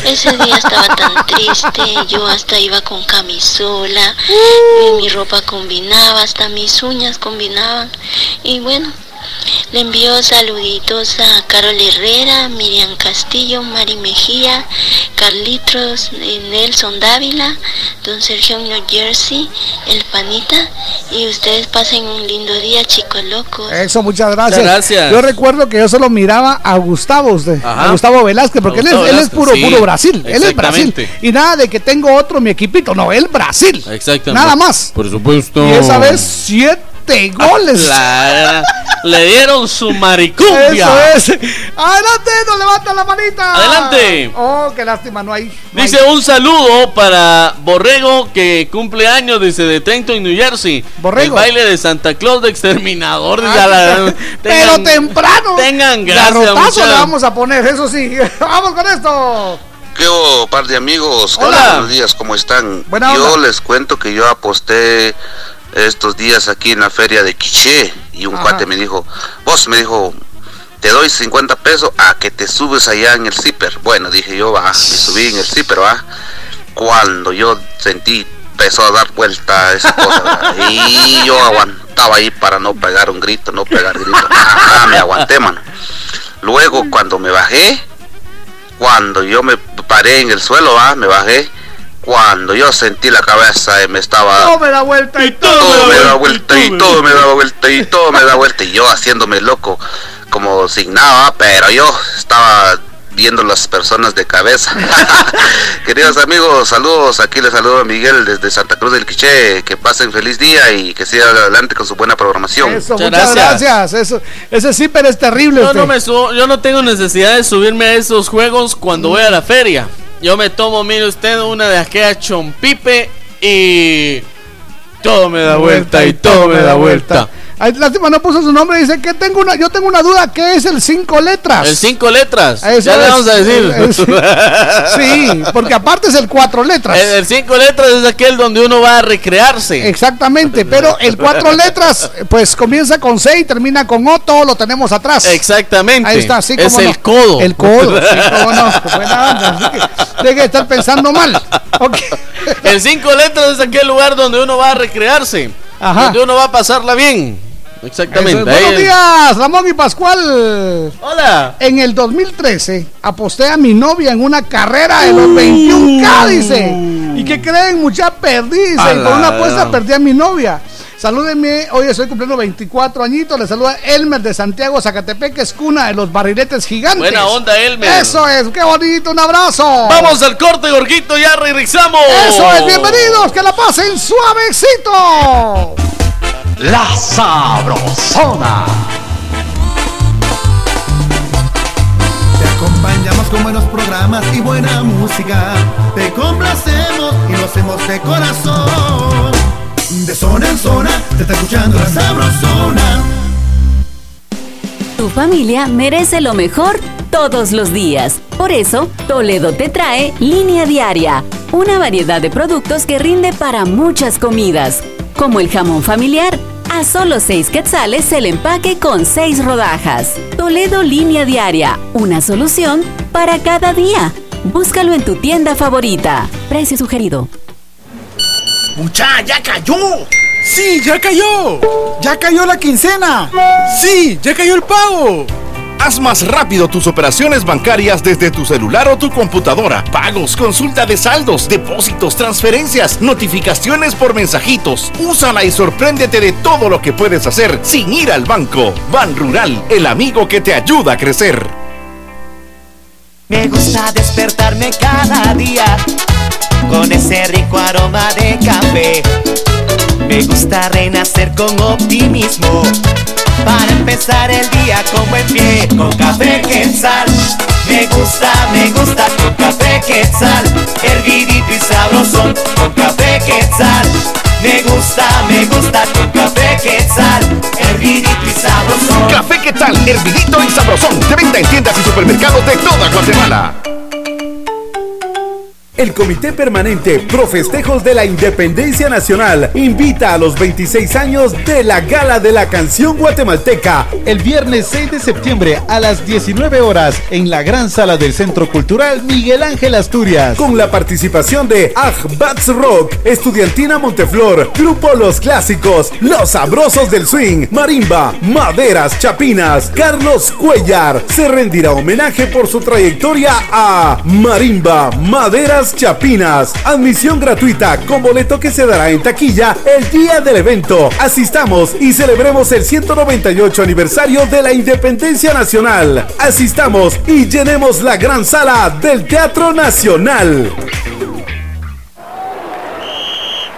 Ese día estaba tan triste, yo hasta iba con camisola, y mi ropa combinaba, hasta mis uñas combinaban. Y bueno, le envío saluditos a Carol Herrera, Miriam Castillo, Mari Mejía, Carlitos, eh, Nelson Dávila, Don Sergio New Jersey, El Panita. Y ustedes pasen un lindo día, chicos locos. Eso, muchas gracias. Muchas gracias. Yo recuerdo que yo solo miraba a Gustavo, usted, a Gustavo Velázquez, porque él es, él puro, sí, puro Brasil. Él es Brasil. Y nada de que tengo otro mi equipito, no, él Brasil. Exactamente. Nada más. Por supuesto. Y esa vez siete goles. La- le dieron su maricumbia. Eso es. Adelante, nos levanta la manita. Adelante. Oh, qué lástima, no hay. no Dice hay. un saludo para Borrego que cumple años, dice de Trenton, New Jersey. Borrego. El baile de Santa Claus de exterminador. Ah, la- pero tengan- temprano. Tengan gracias. Muchachos. le vamos a poner, eso sí. vamos con esto. ¿Qué par de amigos? Hola. Buenos días, ¿cómo están? Buena yo onda. les cuento que yo aposté estos días aquí en la feria de Quiché y un Ajá. cuate me dijo, vos me dijo, te doy 50 pesos a que te subes allá en el zipper. Bueno, dije yo, va, me subí en el zipper, va. Cuando yo sentí, empezó a dar vuelta esa cosa, ¿va? y yo aguantaba ahí para no pegar un grito, no pegar grito. Ah, me aguanté, mano. Luego, cuando me bajé, cuando yo me paré en el suelo, ah, me bajé. Cuando yo sentí la cabeza y me estaba Todo me da vuelta y todo, todo me da vuelta y todo me da vuelta y todo me da vuelta y yo haciéndome loco como sin nada, pero yo estaba viendo las personas de cabeza. Queridos amigos, saludos, aquí les saludo a Miguel desde Santa Cruz del Quiché, que pasen feliz día y que sigan adelante con su buena programación. Eso, muchas, gracias. Eso, ese zipper es terrible. Yo no, me subo- yo no tengo necesidad de subirme a esos juegos cuando voy a la feria. Yo me tomo, mire usted, una de aquella chompipe y todo me da vuelta y todo me da vuelta. Lástima, no puso su nombre. Dice que tengo una, yo tengo una duda. ¿Qué es el cinco letras? El cinco letras. Eso ya le vamos a decir. Eh, Sí, porque aparte es el cuatro letras. El, el cinco letras es aquel donde uno va a recrearse. Exactamente, pero el cuatro letras, pues comienza con C y termina con O, todo lo tenemos atrás. Exactamente. Ahí está, sí, Es no. el codo. El codo, sí, cómo no. Buena onda. Deje de estar pensando mal. El cinco letras es aquel lugar donde uno va a recrearse. Ajá. Donde uno va a pasarla bien. Exactamente. Es. Buenos días, Ramón y Pascual. Hola. En el 2013 aposté a mi novia en una carrera de los 21K, dice. ¿Y qué creen? Mucha perdí, dice. Con una apuesta perdí a mi novia. Salúdenme, hoy estoy cumpliendo 24 añitos. Le saluda Elmer de Santiago, Zacatepec, que es cuna de los barriletes gigantes. Buena onda, Elmer. Eso es, qué bonito, un abrazo. Vamos al corte, Gorguito, ya regresamos. Eso es, bienvenidos, que la pasen suavecito. La Sabrosona. Te acompañamos con buenos programas y buena música. Te complacemos y lo hacemos de corazón. De zona en zona, te está escuchando la sabrosona. Tu familia merece lo mejor todos los días. Por eso, Toledo te trae Línea Diaria, una variedad de productos que rinde para muchas comidas, como el jamón familiar. A solo 6 quetzales el empaque con 6 rodajas. Toledo Línea Diaria, una solución para cada día. Búscalo en tu tienda favorita. Precio sugerido. ¡Mucha, ya cayó! ¡Sí, ya cayó! ¡Ya cayó la quincena! ¡Sí, ya cayó el pago! Haz más rápido tus operaciones bancarias desde tu celular o tu computadora. Pagos, consulta de saldos, depósitos, transferencias, notificaciones por mensajitos. Úsala y sorpréndete de todo lo que puedes hacer sin ir al banco. Ban Rural, el amigo que te ayuda a crecer. Me gusta despertarme cada día con ese rico aroma de café. Me gusta renacer con optimismo para empezar el día con buen pie. Con café quetzal. Me gusta, me gusta con café quetzal. Hervidito y sabrosón con café quetzal. Me gusta, me gusta con café quetzal. Hervidito y sabrosón. Café ¿qué tal? Hervidito y sabrosón. De venta en tiendas y supermercados de toda Guatemala. El Comité Permanente Pro Festejos de la Independencia Nacional invita a los 26 años de la Gala de la Canción Guatemalteca el viernes 6 de septiembre a las 19 horas en la gran sala del Centro Cultural Miguel Ángel Asturias con la participación de Bats Rock, Estudiantina Monteflor, Grupo Los Clásicos, Los Sabrosos del Swing, Marimba, Maderas Chapinas, Carlos Cuellar. Se rendirá homenaje por su trayectoria a Marimba, Maderas Chapinas. Admisión gratuita con boleto que se dará en taquilla el día del evento. Asistamos y celebremos el 198 aniversario de la Independencia Nacional. Asistamos y llenemos la gran sala del Teatro Nacional.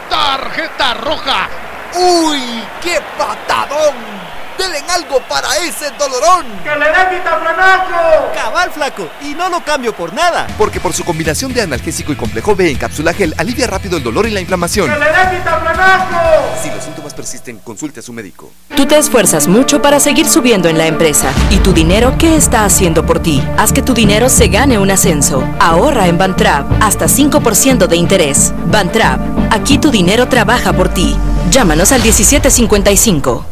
Tarjeta roja. ¡Uy! ¡Qué patadón! ¡Denle algo para ese dolorón! ¡Que le dé vitaflanaco! Cabal, flaco. Y no lo cambio por nada. Porque por su combinación de analgésico y complejo B en cápsula gel alivia rápido el dolor y la inflamación. ¡Que le dé vitaflanaco! Si los síntomas persisten, consulte a su médico. Tú te esfuerzas mucho para seguir subiendo en la empresa. ¿Y tu dinero qué está haciendo por ti? Haz que tu dinero se gane un ascenso. Ahorra en Bantrap hasta 5% de interés. Bantrap, aquí tu dinero trabaja por ti. Llámanos al 1755.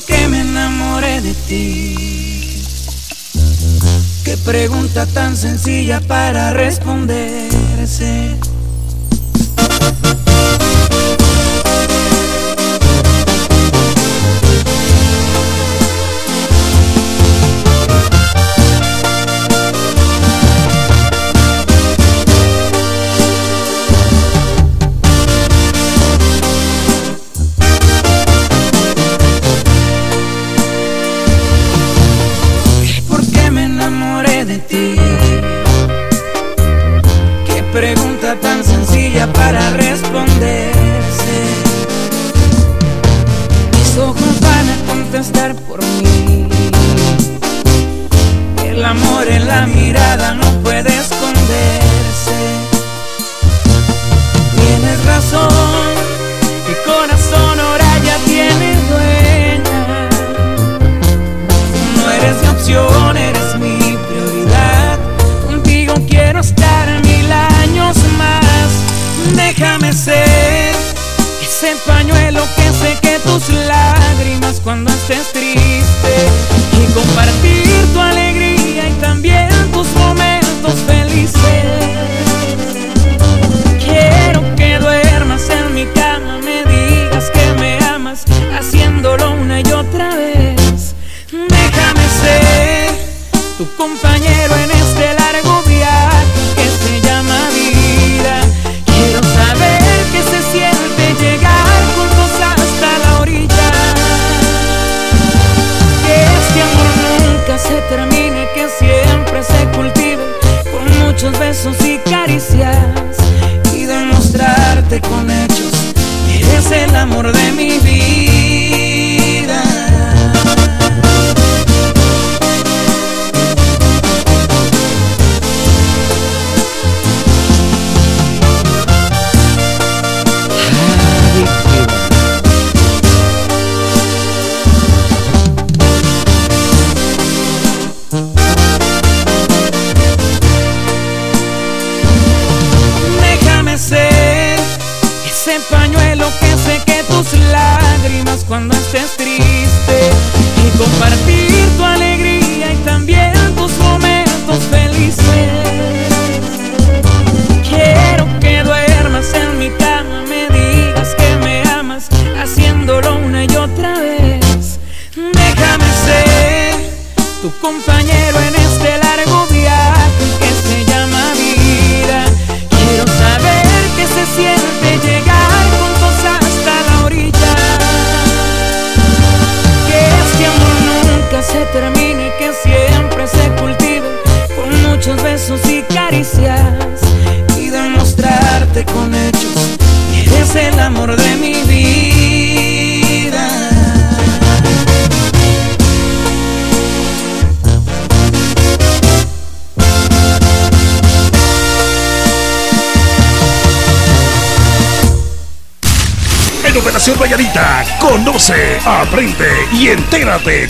Que por qué me enamoré de ti. Qué pregunta tan sencilla para responderse.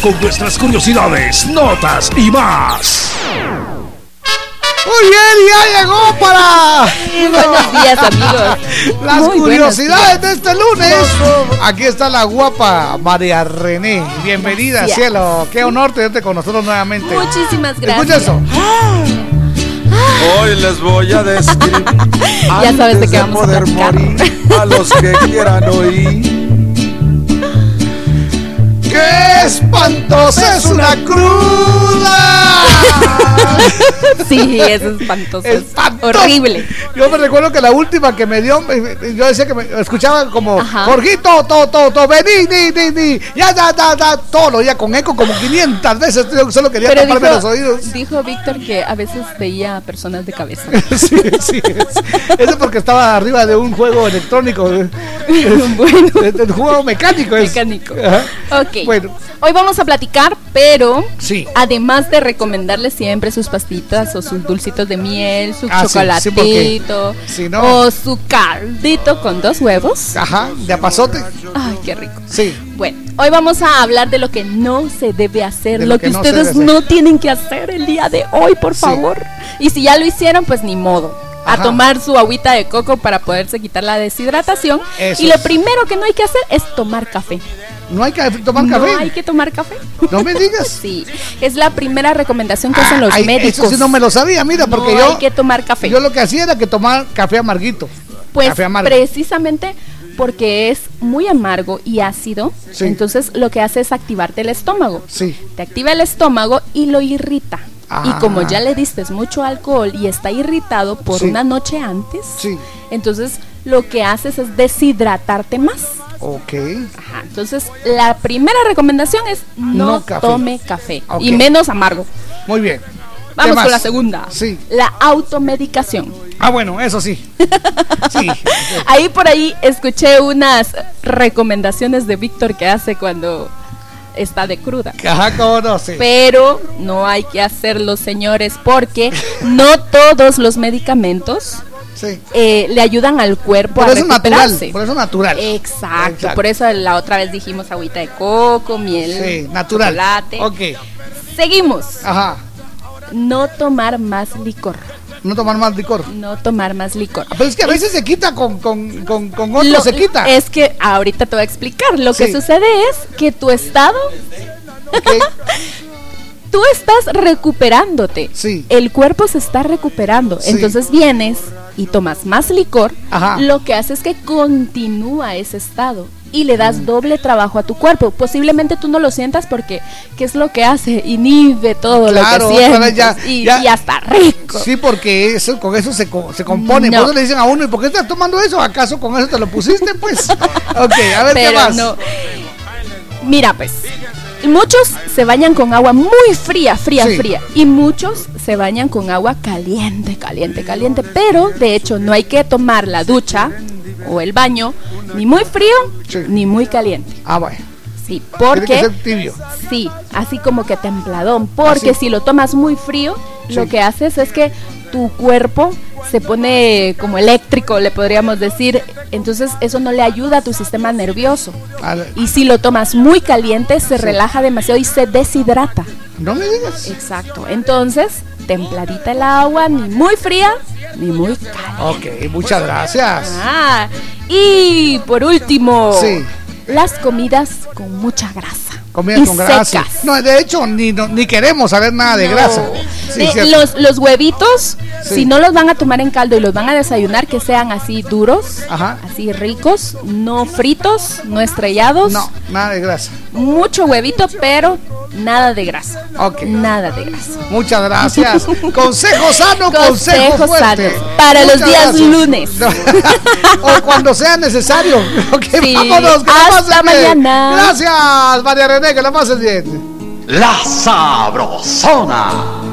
Con nuestras curiosidades, notas y más. Muy bien, ya llegó para. Buenos días, amigos. Las Muy curiosidades de este lunes. Aquí está la guapa María René. Bienvenida, Gracias. cielo. Qué honor tenerte con nosotros nuevamente. Muchísimas Escucha gracias. eso. Hoy les voy a describir. Ya sabes de qué vamos a poder morir a los que quieran oír. ¡Qué espantosa es una cruda! Sí, es espantoso. es horrible. Yo me recuerdo que la última que me dio, yo decía que me escuchaba como, Ajá. Jorgito, todo, todo, todo, vení, ni, ni, ni, ya, ya, ya, ya, todo, lo oía con eco como 500 veces, yo solo quería Pero taparme los oídos. dijo Víctor que a veces veía personas de cabeza. sí, sí, es- eso porque estaba arriba de un juego electrónico, bueno. de, de un juego mecánico. es. Mecánico. Ajá. Ok. Bueno. Hoy vamos a platicar, pero Sí. además de recomendarles siempre sus pastitas o sus dulcitos de miel, su Ah, sí, sí, porque chocolatito si no- o su caldito con dos huevos. Ajá, de apazote. Ay, qué rico. Sí. Bueno, hoy vamos a hablar de lo que no se debe hacer, De lo, que, no ustedes no tienen que hacer el día de hoy, por favor. Y si ya lo hicieron, pues ni modo. A tomar su agüita de coco para poderse quitar la deshidratación. Eso y lo es. primero que no hay que hacer es tomar café. ¿No hay que tomar no café? hay que tomar café. No me digas. sí, es la primera recomendación que hacen los Ay, médicos. Eso sí no me lo sabía, mira, porque No yo. hay que tomar café. Yo lo que hacía era que tomar café amarguito. Pues café amargo. precisamente porque es muy amargo y ácido, Sí. entonces lo que hace es activarte el estómago. Sí. Te activa el estómago y lo irrita. Ah. Y como ya le diste mucho alcohol y está irritado por Sí. una noche antes, Sí. entonces lo que haces es deshidratarte más. Ok. Ajá, entonces la primera recomendación es no, No café. tome café y menos amargo. Muy bien. Vamos con la segunda. Sí. La automedicación. Ah, bueno, eso sí. Sí. Ahí por ahí escuché unas recomendaciones de Víctor que hace cuando está de cruda. Ajá, cómo no, sí. Pero no hay que hacerlo, señores, porque no todos los medicamentos Sí. eh, le ayudan al cuerpo Por a eso natural, recuperarse. por eso natural. Exacto, Exacto. por eso la otra vez dijimos agüita de coco, miel, Sí, natural. chocolate. Ok. Seguimos. Ajá. No tomar más licor. No tomar más licor. No tomar más licor. Pero es que a veces se quita con, con, con, con otro, Lo- se quita. Es que ahorita te voy a explicar. Lo que sucede es que tu estado. Tú estás recuperándote. Sí. El cuerpo se está recuperando. Sí. Entonces vienes y tomas más licor. Ajá. Lo que hace es que continúa ese estado y le das doble trabajo a tu cuerpo. Posiblemente tú no lo sientas porque ¿qué es lo que hace? Inhibe todo Claro, lo que sientes ya- y, ya- y hasta rico. Sí, porque eso, con eso se, se compone. No. Por eso le dicen a uno, ¿y por qué estás tomando eso? ¿Acaso con eso te lo pusiste? Pues. ok, a ver qué más. no. Mira, pues, muchos se bañan con agua muy fría, fría, Sí. fría. Y muchos se bañan con agua caliente, caliente, caliente. Pero, de hecho, no hay que tomar la ducha o el baño ni muy frío ni muy caliente. Ah, bueno. Sí, Tiene que porque... ser tibio. Sí, así como que templadón. Porque Así. si lo tomas muy frío, lo que haces es que tu cuerpo se pone como eléctrico, le podríamos decir. Entonces eso no le ayuda a tu sistema nervioso. A ver, Y si lo tomas muy caliente, se relaja demasiado y se deshidrata. No me digas. Exacto. Entonces, templadita el agua, ni muy fría, ni muy caliente. Ok, muchas gracias. Ah, y por último, Sí. las comidas con mucha grasa. Comida y con grasa. secas. No, de hecho, ni, no- ni queremos saber nada de No. grasa. Sí, los, los huevitos, Sí. si no los van a tomar en caldo y los van a desayunar, que sean así duros, así ricos, no fritos, no estrellados. No, nada de grasa. Mucho huevito, pero nada de grasa. Ok. Nada de grasa. Muchas gracias. consejo sano, consejo Consejos fuerte. sanos para los días gracias. lunes. o cuando sea necesario. Ok, Sí, vámonos, hasta mañana. Gracias, María René, que la pases bien. La Sabrosona.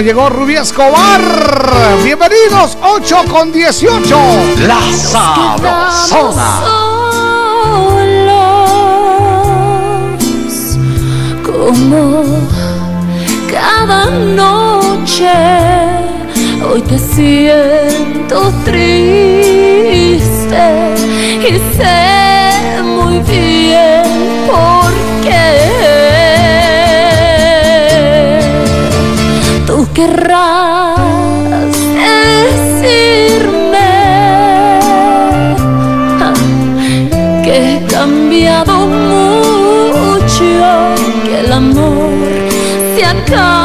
Llegó, Rubí Escobar. Bienvenidos, 8 con 18. La sabrosona. Solos, como cada noche, hoy te siento triste y sé querrás decirme que he cambiado mucho, que el amor se acaba.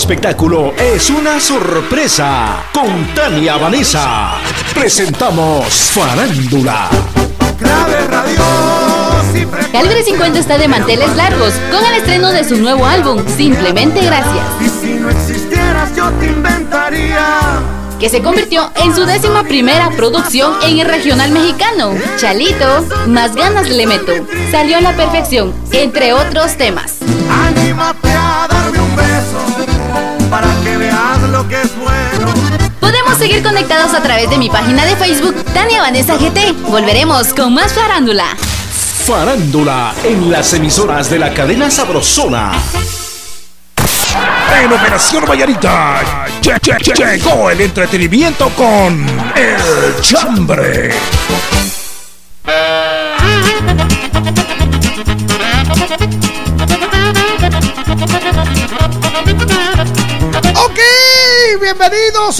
espectáculo es una sorpresa. Con Tania Vanessa presentamos Farándula. Clave Radio. 50 está de manteles largos con el estreno de su nuevo álbum, Simplemente Gracias. Y si no existieras, yo te inventaría que se convirtió en su décima primera producción en el regional mexicano. Chalito, más ganas le meto. Salió a la perfección, entre otros temas. Anímate. Que es bueno. Podemos seguir conectados a través de mi página de Facebook, Tania Vanessa GT. Volveremos con más farándula. Farándula en las emisoras de la cadena Sabrosona. En Operación Vallarita lle- lle- lle- llegó el entretenimiento con El Chambre.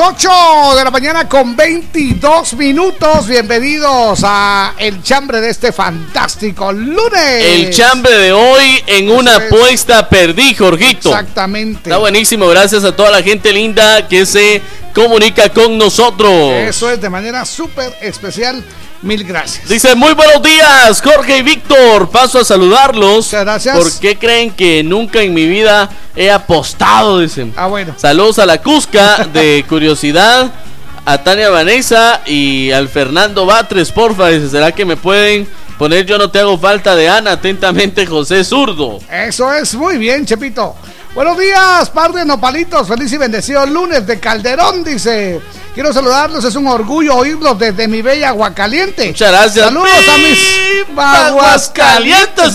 Bienvenidos, 8 de la mañana con 22 minutos. Bienvenidos a el chambre de este fantástico lunes. El chambre de hoy en una apuesta perdí, Jorgito. Exactamente. Está buenísimo, gracias a toda la gente linda que se comunica con nosotros. Eso es de manera súper especial. Mil gracias. Dice, muy buenos días, Jorge y Víctor. Paso a saludarlos. gracias. ¿Por qué creen que nunca en mi vida he apostado? Dicen. Ah, bueno. Saludos a la Cusca de Curiosidad, a Tania Vanessa y al Fernando Batres, porfa. Dice, ¿será que me pueden poner Yo no te hago falta de Ana? Atentamente, José Zurdo. Eso es muy bien, Chepito. Buenos días, par de nopalitos. Feliz y bendecido lunes de Calderón, dice. Quiero saludarlos, es un orgullo oírlos desde mi bella Aguacaliente. Muchas gracias. Saludos a mis Aguascalientes.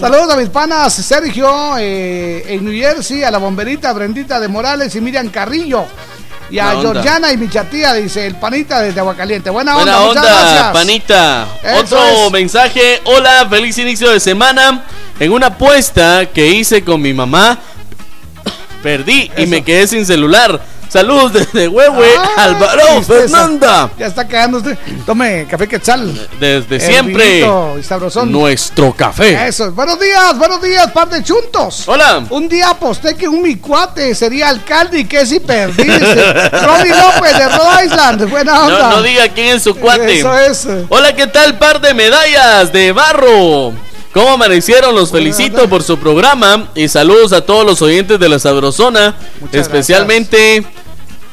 Saludos a mis panas Sergio eh, en New Jersey, a la bomberita Brendita de Morales y Miriam Carrillo. Y a. Georgiana y mi chatía, dice el panita desde Aguacaliente. Buena, Buena onda, muchas onda, gracias. panita. Eso Otro es. mensaje. Hola, feliz inicio de semana. En una apuesta que hice con mi mamá, perdí y me quedé sin celular. Saludos desde Huehue, tristeza. Fernanda. Ya está quedando usted. Tome café quetzal. Desde siempre, y nuestro café. Eso, buenos días, buenos días, par de chuntos. Hola. Un día aposté que un mi cuate sería alcalde y que si perdí. Ronnie López de Rhode Island. Buena onda. No, no diga quién es su cuate. Eso es. Hola, ¿qué tal? Par de medallas de barro. ¿Cómo amanecieron? Los felicito por su programa y saludos a todos los oyentes de la Sabrosona, Muchas especialmente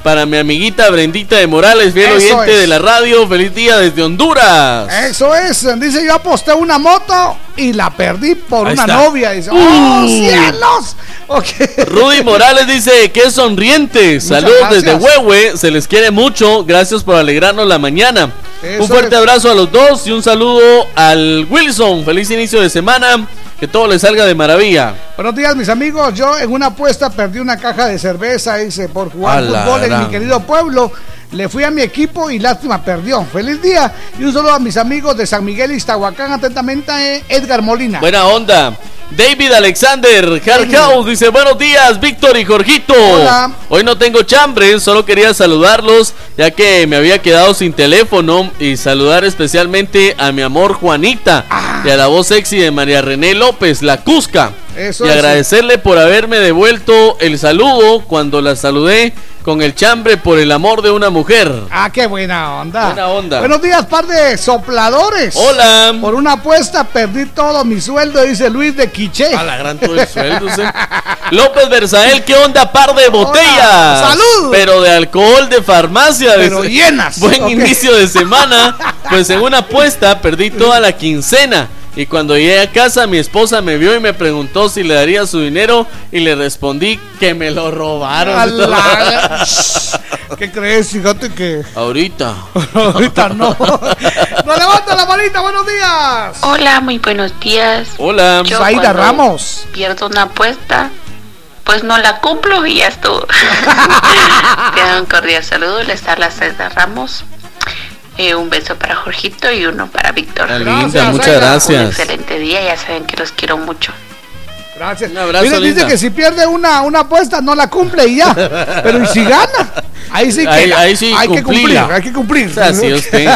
para mi amiguita Brendita de Morales, fiel Eso oyente es. de la radio. Feliz día desde Honduras. Eso es. Dice, yo aposté una moto y la perdí por Ahí una está. novia. Dice, ¡oh, Uh. cielos! Ok. Rudy Morales dice que sonriente. Saludos desde Huehue. Se les quiere mucho. Gracias por alegrarnos la mañana. Eso un fuerte es. abrazo a los dos y un saludo al Wilson. Feliz inicio de semana. Que todo le salga de maravilla. Buenos días, mis amigos. Yo en una apuesta perdí una caja de cerveza, dice, por jugar A fútbol en gran. mi querido pueblo. Le fui a mi equipo y lástima, perdió. Feliz día. Y un saludo a mis amigos de San Miguel y Iztahuacán. Atentamente, eh, Edgar Molina. Buena onda. David Alexander Hardhouse dice buenos días Víctor y Jorgito. Hola. Hoy no tengo chambre, solo quería saludarlos ya que me había quedado sin teléfono y saludar especialmente a mi amor Juanita y a la voz sexy de María René López, la Cusca. Eso y agradecerle por haberme devuelto el saludo cuando la saludé con el chambre por el amor de una mujer. Ah, qué buena onda. Buena onda. Buenos días, par de sopladores. Hola. Por una apuesta perdí todo mi sueldo, dice Luis de Quiché. A la gran todo el sueldo, sí. López Berzael, ¿qué onda? Par de botellas. ¡Salud! Pero de alcohol de farmacia. Pero dice. llenas. Buen inicio de semana. Pues en una apuesta perdí toda la quincena. Y cuando llegué a casa, mi esposa me vio y me preguntó si le daría su dinero. Y le respondí que me lo robaron. ¿Qué crees? Fíjate que Ahorita. ahorita no. ¡No levanta la manita! ¡Buenos días! Hola, muy buenos días. Hola. Yo Zaida cuando Ramos. Pierdo una apuesta, pues no la cumplo y ya estuvo. Te un cordial saludo, les habla Zaida Ramos. Eh, un beso para Jorgito y uno para Víctor. Linda, Gracias, muchas Zaida. Un gracias. excelente día, ya saben que los quiero mucho. Gracias. Un abrazo, Mire, dice que si pierde una, una apuesta no la cumple y ya. Pero ¿y si gana? Ahí sí que Ahí- ahí sí hay que cumplir, hay que cumplir. Así usted.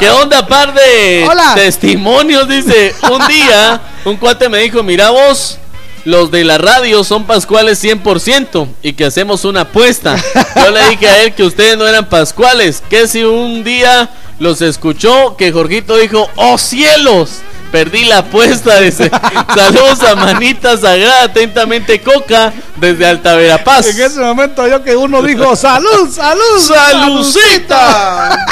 ¿Qué onda, par de Hola. testimonios? Dice, un día un cuate me dijo, mira vos, los de la radio son pascuales 100% y que hacemos una apuesta. Yo le dije a él que ustedes no eran pascuales, que si un día los escuchó, que Jorgito dijo, ¡oh cielos! Perdí la apuesta, dice. Saludos a Manita Sagrada, atentamente Coca, desde Alta Verapaz. En ese momento yo que uno dijo, salud, salud, Salucita.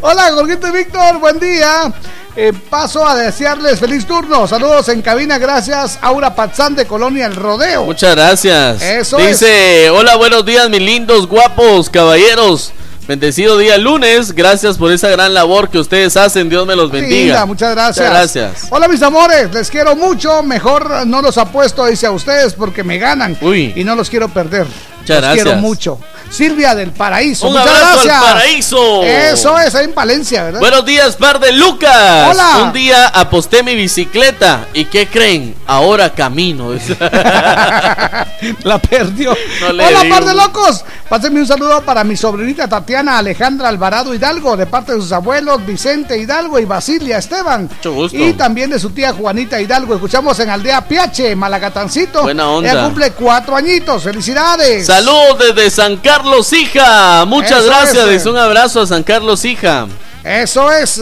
Hola, Jorgito y Víctor, buen día. Eh, paso a desearles feliz turno. Saludos en cabina, gracias. Aura Pazán de Colonia El Rodeo. Muchas gracias. Eso Dice, hola, buenos días, mis lindos, guapos, caballeros. Bendecido día lunes, gracias por esa gran labor que ustedes hacen, Dios me los bendiga. Linda, muchas gracias. Muchas gracias. Hola mis amores, les quiero mucho. Mejor no los apuesto, dice a ustedes, porque me ganan. Uy. Y no los quiero perder. Muchas los quiero gracias. mucho. Silvia del Paraíso. Un muchas abrazo al. Paraíso. Eso es, ahí en Palencia, ¿verdad? Buenos días, par de Lucas. Hola. Un día aposté mi bicicleta. ¿Y qué creen? Ahora camino. La perdió. No Hola, digo. par de locos. Pásenme un saludo para mi sobrinita Tatiana Alejandra Alvarado Hidalgo, de parte de sus abuelos Vicente Hidalgo y Basilia Esteban. Mucho gusto. Y también de su tía Juanita Hidalgo. Escuchamos en Aldea Piache, Malagatancito. Buena onda. Ella cumple cuatro añitos. ¡Felicidades! Saludos desde San Carlos, hija. Muchas Eso gracias. es. Un abrazo a San Carlos, hija. Eso es.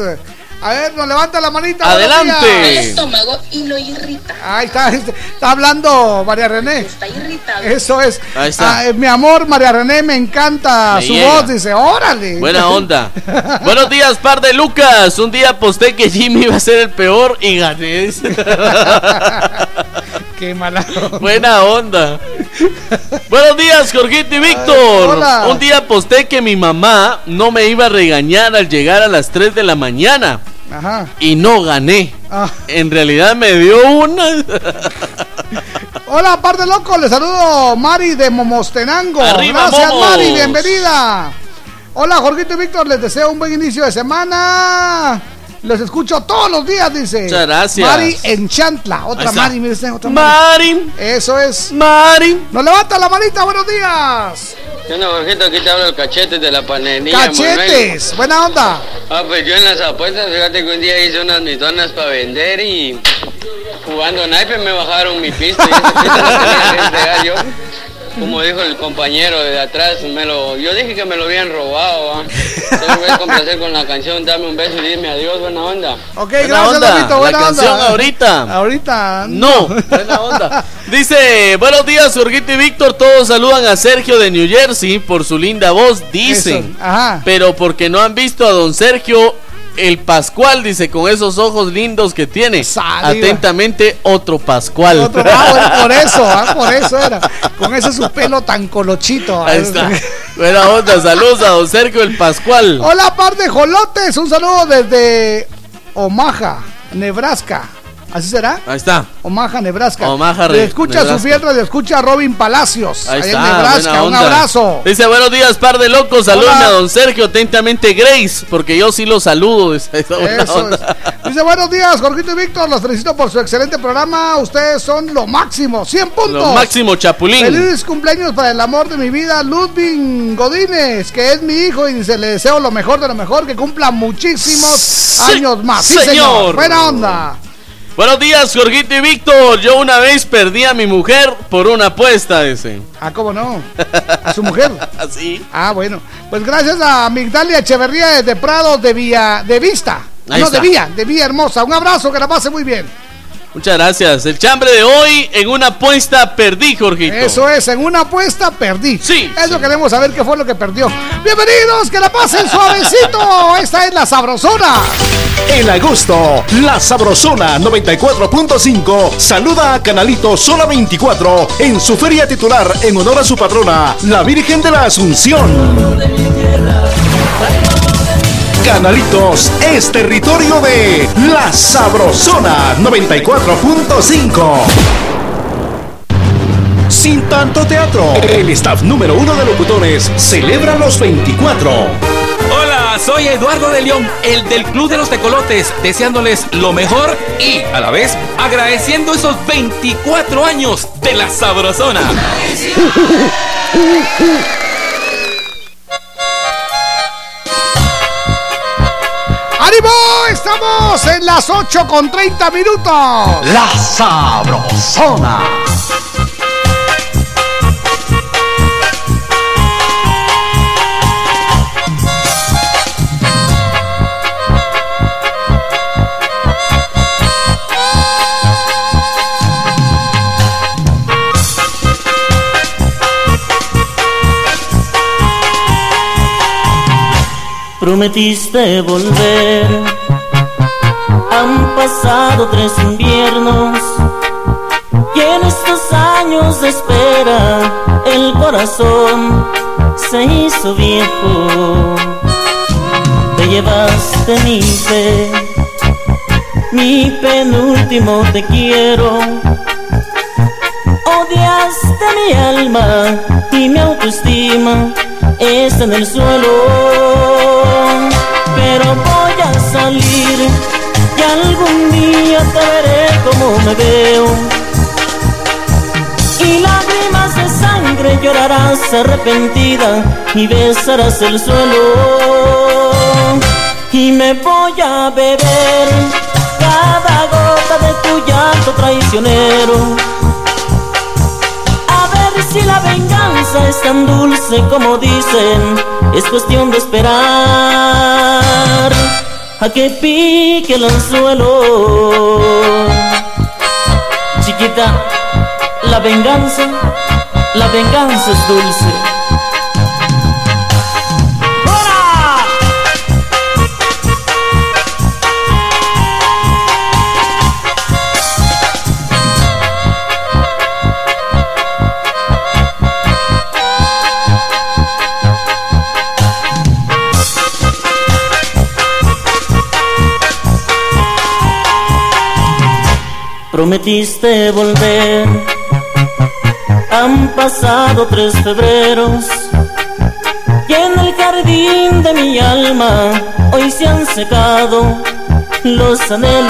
A ver, nos levanta la manita. Adelante. El estómago y lo irrita. Ahí está, está hablando María René. Está irritado. Eso es. Ahí está. Ah, eh, mi amor, María René, me encanta Me su llega. voz. Dice, órale. Buena onda. Buenos días, par de Lucas. Un día aposté que Jimmy iba a ser el peor y gané. Qué mala. Buena onda. Buenos días, Jorgito y Víctor. hola. Un día aposté que mi mamá no me iba a regañar al llegar a las 3 de la mañana. Ajá. Y no gané. Ah. En realidad me dio una. Hola, par de locos. Le saludo Mari de Momostenango. Arriba, Gracias, Momos. Mari. Bienvenida. Hola, Jorgito y Víctor. Les deseo un buen inicio de semana. Los escucho todos los días, dice. Muchas gracias. Mari en Chantla. Otra. Mari, mire usted, otra Mari. Eso es. Mari. Nos levanta la manita. Buenos días. ¿Qué onda, Jorgito? Aquí te habla el cachete de la panadería. Cachetes. Buena onda. Ah, pues yo en las apuestas, fíjate que un día hice unas mitonas para vender y jugando naipe me bajaron mi pisto y esa pista la tenía que entregar yo. Como dijo el compañero de atrás, me lo, yo dije que me lo habían robado. voy a complacer con la canción Dame un beso y dime adiós, buena onda. Ok, Buena gracias, onda. Lobito, buena La canción ahorita. Ahorita. No, buena onda. Dice, buenos días, Jorgito y Víctor. Todos saludan a Sergio de New Jersey por su linda voz, dicen. Eso, ajá. Pero porque no han visto a don Sergio el Pascual, dice, con esos ojos lindos que tiene. Saliva. Atentamente, otro Pascual. Otro, ah, por eso, ah, por eso era. Con ese su pelo tan colochito. ah. Ahí está. Buena onda, saludos a don Sergio el Pascual. Hola, par de jolotes. Un saludo desde Omaha, Nebraska. ¿Así será? Ahí está. Omaha, Nebraska. Omaha, Le escucha Nebraska. su fiel radio, escucha a Robin Palacios. Ahí está, en Nebraska. Un abrazo. Dice, buenos días, par de locos. Saluden a don Sergio, atentamente Grace, porque yo sí lo saludo. Dice, Eso es. Buenos días, Jorgito y Víctor. Los felicito por su excelente programa. Ustedes son lo máximo. 100 puntos. Lo máximo, Chapulín. Feliz cumpleaños para el amor de mi vida, Ludwig Godínez, que es mi hijo y dice, le deseo lo mejor de lo mejor, que cumpla muchísimos Sí, años más. Sí, señor. Buena onda. Buenos días, Jorgito y Víctor. Yo una vez perdí a mi mujer por una apuesta, dice. Ah, ¿cómo no? A su mujer. Así. Ah, bueno. Pues gracias a Migdalia Echeverría desde Prado de Vía de Vista. Ahí no, está. de Vía, de Vía Hermosa. Un abrazo, que la pase muy bien. Muchas gracias. El chambre de hoy en una apuesta perdí, Jorgito. Eso es, en una apuesta perdí. Sí. Eso queremos saber qué fue lo que perdió. Bienvenidos, que la pasen suavecito. Esta es la sabrosona. En agosto, la Sabrosona 94.5 saluda a Canalito Sola 24 en su feria titular en honor a su patrona, la Virgen de la Asunción. Canalitos es territorio de la Sabrosona 94.5. Sin tanto teatro, el staff número uno de locutores celebra los 24. Hola, soy Eduardo de León, el del Club de los Tecolotes, deseándoles lo mejor y a la vez agradeciendo esos 24 años de la Sabrosona. ¡Ánimo! estamos en las 8 con 30 minutos. La Sabrosona. Prometiste volver. Han pasado tres inviernos y en estos años de espera el corazón se hizo viejo. Te llevaste mi fe, mi penúltimo te quiero. Odiaste mi alma y mi autoestima está en el suelo. Pero voy a salir y algún día te veré como me veo. Y lágrimas de sangre llorarás arrepentida y besarás el suelo. Y me voy a beber cada gota de tu llanto traicionero. Si la venganza es tan dulce como dicen, es cuestión de esperar a que pique el anzuelo. Chiquita, la venganza, la venganza es dulce. Prometiste volver. Han pasado tres febreros y en el jardín de mi alma hoy se han secado los anhelos.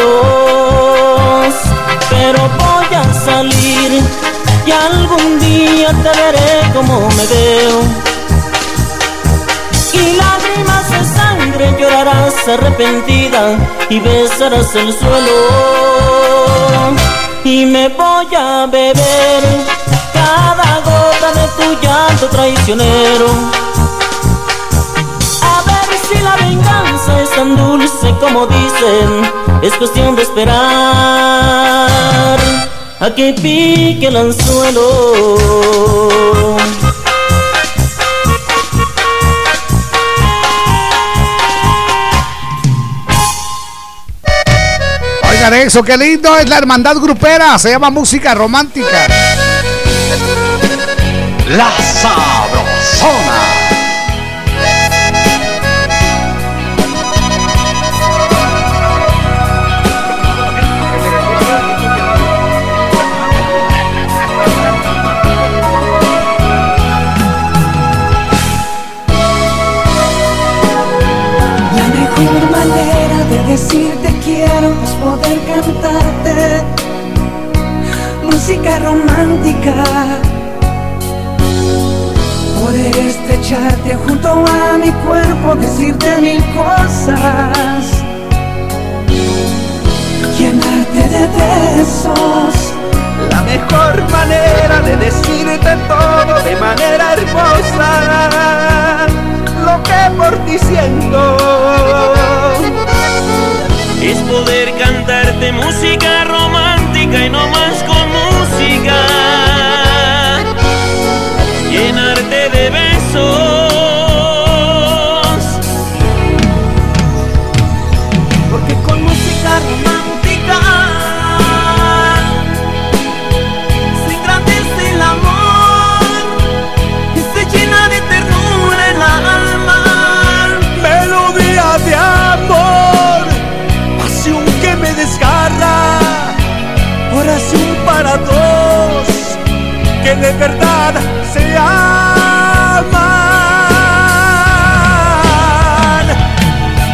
Pero voy a salir y algún día te veré como me veo. Y lágrimas de sangre llorarás arrepentida y besarás el suelo y me voy a beber cada gota de tu llanto traicionero. A ver si la venganza es tan dulce como dicen, es cuestión de esperar a que pique el anzuelo. Oigan eso, qué lindo es la hermandad grupera, se llama música romántica. La romántica. Poder estrecharte junto a mi cuerpo, decirte mil cosas, llenarte de besos. La mejor manera de decirte todo de manera hermosa, lo que por ti siento. Es poder cantarte música romántica y no más de verdad se aman.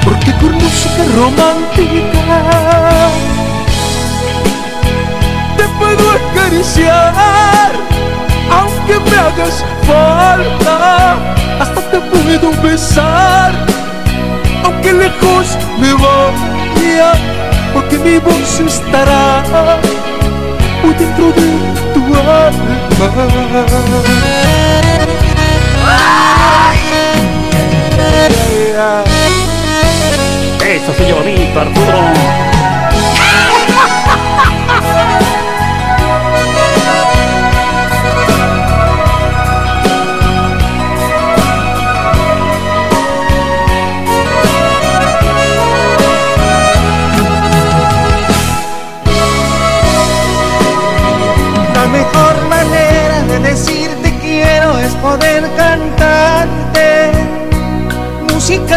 Porque con música romántica te puedo acariciar, aunque me hagas falta, hasta te puedo besar, aunque lejos me vayas. día, porque mi voz estará muy dentro de tu alma. Eso se lleva bonito, Arturo.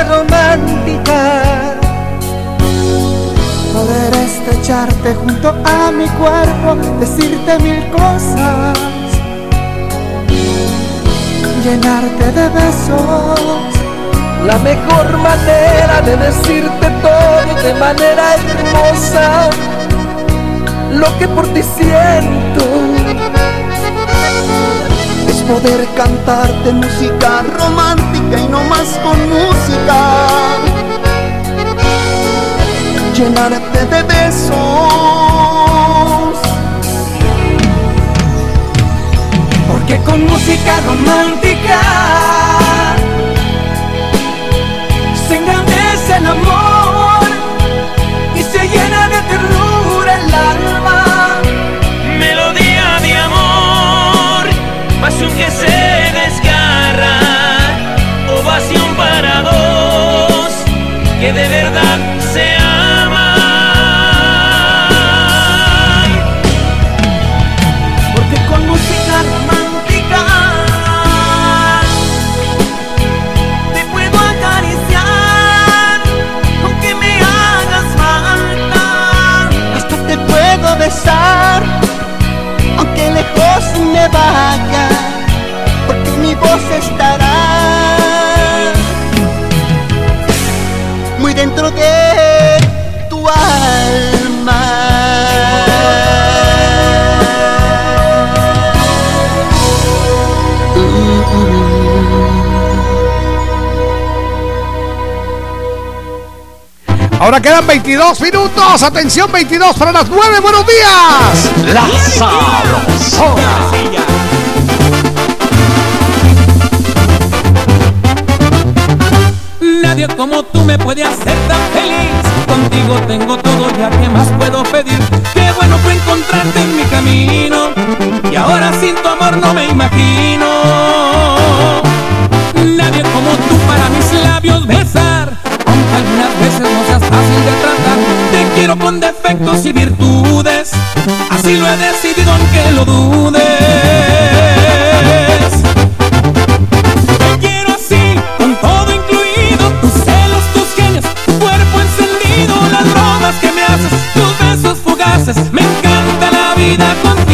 Romántica. Poder estrecharte junto a mi cuerpo, decirte mil cosas, llenarte de besos. La mejor manera de decirte todo de manera hermosa, lo que por ti siento, poder cantarte música romántica y no más con música. Llenarte de besos. Porque con música romántica se engrandece el amor Ahora quedan 22 minutos. Atención, 22 para las 9. Buenos días. La sabrosona. Nadie como tú me puede hacer tan feliz. Contigo tengo todo, ya que más puedo pedir. Qué bueno fue encontrarte en mi camino. Y ahora sin tu amor no me imagino. Nadie como tú para mis labios besar. Algunas veces no seas fácil de tratar. Te quiero con defectos y virtudes. Así lo he decidido aunque lo dudes. Te quiero así, con todo incluido, tus celos, tus genios, tu cuerpo encendido, las bromas que me haces, tus besos fugaces, me encanta la vida contigo.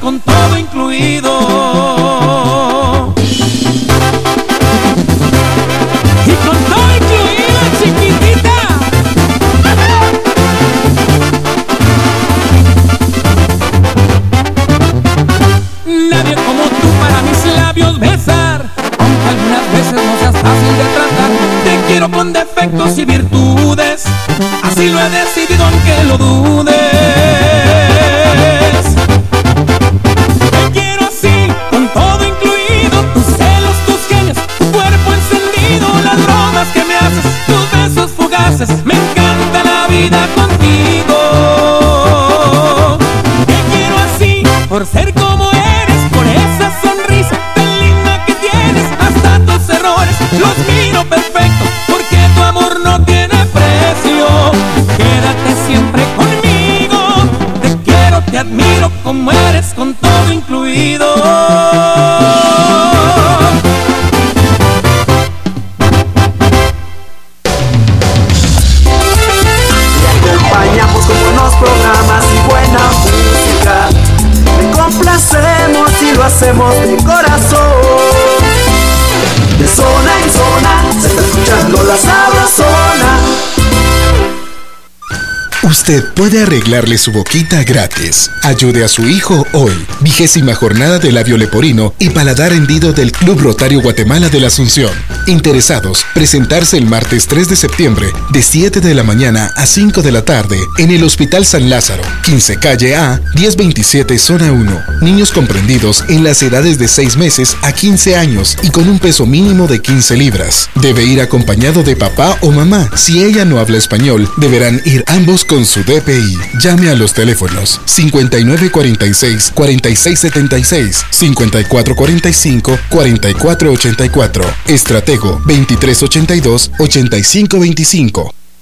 Con todo incluido. Y con todo incluido, chiquitita. Nadie como tú para mis labios besar. Aunque algunas veces no seas fácil de tratar. Te quiero con defectos y virtudes. Así lo he decidido aunque lo dudes. Usted puede arreglarle su boquita gratis. Ayude a su hijo hoy. Vigésima jornada de labio leporino y paladar hendido del Club Rotario Guatemala de la Asunción. Interesados, presentarse el martes 3 de septiembre de 7 de la mañana a 5 de la tarde en el Hospital San Lázaro, 15 calle A, 1027 zona 1. Niños comprendidos en las edades de 6 meses a 15 años y con un peso mínimo de 15 libras. Debe ir acompañado de papá o mamá. Si ella no habla español, deberán ir ambos con su DPI. Llame a los teléfonos 5946-4676, 5445-4484, Estratego 2382-8525.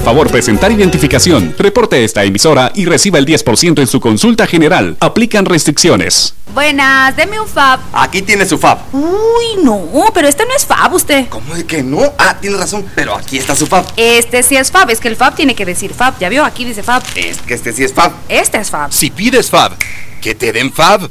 Favor presentar identificación. Reporte esta emisora y reciba el 10% en su consulta general. Aplican restricciones. Buenas, deme un fab. Aquí tiene su fab. Uy, no, pero este no es fab usted. ¿Cómo de que no? Ah, tiene razón, pero aquí está su fab. Este sí es fab, es que el fab tiene que decir fab. Ya vio, aquí dice fab. Es que este sí es fab. Este es fab. Si pides fab, que te den fab.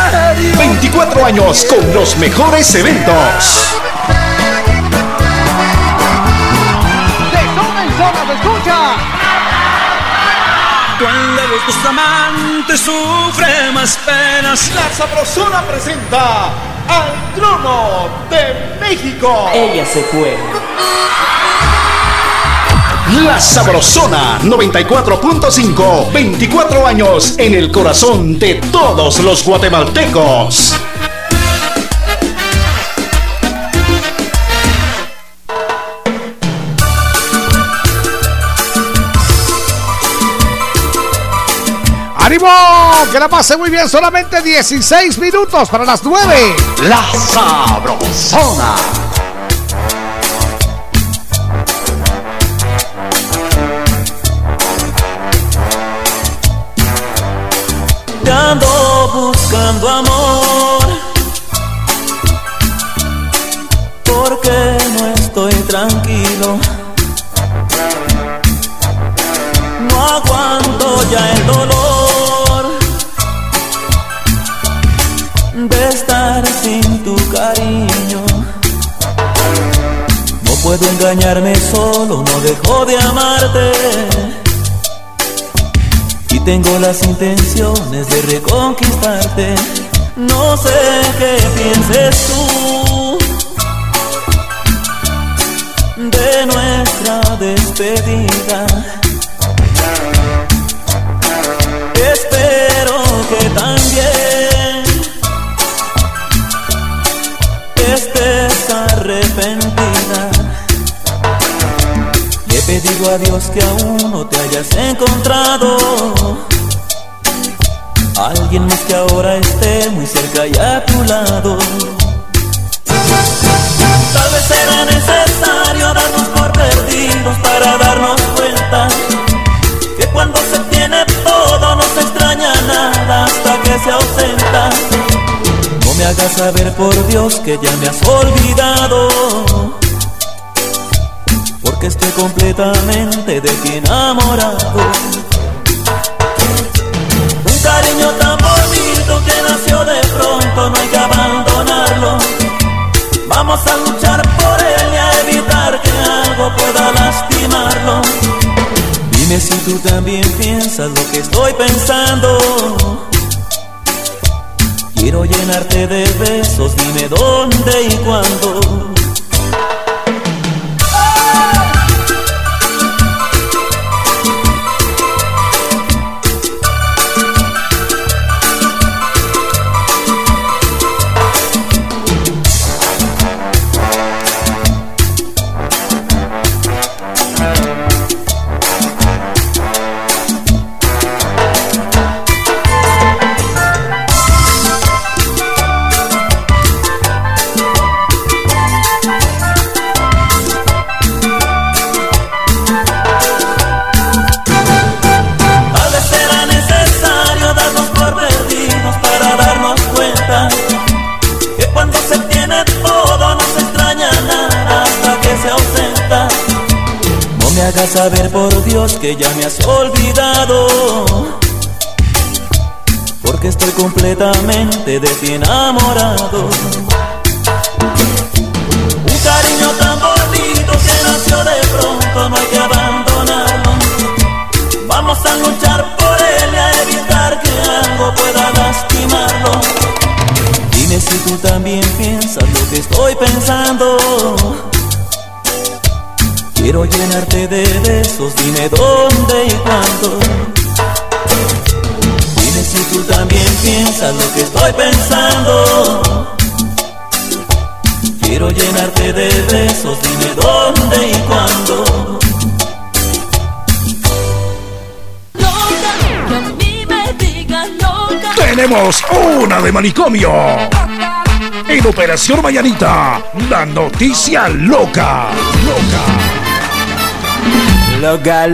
24 años con los mejores eventos. De zona en zona se escucha. ¿Cuál de los dos amantes sufre más penas? La Sabrosona presenta al trono de México. Ella se fue. La Sabrosona 94.5. 24 años en el corazón de todos los guatemaltecos. ¡Ánimo! Que la pase muy bien. Solamente 16 minutos para las 9. La Sabrosona. Te ando buscando amor. Porque no estoy tranquilo. No aguanto ya el dolor De estar sin tu cariño. No puedo engañarme solo, no dejo de amarte y tengo las intenciones de reconquistarte. No sé qué pienses tú de nuestra despedida. Pedido a Dios que aún no te hayas encontrado. Alguien más que ahora esté muy cerca y a tu lado. Tal vez será necesario darnos por perdidos para darnos cuenta Que cuando se tiene todo no se extraña nada hasta que se ausenta. No me hagas saber por Dios que ya me has olvidado porque estoy completamente de ti enamorado. Un cariño tan bonito que nació de pronto, no hay que abandonarlo. Vamos a luchar por él y a evitar que algo pueda lastimarlo. Dime si tú también piensas lo que estoy pensando. Quiero llenarte de besos, dime dónde y cuándo. Que ya me has olvidado. Porque estoy completamente de ti enamorado. Un cariño tan bonito que nació de pronto, no hay que abandonarlo. Vamos a luchar por él y a evitar que algo pueda lastimarlo. Dime si tú también piensas lo que estoy pensando. De besos, dime dónde y cuándo. Dime si tú también piensas lo que estoy pensando. Quiero llenarte de besos, dime dónde y cuándo. Que a mí me digan loca. Tenemos una de manicomio. En Operación Mañanita, la noticia loca. Loca, loca,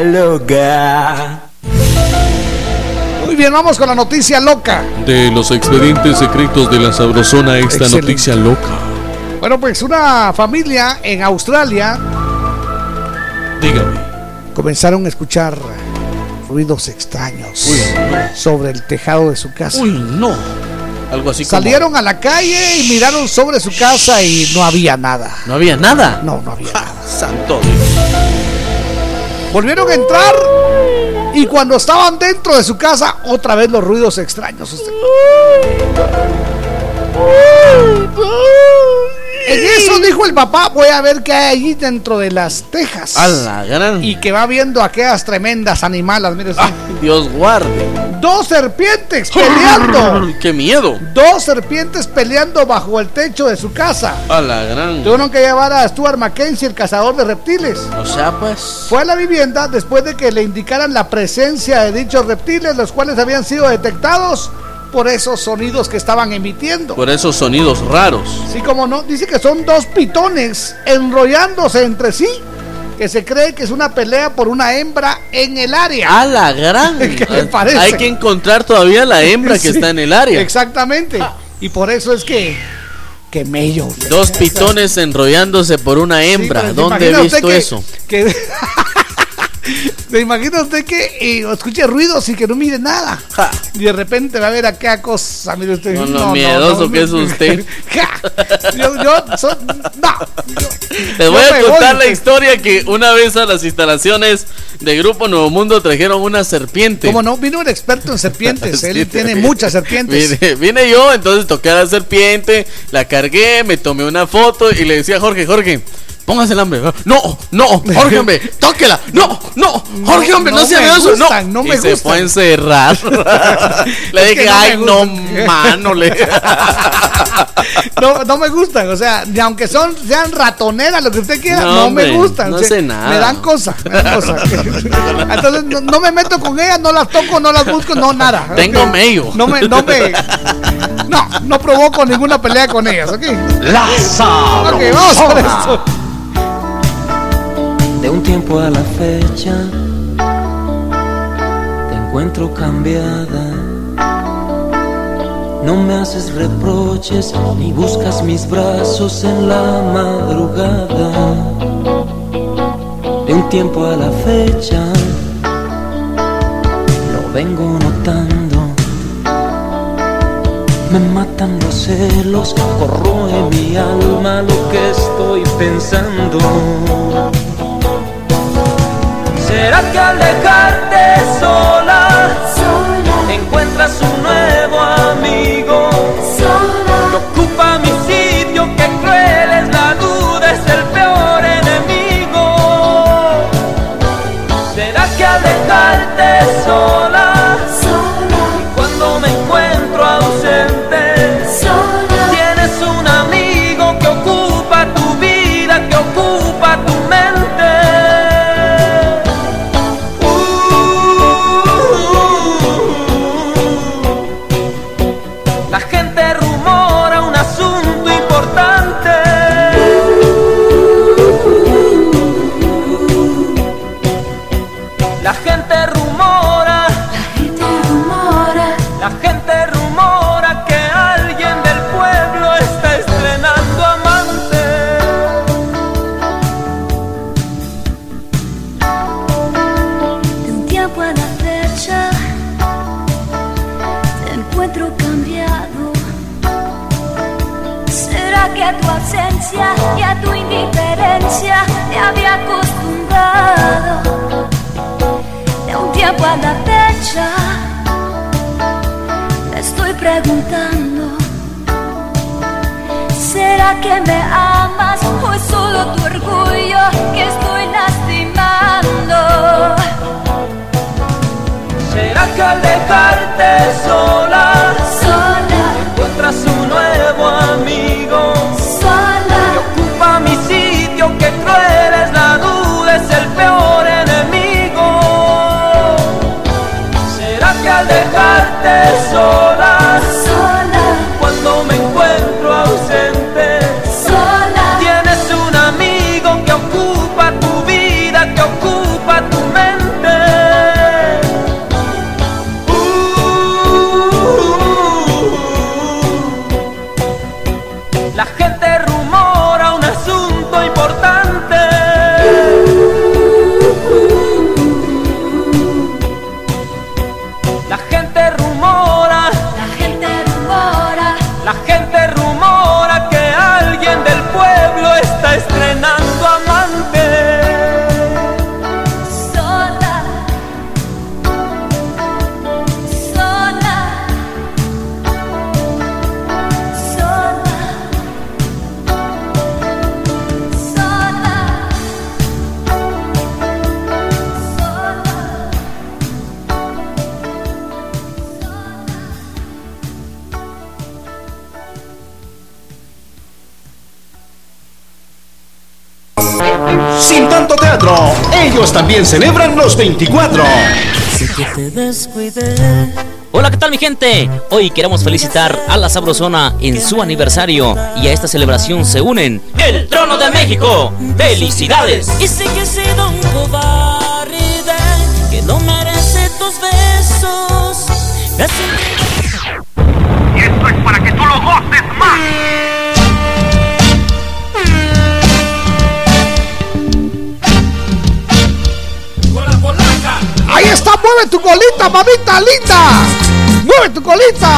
loca. Muy bien, vamos con la noticia loca. De los expedientes secretos de la Sabrosona, esta Excelente. noticia loca. Bueno, pues una familia en Australia Dígame. comenzaron a escuchar ruidos extraños sobre el tejado de su casa. Uy, no. Algo así como- Salieron a la calle y miraron sobre su casa y no había nada. No había nada. No, no había nada. Santo Dios. Volvieron a entrar y cuando estaban dentro de su casa, otra vez los ruidos extraños. En eso dijo el papá, voy a ver qué hay allí dentro de las tejas. A la gran. Y que va viendo aquellas tremendas animalas, mire. Dios guarde. Dos serpientes peleando. ¡Qué miedo! Dos serpientes peleando bajo el techo de su casa. A la gran. Tuvieron que llevar a Stuart Mackenzie, el cazador de reptiles. O sea, pues. Fue a la vivienda después de que le indicaran la presencia de dichos reptiles, los cuales habían sido detectados por esos sonidos que estaban emitiendo. Por esos sonidos raros. Sí, como no, dice que son dos pitones enrollándose entre sí, que se cree que es una pelea por una hembra en el área. A la gran. ¿Qué le parece? Hay que encontrar todavía la hembra que está en el área. Exactamente. Y por eso es que que mello. Dos pitones enrollándose por una hembra. pero ¿se ¿Dónde he visto que- eso? que- ¿Se imagina usted que eh, escuche ruidos y que no mire nada? Y de repente va a ver aquella cosa, mire usted. No, no, miedoso que es usted. yo, yo, so- no. Les voy a contar voy. la historia que una vez a las instalaciones de Grupo Nuevo Mundo trajeron una serpiente. Como no, vino un experto en serpientes. Sí, Él tiene muchas serpientes. Vine, vine yo, entonces toqué a la serpiente, la cargué, me tomé una foto y le decía a Jorge, Jorge, póngase el hambre. No, no, Jorge, hombre, tóquela. No, no, Jorge, hombre, no, no se me haga eso. No, gustan, no me y se gustan. fue a encerrar. le Es dije, no ay, no, gustan". mano. Le... No, no me gustan, o sea, ni aunque son, sean ratoneras, lo que usted quiera, No, no, hombre, me gustan. no o sea, sé nada. Me dan cosas, me dan cosas. Entonces no, no me meto con ellas, no las toco, no las busco, no nada. Tengo mello. No me, no me, no, no provoco ninguna pelea con ellas, ¿ok? La Ok, vamos ver esto. De un tiempo a la fecha te encuentro cambiada. No me haces reproches ni buscas mis brazos en la madrugada. De un tiempo a la fecha lo vengo notando. Me matan los celos, corroe mi alma lo que estoy pensando. ¿Será que al dejarte sola, encuentras un nuevo amigo? Que ocupa mi sitio, que los 24. Sé que te descuidé. Hola, ¿qué tal mi gente? Hoy queremos felicitar a la Sabrosona en su aniversario y a esta celebración se unen el Trono de México. ¡Felicidades! Y sé que he sido un cobarde que no merece tus besos. Mueve tu colita, mamita linda. Mueve tu colita.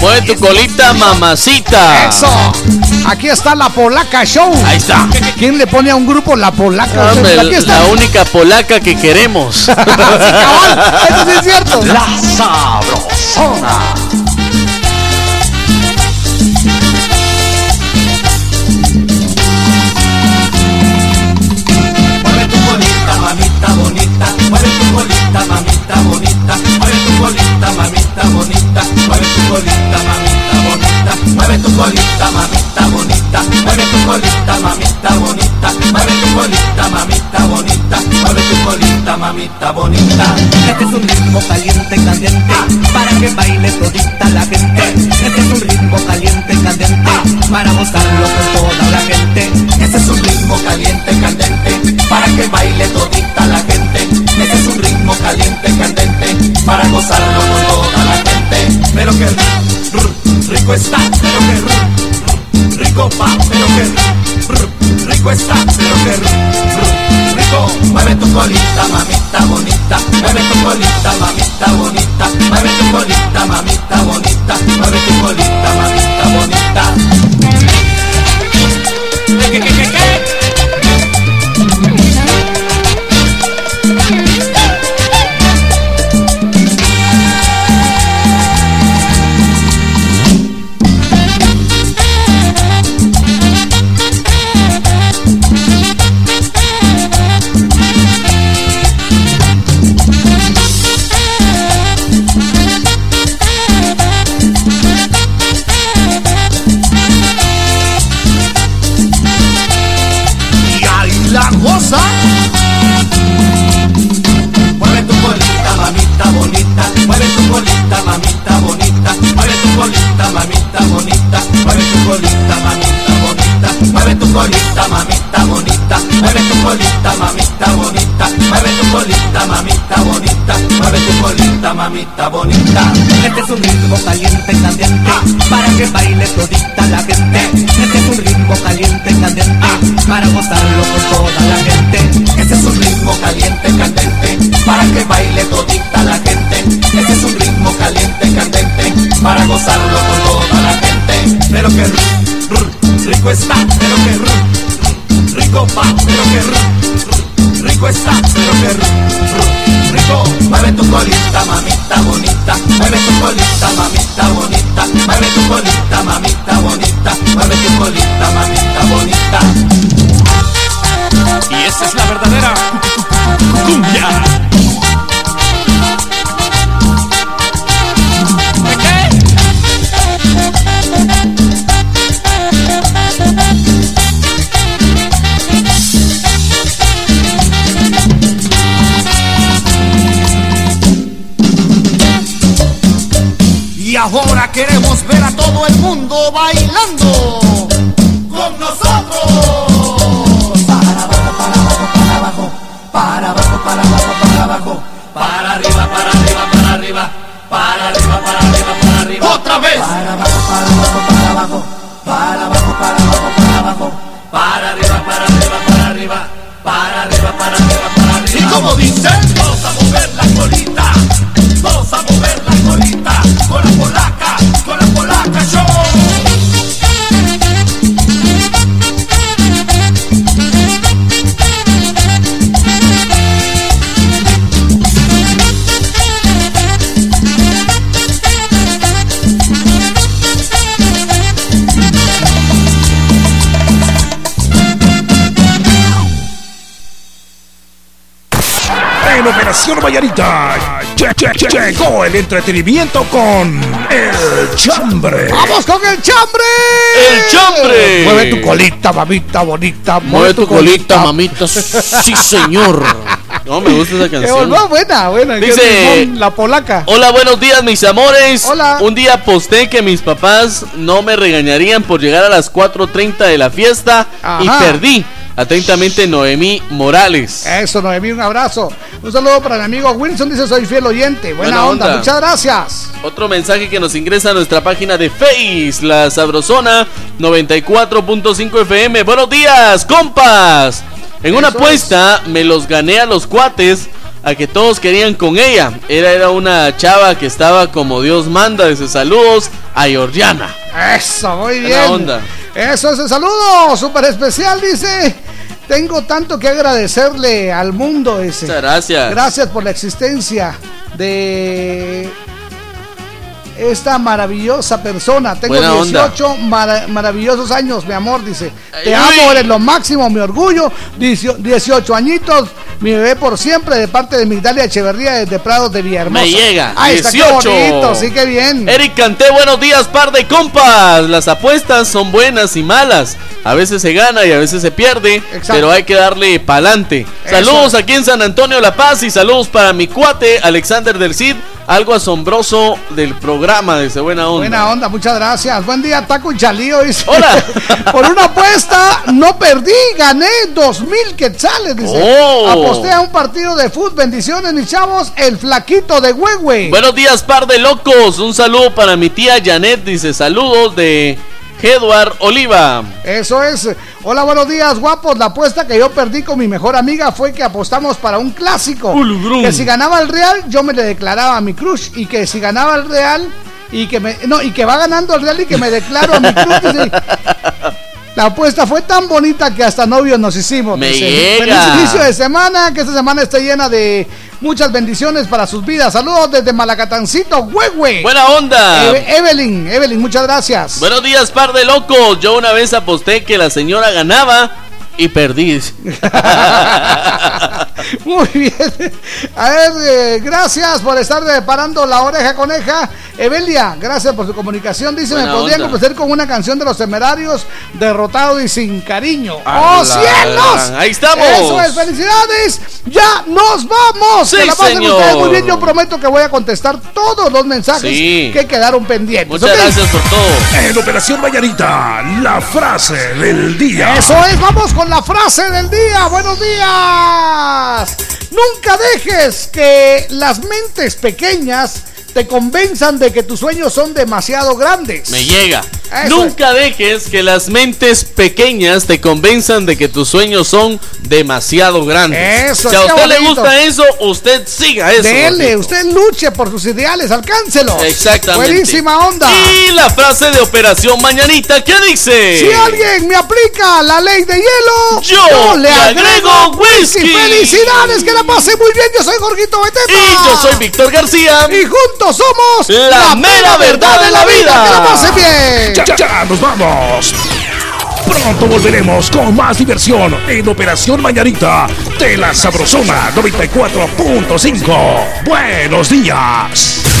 Mueve tu colita, mamacita. Eso. Aquí está la Polaca Show. Ahí está. ¿Quién le pone a un grupo la Polaca? Aquí está. la única polaca que queremos. Sí, cabal, Eso sí es cierto. La sabrosona. Bonita, mueve tu colita, mamita bonita, mueve tu colita, mamita bonita, mueve tu colita, mamita bonita, mueve tu colita, mamita bonita, mueve tu colita, mamita bonita. Este es un ritmo caliente, candente, para que baile todita la gente. Este es un ritmo caliente, candente, para gozarlo con toda la gente. Este es un ritmo caliente, candente, para que baile todita la gente. Este es un ritmo caliente, candente, para gozarlo con toda la gente. Pero que rico está, pero que rico pa, pero que rico está, pero que rico. Mueve tu colita, mamita bonita, mueve tu colita, mamita bonita, mueve tu colita, mamita bonita, mueve tu colita, mamita bonita. ¿Qué, qué, qué, qué? Mamita bonita. Este es un ritmo caliente, candente, para que baile todita la gente. Este es un ritmo caliente, candente, para gozarlo con toda la gente. Vallarita lle- lle- lle- llegó el entretenimiento con El Chambre. ¡Vamos con el chambre! ¡El chambre! Mueve tu colita, mamita bonita. Mueve tu colita, mamita. Sí, señor. No, me gusta esa Eh, canción. no, buena, buena. Dice- La polaca. Hola, buenos días, mis amores. Hola. Un día posté que mis papás no me regañarían por llegar a las 4.30 de la fiesta y Ajá. perdí. Atentamente, Noemí Morales. Eso, Noemí, un abrazo. Un saludo para mi amigo Wilson, dice soy fiel oyente. Buena, Buena onda. onda. muchas gracias. Otro mensaje que nos ingresa a nuestra página de Face, la Sabrosona 94.5 FM. Buenos días, compas. En una apuesta me los gané a los cuates a que todos querían con ella. Era, era una chava que estaba como Dios manda. Dice saludos a Georgiana. Eso, muy Buena bien. onda. Eso es el saludo, súper especial, dice. Tengo tanto que agradecerle al mundo ese. Muchas gracias. Gracias por la existencia de esta maravillosa persona. Tengo Buena onda. 18 mara- maravillosos años, mi amor, dice. Te Ay, amo, eres lo máximo, mi orgullo. Dicio- 18 añitos, mi bebé por siempre, de parte de Migdalia Echeverría desde Prados de Villahermosa. Me llega. Ahí está, qué 18. bonito, sí, qué bien. Eric Canté, buenos días, par de compas. Las apuestas son buenas y malas. A veces se gana y a veces se pierde, Exacto. pero hay que darle pa'lante. Saludos aquí en San Antonio La Paz y saludos para mi cuate Alexander del Cid. Algo asombroso del programa, dice buena onda. Buena onda, muchas gracias. Buen día, Taco y Chalío. Dice. Hola. Por una apuesta, no perdí, gané dos mil quetzales. Dice. Oh. Aposté a un partido de fútbol. Bendiciones, mis chavos. El flaquito de Huehue. Buenos días, par de locos. Un saludo para mi tía Janet, dice saludos de Edward Oliva. Eso es. Hola, buenos días, guapos. La apuesta que yo perdí con mi mejor amiga fue que apostamos para un clásico. Que si ganaba el Real, yo me le declaraba a mi crush. Y que si ganaba el Real, y que me. No, y que va ganando el Real y que me declaro a mi crush. La apuesta fue tan bonita que hasta novios nos hicimos. Me llega. Feliz inicio de semana, que esta semana esté llena de muchas bendiciones para sus vidas. Saludos desde Malacatancito, Huehue. Buena onda. Eve- Evelyn, Evelyn, muchas gracias. Buenos días, par de locos. Yo una vez aposté que la señora ganaba y perdí. Muy bien. A ver, eh, gracias por estar reparando la oreja coneja. Evelia, gracias por su comunicación. Dice, Buena me podrían onda. complacer con una canción de los temerarios, derrotado y sin cariño. ¡Oh, la cielos! ahí estamos. Eso es, felicidades. Ya nos vamos. Sí, que la pasen señor. ustedes muy bien. Yo prometo que voy a contestar todos los mensajes Sí. que quedaron pendientes. Muchas gracias por todo. En Operación Vallarita, la frase del día. Eso es, vamos con la frase del día. Buenos días. Nunca dejes que las mentes pequeñas te convenzan de que tus sueños son demasiado grandes. Me llega. Nunca dejes que las mentes pequeñas te convenzan de que tus sueños son demasiado grandes. Eso, si a usted le gusta eso, usted siga eso. Dele, usted luche por sus ideales, alcáncelos. Exactamente. Buenísima onda. Y la frase de Operación Mañanita, ¿qué dice? Si alguien me aplica la ley de hielo, Yo le le agrego agrego whisky. whisky. Felicidades, que la pase muy bien. Yo soy Jorgito Beteta. Y yo soy Víctor García. Y juntos somos La mera verdad de la vida. Que la pase bien. Ya, ya nos vamos. Pronto volveremos con más diversión en Operación Mañanita de la Sabrosona 94.5. Buenos días.